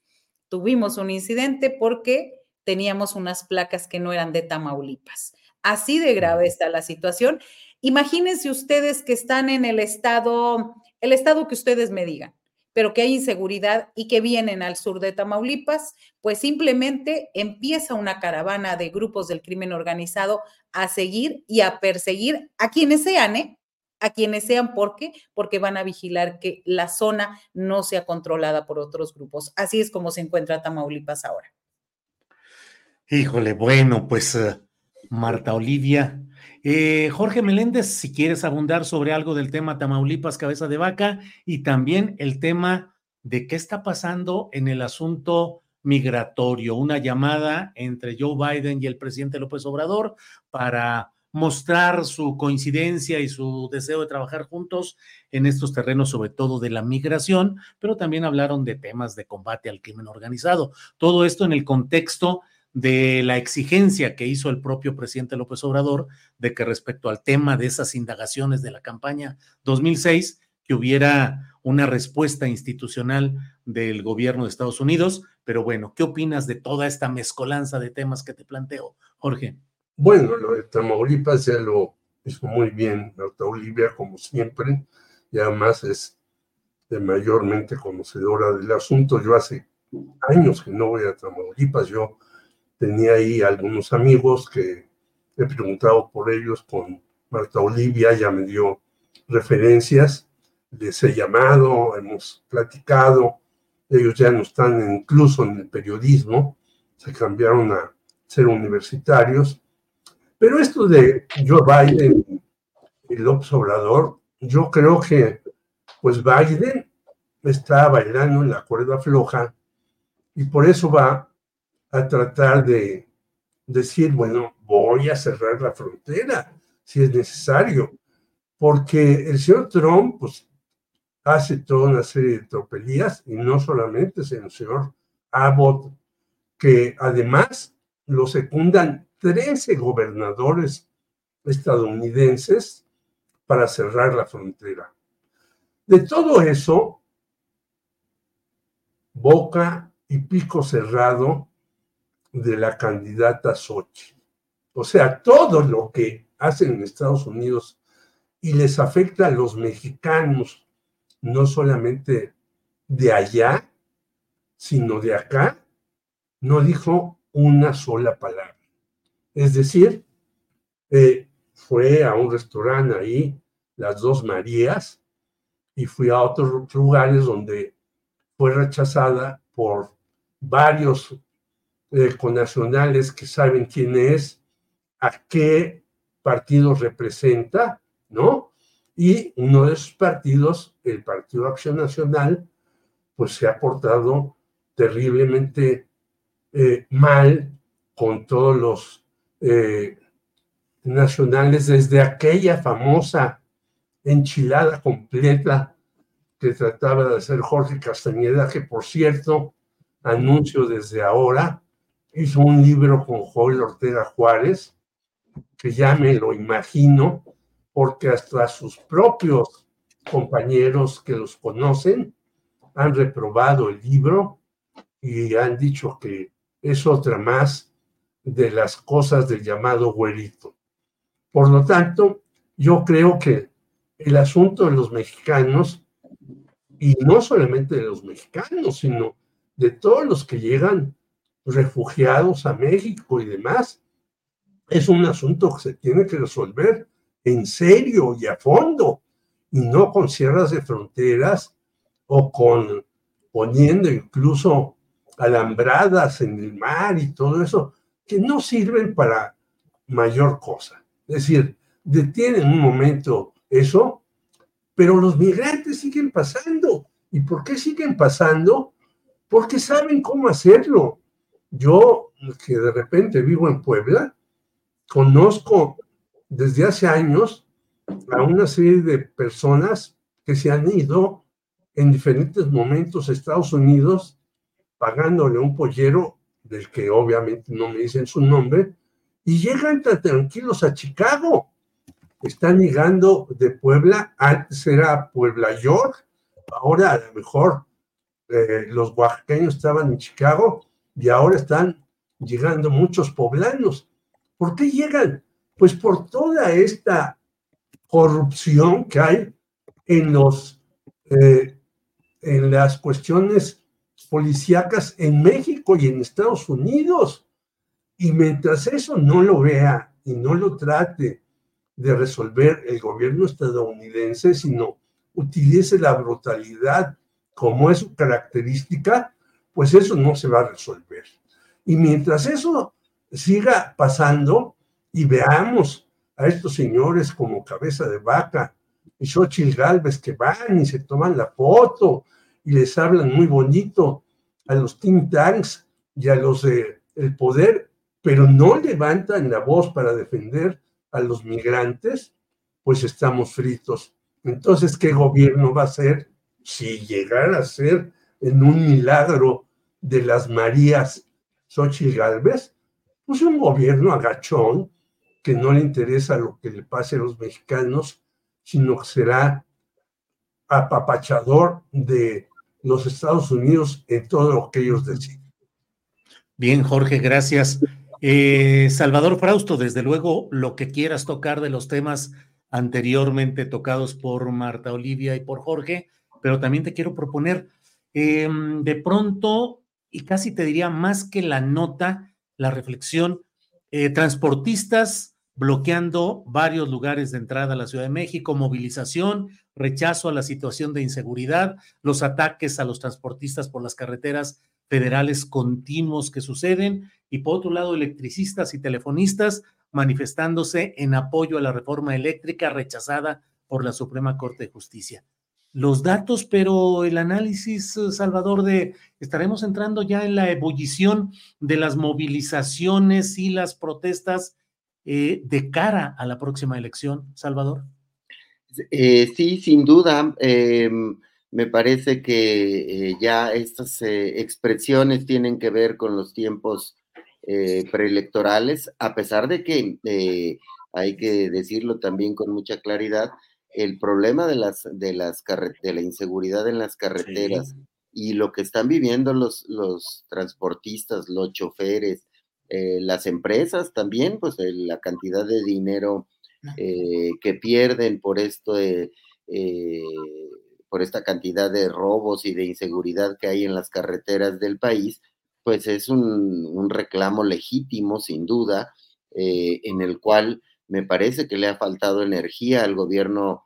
S14: tuvimos un incidente porque teníamos unas placas que no eran de Tamaulipas. Así de grave está la situación. Imagínense ustedes que están en el estado, el estado que ustedes me digan, pero que hay inseguridad y que vienen al sur de Tamaulipas, pues simplemente empieza una caravana de grupos del crimen organizado a seguir y a perseguir a quienes sean, ¿eh? A quienes sean, ¿por qué? Porque van a vigilar que la zona no sea controlada por otros grupos. Así es como se encuentra Tamaulipas ahora.
S3: Híjole, bueno, pues eh, Marta Olivia. Eh, Jorge Meléndez, si quieres abundar sobre algo del tema Tamaulipas, cabeza de vaca, y también el tema de qué está pasando en el asunto migratorio, una llamada entre Joe Biden y el presidente López Obrador para mostrar su coincidencia y su deseo de trabajar juntos en estos terrenos, sobre todo de la migración, pero también hablaron de temas de combate al crimen organizado. Todo esto en el contexto de la exigencia que hizo el propio presidente López Obrador de que respecto al tema de esas indagaciones de la campaña 2006, que hubiera una respuesta institucional del gobierno de Estados Unidos. Pero bueno, ¿qué opinas de toda esta mezcolanza de temas que te planteo, Jorge?
S13: Bueno, lo de Tamaulipas ya lo hizo muy bien Marta Olivia, como siempre, y además es mayormente conocedora del asunto. Yo hace años que no voy a Tamaulipas, yo tenía ahí algunos amigos que he preguntado por ellos con Marta Olivia, ya me dio referencias, les he llamado, hemos platicado, ellos ya no están incluso en el periodismo, se cambiaron a ser universitarios. Pero esto de Joe Biden y López Obrador, yo creo que pues Biden está bailando en la cuerda floja y por eso va a tratar de decir, bueno, voy a cerrar la frontera si es necesario, porque el señor Trump pues, hace toda una serie de tropelías y no solamente es el señor Abbott, que además lo secundan 13 gobernadores estadounidenses para cerrar la frontera. De todo eso, boca y pico cerrado de la candidata Sochi. O sea, todo lo que hacen en Estados Unidos y les afecta a los mexicanos, no solamente de allá, sino de acá, no dijo una sola palabra. Es decir, eh, fue a un restaurante ahí, las dos Marías, y fui a otros lugares donde fue rechazada por varios eh, con nacionales que saben quién es, a qué partido representa, ¿no? Y uno de esos partidos, el Partido Acción Nacional, pues se ha portado terriblemente eh, mal con todos los eh, nacionales desde aquella famosa enchilada completa que trataba de hacer Jorge Castañeda, que por cierto, anuncio desde ahora, hizo un libro con Joel Ortega Juárez, que ya me lo imagino, porque hasta sus propios compañeros que los conocen han reprobado el libro y han dicho que es otra más de las cosas del llamado güerito. Por lo tanto, yo creo que el asunto de los mexicanos, y no solamente de los mexicanos, sino de todos los que llegan refugiados a México y demás. Es un asunto que se tiene que resolver en serio y a fondo, y no con cierres de fronteras o con poniendo incluso alambradas en el mar y todo eso, que no sirven para mayor cosa. Es decir, detienen un momento eso, pero los migrantes siguen pasando. ¿Y por qué siguen pasando? Porque saben cómo hacerlo. Yo, que de repente vivo en Puebla, conozco desde hace años a una serie de personas que se han ido en diferentes momentos a Estados Unidos pagándole un pollero del que obviamente no me dicen su nombre, y llegan tan tranquilos a Chicago. Están llegando de Puebla, antes era Puebla York, ahora a lo mejor eh, los oaxaqueños estaban en Chicago y ahora están llegando muchos poblanos. ¿Por qué llegan? Pues por toda esta corrupción que hay en los eh, en las cuestiones policíacas en México y en Estados Unidos. Y mientras eso no lo vea y no lo trate de resolver el gobierno estadounidense, sino utilice la brutalidad como es su característica, pues eso no se va a resolver. Y mientras eso siga pasando y veamos a estos señores como cabeza de vaca y Xochitl Galvez que van y se toman la foto y les hablan muy bonito a los think tanks y a los del poder, pero no levantan la voz para defender a los migrantes, pues estamos fritos. Entonces, ¿qué gobierno va a ser si llegara a ser en un milagro de las Marías Xochitl Galvez? Pues un gobierno agachón que no le interesa lo que le pase a los mexicanos, sino que será apapachador de los Estados Unidos en todo lo que ellos deciden.
S3: Bien, Jorge, gracias. Eh, Salvador Frausto, desde luego, lo que quieras tocar de los temas anteriormente tocados por Marta Olivia y por Jorge, pero también te quiero proponer, em, de pronto, y casi te diría más que la nota, la reflexión, eh, transportistas bloqueando varios lugares de entrada a la Ciudad de México, movilización, rechazo a la situación de inseguridad, los ataques a los transportistas por las carreteras federales continuos que suceden y por otro lado electricistas y telefonistas manifestándose en apoyo a la reforma eléctrica rechazada por la Suprema Corte de Justicia. Los datos, pero el análisis, Salvador, de estaremos entrando ya en la ebullición de las movilizaciones y las protestas eh, de cara a la próxima elección, Salvador.
S12: Eh, sí, sin duda. Em, me parece que eh, ya estas eh, expresiones tienen que ver con los tiempos preelectorales, a pesar de que hay que decirlo también con mucha claridad, el problema de las de las de la inseguridad en las carreteras y lo que están viviendo los, los transportistas, los choferes, las empresas también, pues la cantidad de dinero eh, que pierden por esto eh, por esta cantidad de robos y de inseguridad que hay en las carreteras del país, pues es un, reclamo legítimo, sin duda, eh, en el cual me parece que le ha faltado energía al gobierno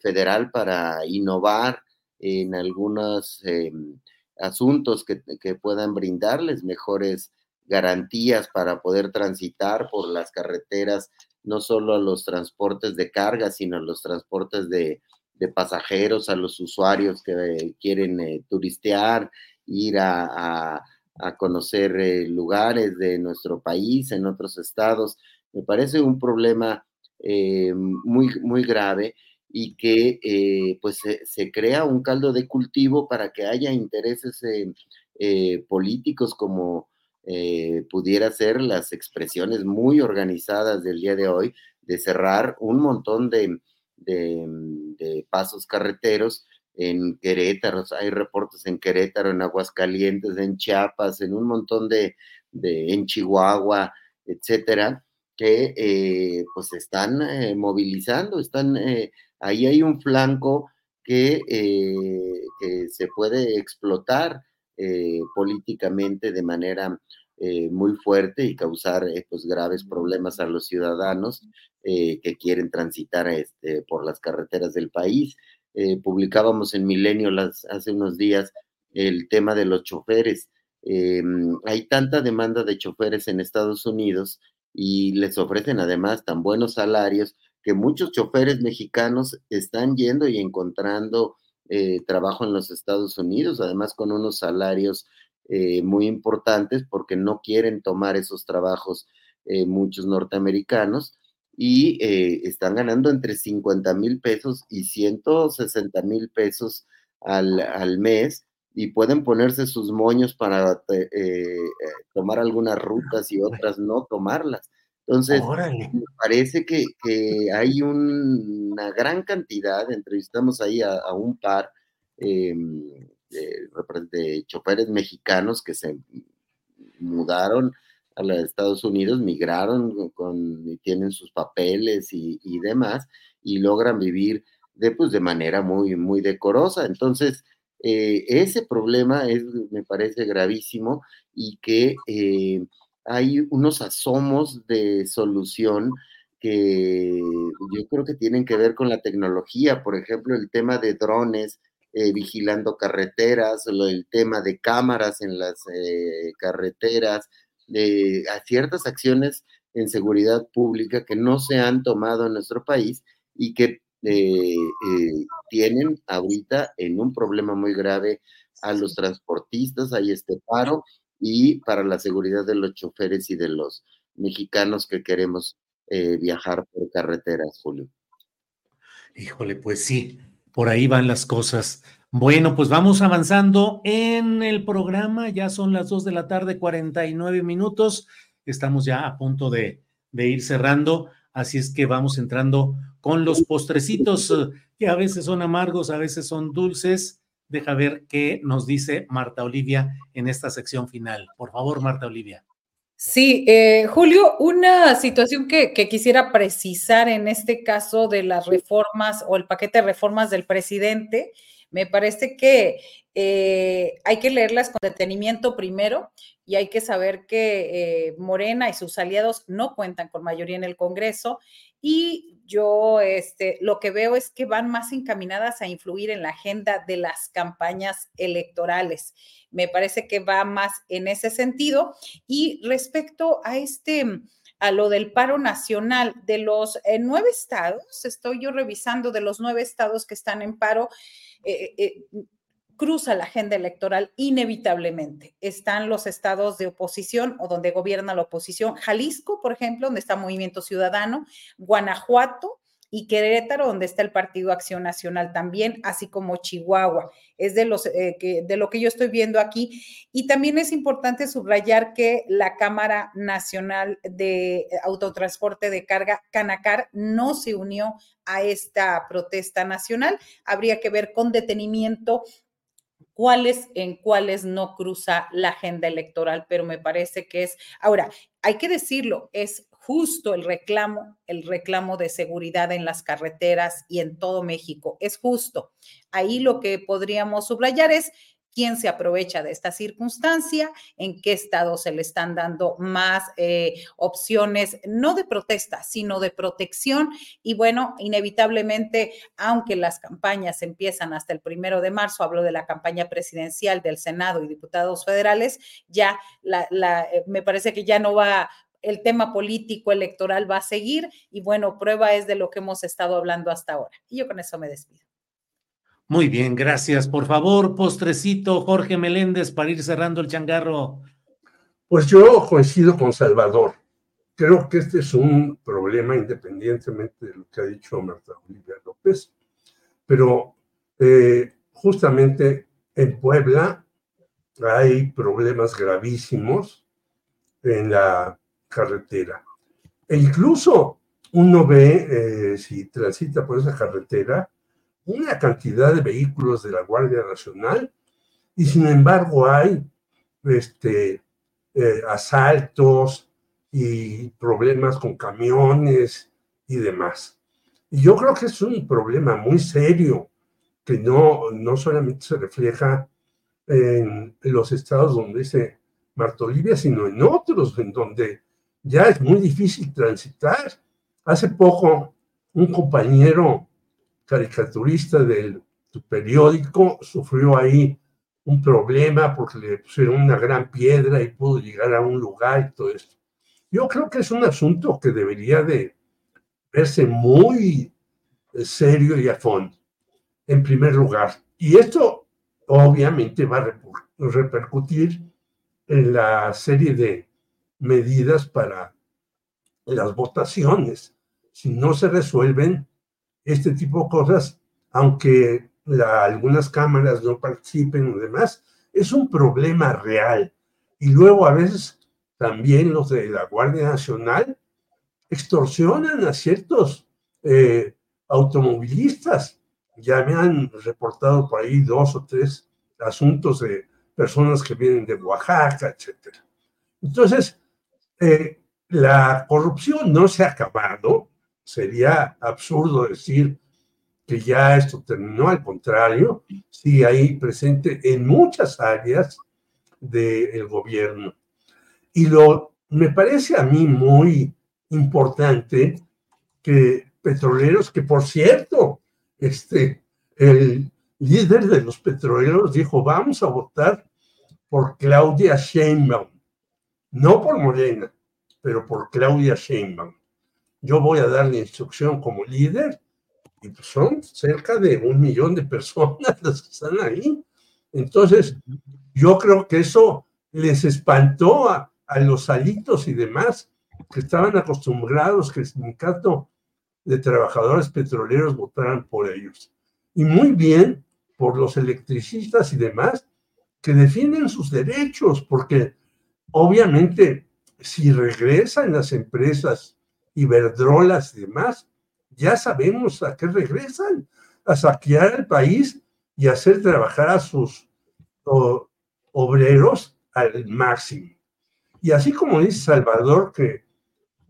S12: federal para innovar en algunos asuntos que, que, puedan brindarles mejores garantías para poder transitar por las carreteras no solo a los transportes de carga, sino a los transportes de, pasajeros, a los usuarios que quieren eh, turistear, ir a, conocer eh, lugares de nuestro país, en otros estados. Me parece un problema eh, muy, muy grave y que pues se, crea un caldo de cultivo para que haya intereses políticos como eh, pudiera ser las expresiones muy organizadas del día de hoy de cerrar un montón de, pasos carreteros en Querétaro, hay reportes en Querétaro, en Aguascalientes, en Chiapas, en un montón de, en Chihuahua, etcétera, que eh, pues están eh, movilizando, están, ahí hay un flanco que, que se puede explotar eh, políticamente de manera eh, muy fuerte y causar pues, graves problemas a los ciudadanos que quieren transitar este, por las carreteras del país. publicábamos en Milenio las, hace unos días el tema de los choferes. hay tanta demanda de choferes en Estados Unidos y les ofrecen además tan buenos salarios que muchos choferes mexicanos están yendo y encontrando eh, trabajo en los Estados Unidos, además con unos salarios eh, muy importantes porque no quieren tomar esos trabajos eh, muchos norteamericanos y están ganando entre 50 mil pesos y 160 mil pesos al, al, mes y pueden ponerse sus moños para tomar algunas rutas y otras no tomarlas. Entonces, me parece que, hay una gran cantidad, entrevistamos ahí a, un par em, de, choferes mexicanos que se mudaron a los Estados Unidos, migraron con, y tienen sus papeles y, demás, y logran vivir de, pues, de manera muy, muy decorosa. Entonces, eh, ese problema es, me parece gravísimo y que eh, hay unos asomos de solución que yo creo que tienen que ver con la tecnología, por ejemplo, el tema de drones eh, vigilando carreteras, el tema de cámaras en las eh, carreteras, de ciertas acciones en seguridad pública que no se han tomado en nuestro país y que eh, tienen ahorita en un problema muy grave a los transportistas, hay este paro y para la seguridad de los choferes y de los mexicanos que queremos eh, viajar por carreteras, Julio.
S3: Híjole, pues sí, por ahí van las cosas. Bueno, pues vamos avanzando en el programa, ya son las 2 de la tarde, 49 minutos, estamos ya a punto de, de ir cerrando, así es que vamos entrando con los postrecitos eh, que a veces son amargos, a veces son dulces deja ver qué nos dice Marta Olivia en esta sección final. Por favor, Marta Olivia.
S14: Sí, eh, Julio, una situación que, quisiera precisar en este caso de las reformas o el paquete de reformas del presidente, me parece que eh, hay que leerlas con detenimiento primero y hay que saber que eh, Morena y sus aliados no cuentan con mayoría en el Congreso y yo este, lo que veo es que van más encaminadas a influir en la agenda de las campañas electorales. Me parece que va más en ese sentido. Y respecto a este, a lo del paro nacional de los eh, nueve estados, estoy yo revisando de los nueve estados que están en paro. Eh, eh, cruza la agenda electoral inevitablemente. Están los estados de oposición o donde gobierna la oposición. Jalisco, por ejemplo, donde está Movimiento Ciudadano, Guanajuato y Querétaro, donde está el Partido Acción Nacional también, así como Chihuahua. Es de, los, eh, que, de lo que yo estoy viendo aquí. Y también es importante subrayar que la Cámara Nacional de Autotransporte de Carga, Canacar, no se unió a esta protesta nacional. Habría que ver con detenimiento cuáles en cuáles no cruza la agenda electoral, pero me parece que es, ahora, hay que decirlo, es justo el reclamo, el reclamo de seguridad en las carreteras y en todo México, es justo. Ahí lo que podríamos subrayar es quién se aprovecha de esta circunstancia, en qué estado se le están dando más eh, opciones, no de protesta, sino de protección. Y bueno, inevitablemente, aunque las campañas empiezan hasta el primero de marzo, hablo de la campaña presidencial del Senado y diputados federales, ya la, eh, me parece que ya no va el tema político electoral va a seguir y bueno, prueba es de lo que hemos estado hablando hasta ahora. Y yo con eso me despido.
S3: Muy bien, gracias. Por favor, postrecito, Jorge Meléndez, para ir cerrando el changarro.
S13: Pues yo coincido con Salvador. Creo que este es un problema independientemente de lo que ha dicho Marta Olivia López, pero eh, justamente en Puebla hay problemas gravísimos en la carretera. E incluso uno ve, eh, si transita por esa carretera, una cantidad de vehículos de la Guardia Nacional y sin embargo hay este, eh, asaltos y problemas con camiones y demás. Y yo creo que es un problema muy serio que no, no solamente se refleja en los estados donde dice Marta Olivia, sino en otros, en donde ya es muy difícil transitar. Hace poco, un compañero caricaturista del periódico sufrió ahí un problema porque le pusieron una gran piedra y pudo llegar a un lugar y todo esto. Yo creo que es un asunto que debería de verse muy serio y a fondo, en primer lugar. Y esto obviamente va a repercutir en la serie de medidas para las votaciones. Si no se resuelven este tipo de cosas, aunque algunas cámaras no participen o demás, es un problema real. Y luego a veces también los de la Guardia Nacional extorsionan a ciertos eh, automovilistas. Ya me han reportado por ahí dos o tres asuntos de personas que vienen de Oaxaca, etc. Entonces, eh, la corrupción no se ha acabado. Sería absurdo decir que ya esto terminó, al contrario, sí hay presente en muchas áreas del gobierno. Y lo me parece a mí muy importante que petroleros, que por cierto, este, el líder de los petroleros dijo, vamos a votar por Claudia Sheinbaum, no por Morena, pero por Claudia Sheinbaum. Yo voy a darle instrucción como líder y pues son cerca de un millón de personas las que están ahí. Entonces, yo creo que eso les espantó a, a los alitos y demás que estaban acostumbrados que el sindicato de trabajadores petroleros votaran por ellos. Y muy bien por los electricistas y demás que defienden sus derechos, porque obviamente si regresan las empresas Iberdrolas y demás, ya sabemos a qué regresan, a saquear el país y hacer trabajar a sus obreros al máximo. Y así como dice Salvador que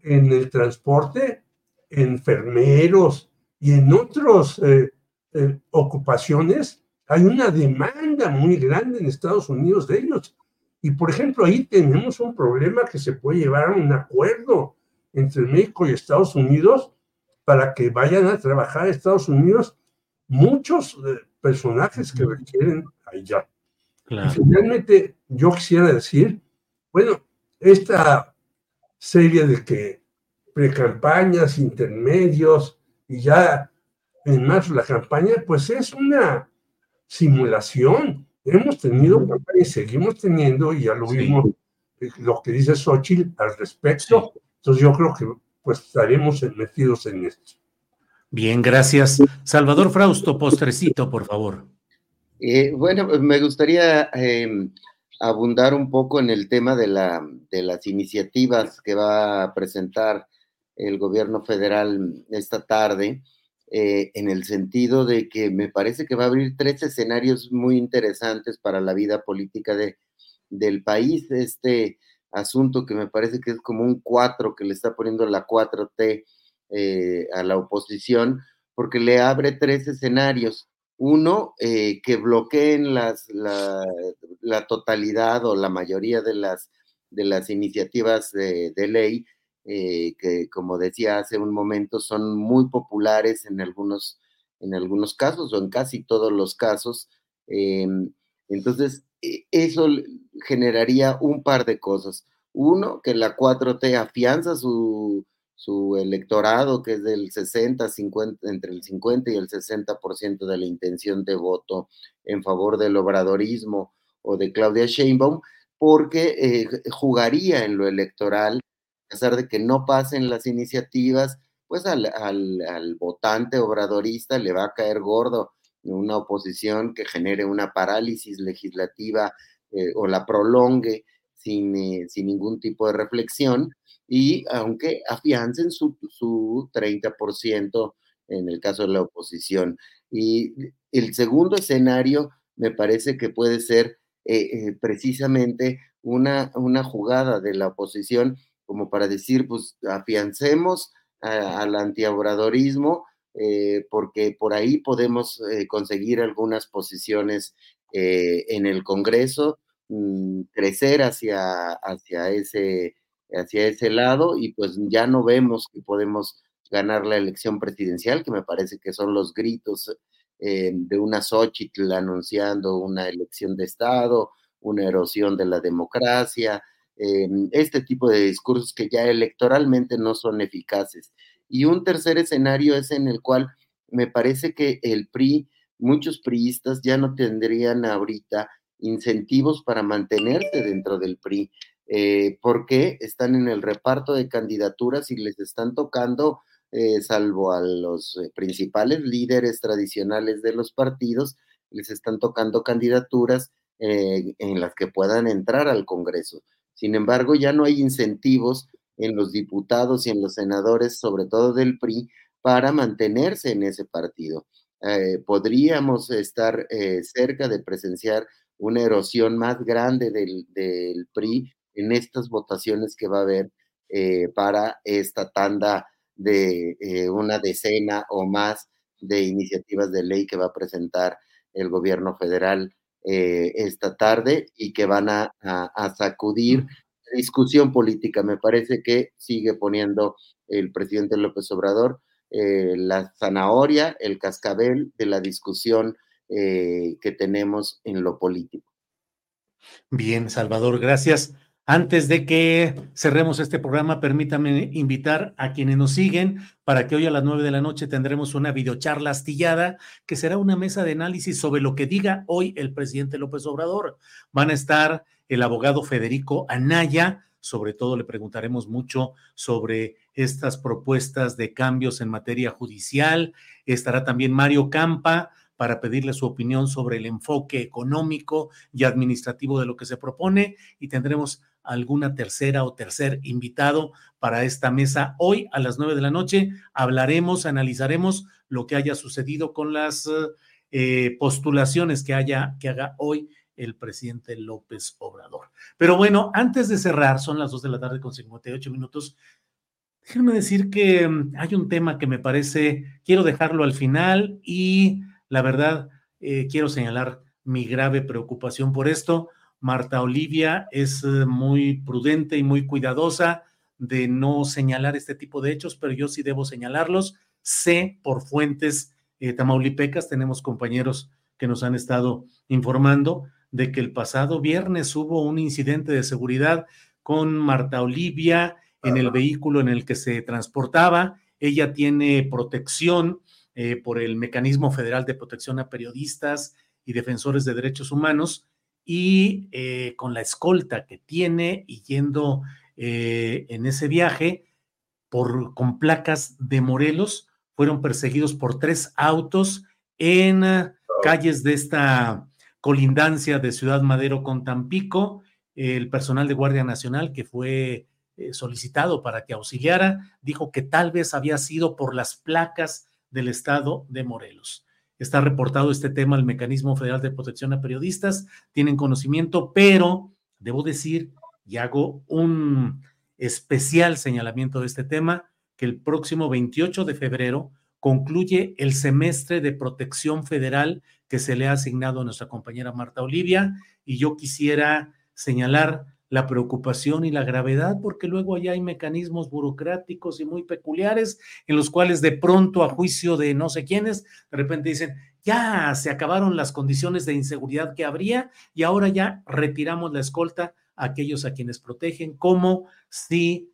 S13: en el transporte, enfermeros y en otras eh, eh, ocupaciones, hay una demanda muy grande en Estados Unidos de ellos. Y por ejemplo, ahí tenemos un problema que se puede llevar a un acuerdo entre México y Estados Unidos para que vayan a trabajar a Estados Unidos muchos eh, personajes que requieren allá. Y finalmente, yo quisiera decir, bueno, esta serie de que precampañas, intermedios y ya en marzo la campaña, pues es una simulación. Hemos tenido campaña y seguimos teniendo, y ya lo vimos, eh, lo que dice Xochitl al respecto. Entonces yo creo que pues estaremos metidos en esto.
S3: Bien, gracias. Salvador Frausto, postrecito, por favor.
S12: Eh, bueno, pues, me gustaría em, abundar un poco en el tema de, la, de las iniciativas que va a presentar el gobierno federal esta tarde, eh, en el sentido de que me parece que va a abrir tres escenarios muy interesantes para la vida política de, del país. Este asunto que me parece que es como un cuatro que le está poniendo la 4T eh, a la oposición, porque le abre tres escenarios. Uno, eh, que bloqueen las, la, totalidad o la mayoría de las, de las iniciativas de, ley, eh, que como decía hace un momento, son muy populares en algunos, en algunos casos o en casi todos los casos. Em, entonces, e, eso generaría un par de cosas. Uno, que la 4T afianza su, su electorado, que es del 60, 50, entre el 50 y el 60% de la intención de voto en favor del obradorismo o de Claudia Sheinbaum, porque eh, jugaría en lo electoral, a pesar de que no pasen las iniciativas, pues al, al votante obradorista le va a caer gordo una oposición que genere una parálisis legislativa eh, o la prolongue sin, eh, sin, ningún tipo de reflexión y aunque afiancen su, su 30% en el caso de la oposición. Y el segundo escenario me parece que puede ser eh, precisamente una, una jugada de la oposición como para decir, pues afiancemos al antiaboradorismo, eh, porque por ahí podemos conseguir algunas posiciones en el Congreso, mm, crecer hacia, hacia, ese, hacia ese lado y pues ya no vemos que podemos ganar la elección presidencial, que me parece que son los gritos de una Xochitl anunciando una elección de Estado, una erosión de la democracia, este tipo de discursos que ya electoralmente no son eficaces. Y un tercer escenario es en el cual me parece que el PRI, muchos priistas ya no tendrían ahorita incentivos para mantenerse dentro del PRI, eh, porque están en el reparto de candidaturas y les están tocando, eh, salvo a los eh, principales líderes tradicionales de los partidos, les están tocando candidaturas en las que puedan entrar al Congreso. Sin embargo, ya no hay incentivos en los diputados y en los senadores, sobre todo del PRI, para mantenerse en ese partido. Podríamos estar cerca de presenciar una erosión más grande del, PRI en estas votaciones que va a haber eh, para esta tanda de una decena o más de iniciativas de ley que va a presentar el gobierno federal eh, esta tarde y que van a, sacudir discusión política. Me parece que sigue poniendo el presidente López Obrador eh, la zanahoria, el cascabel de la discusión eh, que tenemos en lo político.
S3: Bien, Salvador, gracias. Antes de que cerremos este programa, permítame invitar a quienes nos siguen para que hoy a las nueve de la noche tendremos una videocharla astillada que será una mesa de análisis sobre lo que diga hoy el presidente López Obrador. Van a estar el abogado Federico Anaya, sobre todo le preguntaremos mucho sobre estas propuestas de cambios en materia judicial. Estará también Mario Campa, para pedirle su opinión sobre el enfoque económico y administrativo de lo que se propone y tendremos alguna tercera o tercer invitado para esta mesa. Hoy a las nueve de la noche hablaremos, analizaremos lo que haya sucedido con las eh, postulaciones que haya, que haga hoy el presidente López Obrador. Pero bueno, antes de cerrar, son las dos de la tarde con 58 minutos. Déjenme decir que mm, hay un tema que me parece, quiero dejarlo al final y la verdad eh, quiero señalar mi grave preocupación por esto. Marta Olivia es eh, muy prudente y muy cuidadosa de no señalar este tipo de hechos, pero yo sí debo señalarlos. Sé por fuentes eh, tamaulipecas, tenemos compañeros que nos han estado informando de que el pasado viernes hubo un incidente de seguridad con Marta Olivia en el vehículo en el que se transportaba. Ella tiene protección eh, por el Mecanismo Federal de Protección a Periodistas y Defensores de Derechos Humanos y eh, con la escolta que tiene y yendo eh, en ese viaje por, con placas de Morelos, fueron perseguidos por tres autos en calles de esta colindancia de Ciudad Madero con Tampico. El personal de Guardia Nacional que fue solicitado para que auxiliara dijo que tal vez había sido por las placas del estado de Morelos. Está reportado este tema al Mecanismo Federal de Protección a Periodistas, tienen conocimiento, pero debo decir, y hago un especial señalamiento de este tema, que el próximo 28 de febrero concluye el semestre de protección federal que se le ha asignado a nuestra compañera Marta Olivia, y yo quisiera señalar la preocupación y la gravedad, porque luego allá hay mecanismos burocráticos y muy peculiares en los cuales de pronto a juicio de no sé quiénes, de repente dicen, ya se acabaron las condiciones de inseguridad que habría y ahora ya retiramos la escolta a aquellos a quienes protegen, como si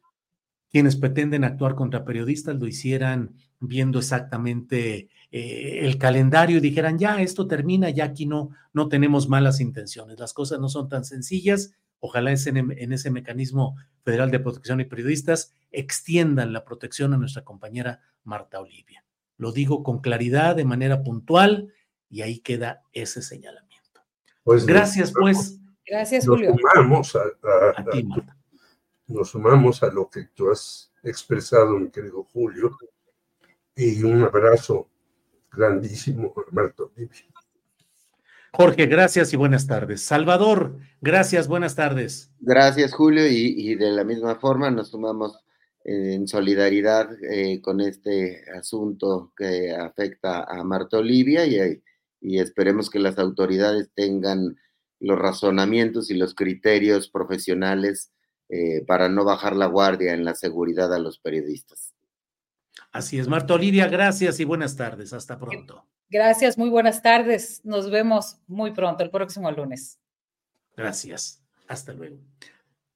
S3: quienes pretenden actuar contra periodistas lo hicieran viendo exactamente eh, el calendario y dijeran, ya, esto termina, ya aquí no, no tenemos malas intenciones. Las cosas no son tan sencillas ojalá en, ese mecanismo federal de protección y periodistas extiendan la protección a nuestra compañera Marta Olivia. Lo digo con claridad, de manera puntual, y ahí queda ese señalamiento. Pues Gracias, pues.
S14: Gracias, Julio.
S13: Nos sumamos a, ti, nos sumamos a lo que tú has expresado, mi querido Julio, y un abrazo grandísimo a Marta Olivia.
S3: Jorge, gracias y buenas tardes. Salvador, gracias, buenas tardes.
S12: Gracias, Julio, y, de la misma forma nos sumamos en solidaridad eh, con este asunto que afecta a Marta Olivia y, y esperemos que las autoridades tengan los razonamientos y los criterios profesionales eh, para no bajar la guardia en la seguridad a los periodistas.
S3: Así es, Marta Olivia, gracias y buenas tardes. Hasta pronto.
S14: Gracias, muy buenas tardes. Nos vemos muy pronto, el próximo lunes.
S3: Gracias. Hasta luego.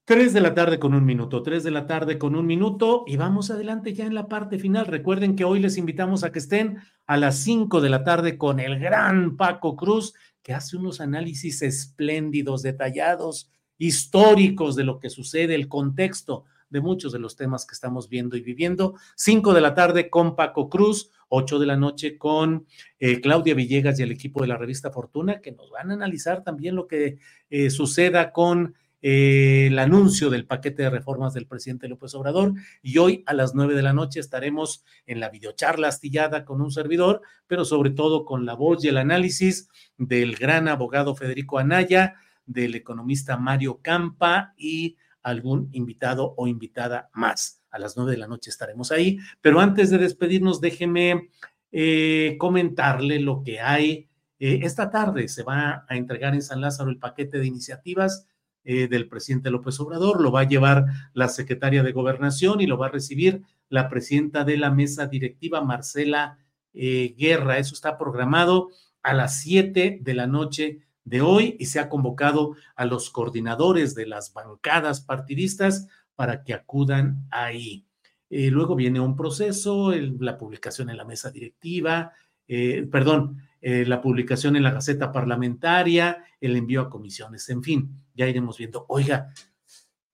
S3: Tres de la tarde con un minuto, tres de la tarde con un minuto y vamos adelante ya en la parte final. Recuerden que hoy les invitamos a que estén a las cinco de la tarde con el gran Paco Cruz, que hace unos análisis espléndidos, detallados, históricos de lo que sucede, el contexto de muchos de los temas que estamos viendo y viviendo. Cinco de la tarde con Paco Cruz, ocho de la noche con eh, Claudia Villegas y el equipo de la revista Fortuna, que nos van a analizar también lo que eh, suceda con eh, el anuncio del paquete de reformas del presidente López Obrador y hoy a las nueve de la noche estaremos en la videocharla astillada con un servidor, pero sobre todo con la voz y el análisis del gran abogado Federico Anaya, del economista Mario Campa y algún invitado o invitada más. A las nueve de la noche estaremos ahí, pero antes de despedirnos, déjeme eh, comentarle lo que hay. Eh, esta tarde se va a entregar en San Lázaro el paquete de iniciativas eh, del presidente López Obrador, lo va a llevar la secretaria de Gobernación y lo va a recibir la presidenta de la mesa directiva, Marcela Guerra. Eso está programado a las 7 de la noche de hoy y se ha convocado a los coordinadores de las bancadas partidistas para que acudan ahí. Eh, luego viene un proceso, la publicación en la mesa directiva, perdón, la publicación en la Gaceta Parlamentaria, el envío a comisiones, en fin, ya iremos viendo. Oiga,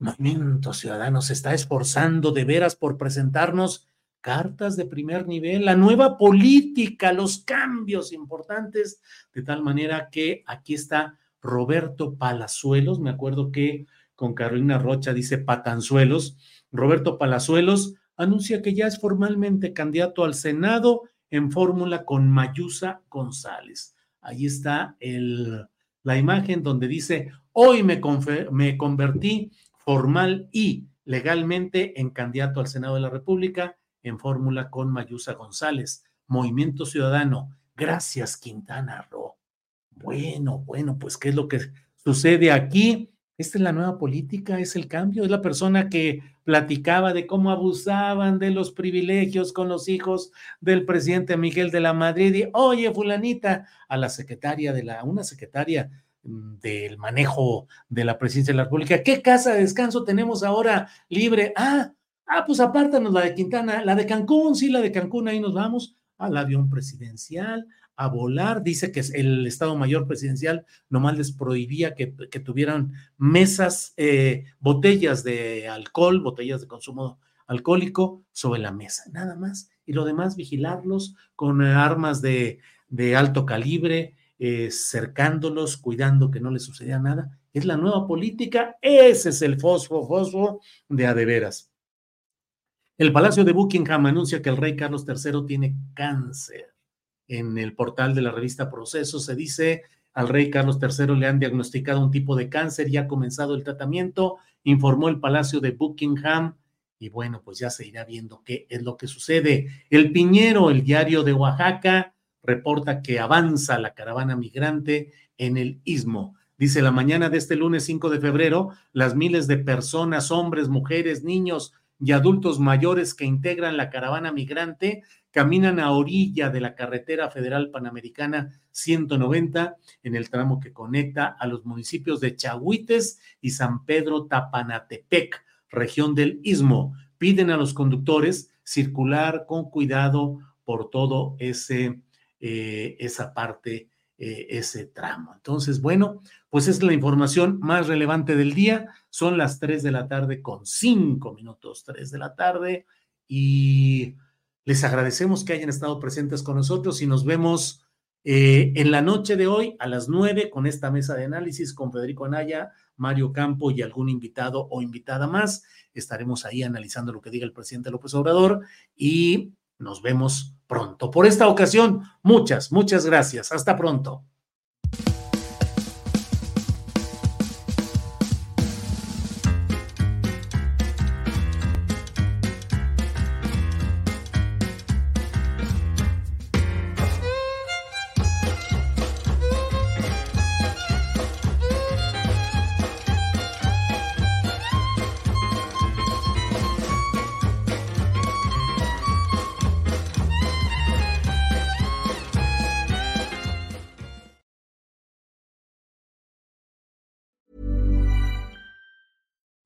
S3: Movimiento Ciudadano se está esforzando de veras por presentarnos cartas de primer nivel, la nueva política, los cambios importantes, de tal manera que aquí está Roberto Palazuelos, me acuerdo que con Carolina Rocha dice Patanzuelos, Roberto Palazuelos anuncia que ya es formalmente candidato al Senado en fórmula con Mayusa González. Ahí está el la imagen donde dice, hoy me, me convertí formal y legalmente en candidato al Senado de la República en fórmula con Mayusa González, Movimiento Ciudadano. Gracias, Quintana Roo. Bueno, bueno, pues, ¿qué es lo que sucede aquí? Esta es la nueva política, es el cambio, es la persona que platicaba de cómo abusaban de los privilegios con los hijos del presidente Miguel de la Madrid y, oye, fulanita, a la secretaria de la, una secretaria mm, del manejo de la presidencia de la República, ¿qué casa de descanso tenemos ahora libre? Ah, ah, pues apártanos la de Quintana, la de Cancún, sí, la de Cancún, ahí nos vamos al avión presidencial, a volar. Dice que el Estado Mayor Presidencial nomás les prohibía que, tuvieran mesas, eh, botellas de alcohol, botellas de consumo alcohólico sobre la mesa, nada más. Y lo demás, vigilarlos con armas de, alto calibre, eh, cercándolos, cuidando que no les suceda nada. Es la nueva política, ese es el fosfo, fosfo de adeveras. El Palacio de Buckingham anuncia que el rey Carlos III tiene cáncer en el portal de la revista Proceso, se dice al rey Carlos III le han diagnosticado un tipo de cáncer y ha comenzado el tratamiento, informó el Palacio de Buckingham. Y bueno, pues ya se irá viendo qué es lo que sucede. El Piñero, el diario de Oaxaca, reporta que avanza la caravana migrante en el istmo. Dice la mañana de este lunes 5 de febrero, las miles de personas, hombres, mujeres, niños y adultos mayores que integran la caravana migrante caminan a orilla de la carretera federal panamericana 190 en el tramo que conecta a los municipios de Chahuites y San Pedro Tapanatepec, región del Istmo. Piden a los conductores circular con cuidado por todo ese, eh, esa parte, eh, ese tramo. Entonces, bueno, pues es la información más relevante del día. Son las 3 de la tarde con 5 minutos, 3 de la tarde. Y les agradecemos que hayan estado presentes con nosotros y nos vemos eh, en la noche de hoy a las nueve con esta mesa de análisis con Federico Anaya, Mario Campo y algún invitado o invitada más. Estaremos ahí analizando lo que diga el presidente López Obrador y nos vemos pronto. Por esta ocasión, muchas, muchas gracias. Hasta pronto.